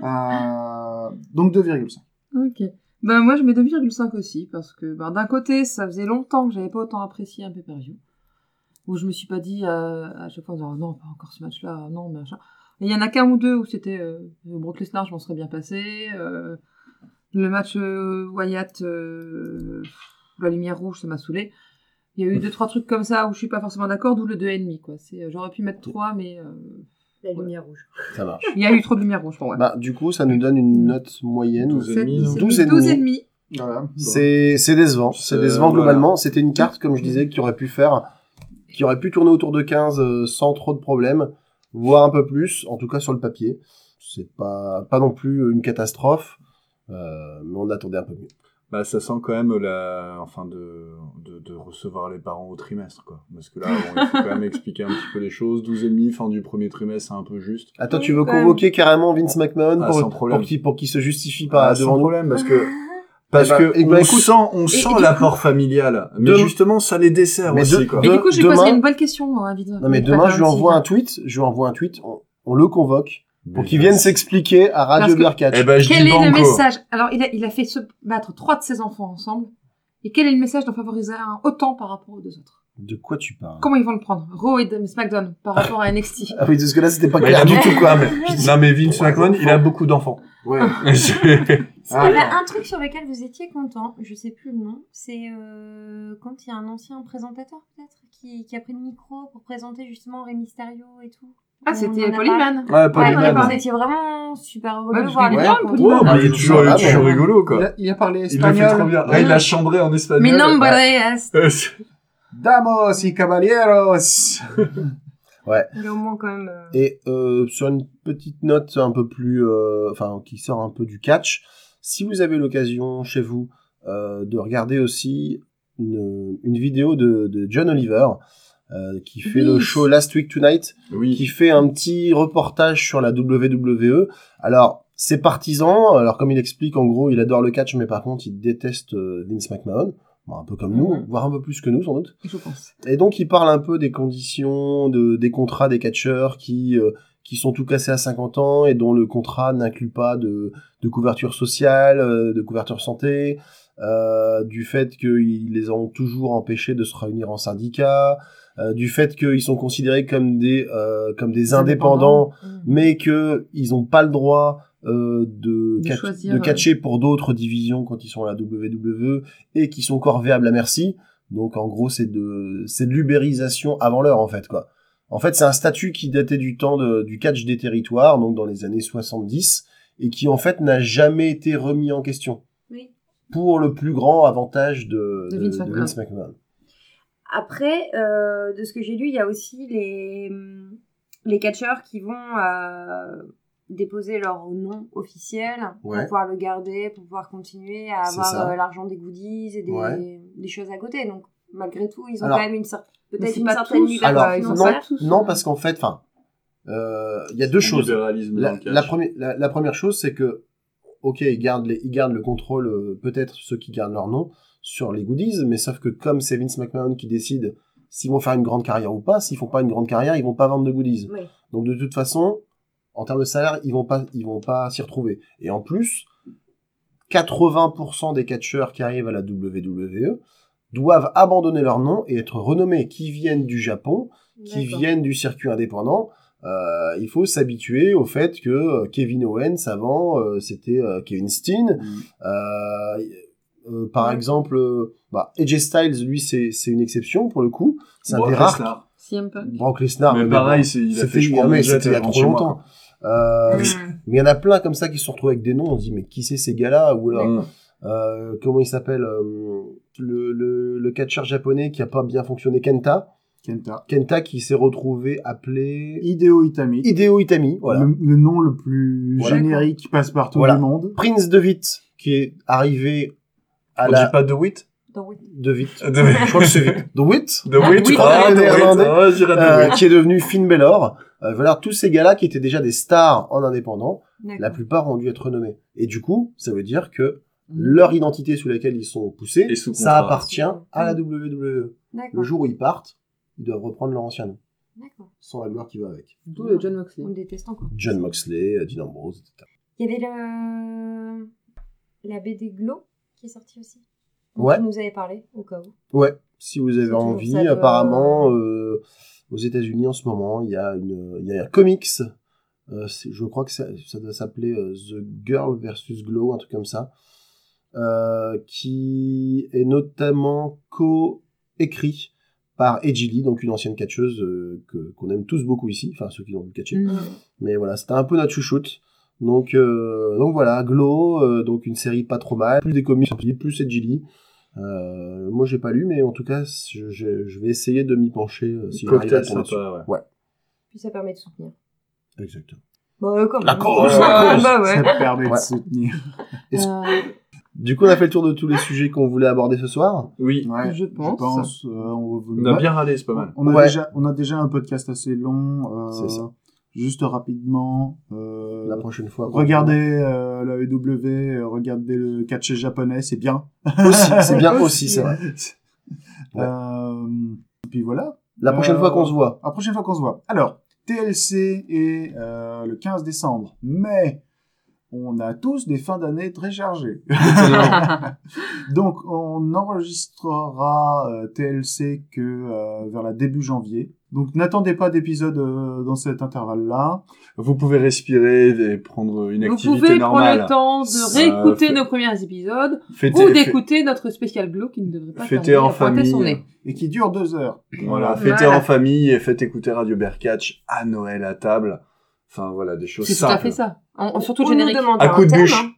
Euh, donc 2,5. Ok. Ben moi je mets 2,5 aussi parce que ben, d'un côté ça faisait longtemps que j'avais pas autant apprécié un pay-per-view où je me suis pas dit euh, à chaque fois en disant, non pas encore ce match-là non machin. Et il y en a qu'un ou deux où c'était euh, Brock Lesnar je m'en serais bien passé euh, le match euh, Wyatt euh, la lumière rouge ça m'a saoulé. Il y a eu deux trois trucs comme ça où je suis pas forcément d'accord d'où le 2,5 quoi. C'est j'aurais pu mettre 3 mais euh, La lumière rouge. Ça marche. il y a eu trop de lumière rouge pour moi. Bah, du coup, ça nous donne une note moyenne. 12 et demi, non C'est 12 et 12 et demi. demi. Voilà. Bon. C'est décevant. C'est décevant voilà. globalement. C'était une carte, comme je disais, qui aurait pu faire, qui aurait pu tourner autour de 15 euh, sans trop de problèmes, voire un peu plus, en tout cas sur le papier. C'est pas, pas non plus une catastrophe, euh, mais on attendait un peu mieux. Bah, ça sent quand même la, enfin, de, de, de recevoir les parents au trimestre, quoi. Parce que là, bon, il faut quand même expliquer un petit peu les choses. 12 et demi, fin du premier trimestre, c'est un peu juste. Attends, tu veux convoquer carrément Vince McMahon Ah, pour, sans pour qu'il pour qu'il se justifie pas Ah, sans devant nous problème, parce que, parce Eh ben, que, eh ben, on écoute, sent, on et sent l'apport familial. Mais de- justement, ça les dessert Mais aussi, de- quoi. Et du coup, je demain- poserai une bonne question, hein. Non mais demain, je lui envoie un tweet, je lui envoie un tweet, on, on le convoque pour qu'il vienne s'expliquer à Radio Catch. Eh ben, Quel est le message? Alors, il a, il a fait se battre trois de ses enfants ensemble. Et quel est le message d'en favoriser un autant par rapport aux deux autres? De quoi tu parles Comment ils vont le prendre? Raw et de- SmackDown par rapport à NXT. Ah oui, parce que là, c'était pas il clair a du beaucoup- tout, quoi. Mais... Non, mais Vince McMahon, il a beaucoup d'enfants. Ouais. Il y avait Ah, un truc sur lequel vous étiez content, je sais plus le nom, c'est euh, quand il y a un ancien présentateur peut-être qui, qui a pris le micro pour présenter justement Rey Mysterio et tout. Ah, c'était a Polyman. Ouais, pas Ouais, a. Vous étiez vraiment super heureux de voir les. Polyman. Mais il est toujours, il est Ah, toujours mais- rigolo, il, quoi. a, il a parlé Il le fait espagnol. trop bien. Ouais, il a chambré en espagnol. Mi nombre Ouais. Damos y caballeros. Il est au moins quand même. euh, Et euh, sur une petite note un peu plus, euh, enfin, qui sort un peu du catch, si vous avez l'occasion chez vous euh, de regarder aussi une, une vidéo de, de John Oliver euh, qui fait Oui. le show Last Week Tonight, qui Oui. fait un petit reportage sur la WWE. Alors, c'est partisan. Alors, comme il explique, en gros, il adore le catch, mais par contre, il déteste euh, Vince McMahon. Bon, un peu comme nous, Mhm. voire un peu plus que nous, sans doute. Je pense. Et donc, il parle un peu des conditions, de, des contrats des catcheurs qui, euh, qui sont tout cassés à 50 ans et dont le contrat n'inclut pas de, de couverture sociale, euh, de couverture santé, euh, du fait qu'ils les ont toujours empêchés de se réunir en syndicat, euh, du fait qu'ils sont considérés comme des, euh, comme des indépendants, mm. mais que ils n'ont pas le droit euh, de, De cat- choisir, de euh. catcher pour d'autres divisions quand ils sont à la WWE et qui sont corvéables à merci. Donc en gros c'est de c'est de l'ubérisation avant l'heure en fait quoi. En fait c'est un statut qui datait du temps de- du catch des territoires donc dans les années 70 et qui en fait n'a jamais été remis en question Oui. pour le plus grand avantage de, Vince McMahon. Vince McMahon. Après, euh, de ce que j'ai lu, il y a aussi les, les catcheurs qui vont euh, déposer leur nom officiel Ouais. pour pouvoir le garder, pour pouvoir continuer à avoir euh, l'argent des goodies et des, Ouais. des choses à côté. Donc, malgré tout, ils ont Alors- quand même une cer- peut-être une pas certaine liberté non, non euh, parce qu'en fait enfin euh, il y a deux choses. La, première, la, la première chose, c'est que, ok, ils gardent, les, ils gardent le contrôle, euh, peut-être ceux qui gardent leur nom, sur les goodies, mais sauf que comme c'est Vince McMahon qui décide s'ils vont faire une grande carrière ou pas, s'ils font pas une grande carrière, ils vont pas vendre de goodies. Oui. Donc de toute façon, en termes de salaire, ils vont pas, ils vont pas s'y retrouver. Et en plus, 80% des catcheurs qui arrivent à la WWE doivent abandonner leur nom et être renommés, qui viennent du Japon, qui viennent du circuit indépendant. Euh, il faut s'habituer au fait que euh, Kevin Owens avant euh, c'était euh, Kevin Steen. Mm. Euh, euh, par Ouais. exemple, euh, bah, AJ Styles lui c'est une exception pour le coup. C'est un des rares. Brock Lesnar. Mais mais pareil, bon, c'est- il a fait, je crois, mais c'était il y a trop longtemps. Euh, Mm. mais il y en a plein comme ça qui se sont retrouvés avec des noms. On se dit mais qui c'est ces gars-là Ou alors Mm. euh, comment il s'appelle euh, le, le le catcheur japonais qui a pas bien fonctionné Kenta. Kenta. Kenta qui s'est retrouvé appelé Hideo Itami. Hideo Itami. Voilà. Le, le nom le plus Voilà. générique passe partout Voilà. du monde. Prince de Witt qui est arrivé à On la dit pas de Witt de Witt. De Je crois que c'est Witt. De Witt. De Witt Ah, le de Witt. néerlandais. Ah, de euh, Witt. qui est devenu Finn Balor. Euh, voilà, tous ces gars-là qui étaient déjà des stars en indépendant, la plupart ont dû être renommés. Et du coup, ça veut dire que leur identité sous laquelle ils sont poussés, Et sous ça appartient à la WWE. D'accord. Le jour où ils partent, ils doivent reprendre leur ancien nom, D'accord. sans la gloire qui va avec. D'où le John Moxley. On le déteste encore. John Moxley, Dean Ambrose, etc. Il y avait le... la BD Glow qui est sortie aussi. Ouais. Tu nous avais parlé, au cas où. Ouais, si vous avez envie, apparemment, euh, aux États-Unis en ce moment, il y a une, il y a un comics. euh, je crois que ça, ça doit s'appeler euh, The Girl versus Glow, un truc comme ça, euh, qui est notamment co-écrit par Edgy Lee, donc une ancienne catcheuse euh, que qu'on aime tous beaucoup ici, enfin ceux qui l'ont vu catcher. Mm. Mais voilà, c'était un peu notre chouchoute. Donc, euh, donc voilà, Glow, euh, donc une série pas trop mal, plus des comics, plus Edgy Lee. Euh, moi j'ai pas lu, mais en tout cas, je, vais essayer de m'y pencher euh, si j'arrive à tomber dessus. sympa, ouais. Puis ça permet de soutenir. Exactement. Bah, euh, quand La même. cause, Ouais, la cause. bah ouais. Ça permet Ouais. de soutenir. Euh, Du coup, on a fait le tour de tous les sujets qu'on voulait aborder ce soir. Oui, Ouais, Je pense. euh, on, on a bien râlé, c'est pas mal. On a, Ouais. déjà, on a déjà un podcast assez long. euh, C'est ça. Juste rapidement. euh, La prochaine fois. regardez euh, la EW, euh, regardez le catch japonais, c'est bien. Aussi, c'est bien aussi, c'est vrai. Ouais. Euh, puis voilà. La prochaine fois qu'on se voit. La prochaine fois qu'on se voit. Alors, TLC est le 15 décembre, mais on a tous des fins d'année très chargées. Donc, on enregistrera euh, TLC que euh, vers la début janvier. Donc, n'attendez pas d'épisode euh, dans cet intervalle-là. Vous pouvez respirer et prendre une Vous activité pouvez prendre normale. le temps de réécouter fait- nos premiers épisodes Fêtez- ou fê- d'écouter notre spécial glow qui ne devrait pas tarder en à pointer son famille. nez. Et qui dure deux heures. Voilà, Voilà. fêtez Voilà. en famille et faites écouter Radio Berkatch à Noël à table. Enfin voilà, des choses C'est tout simples. à fait ça. En, en- surtout nous générique. demander À coup de thème, bûche. hein.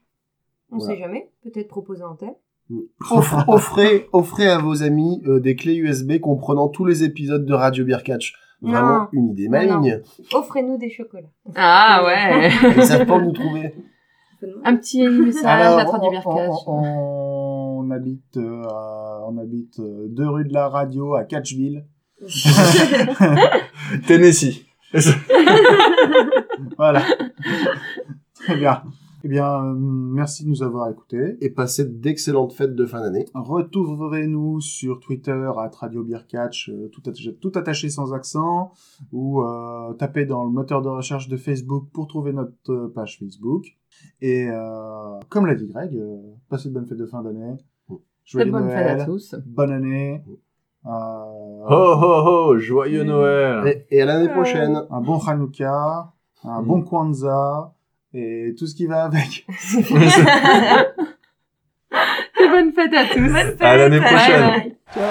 On Voilà. sait jamais. Peut-être proposer un thème. Offre- offrez, offrez à vos amis euh, des clés USB comprenant tous les épisodes de Radio Beer Catch. Vraiment Non. une idée maligne. Offrez-nous des chocolats. Ah ouais. Ils savent pas où nous trouver. Un petit message à Alors, Radio on, Berkatch. on- on habite, euh, à- on habite euh, deux rue de la radio à Catchville. Tennessee. Voilà. Très bien. Eh bien, euh, merci de nous avoir écoutés. Et passez d'excellentes fêtes de fin d'année. Retrouverez-nous sur Twitter à Radio Beer Catch, euh, tout, attaché, tout attaché sans accent, ou euh, tapez dans le moteur de recherche de Facebook pour trouver notre page Facebook. Et euh, comme l'a dit Greg, passez de bonnes fêtes de fin d'année. Très Joyeux bonne fête à tous. Bonne année. Euh, Ho ho ho, joyeux Noël. Et, et à l'année prochaine. un bon Hanouka, un Mm. bon Kwanzaa, et tout ce qui va avec. Et bonne fête à tous. Bonne fête. À l'année prochaine. Ciao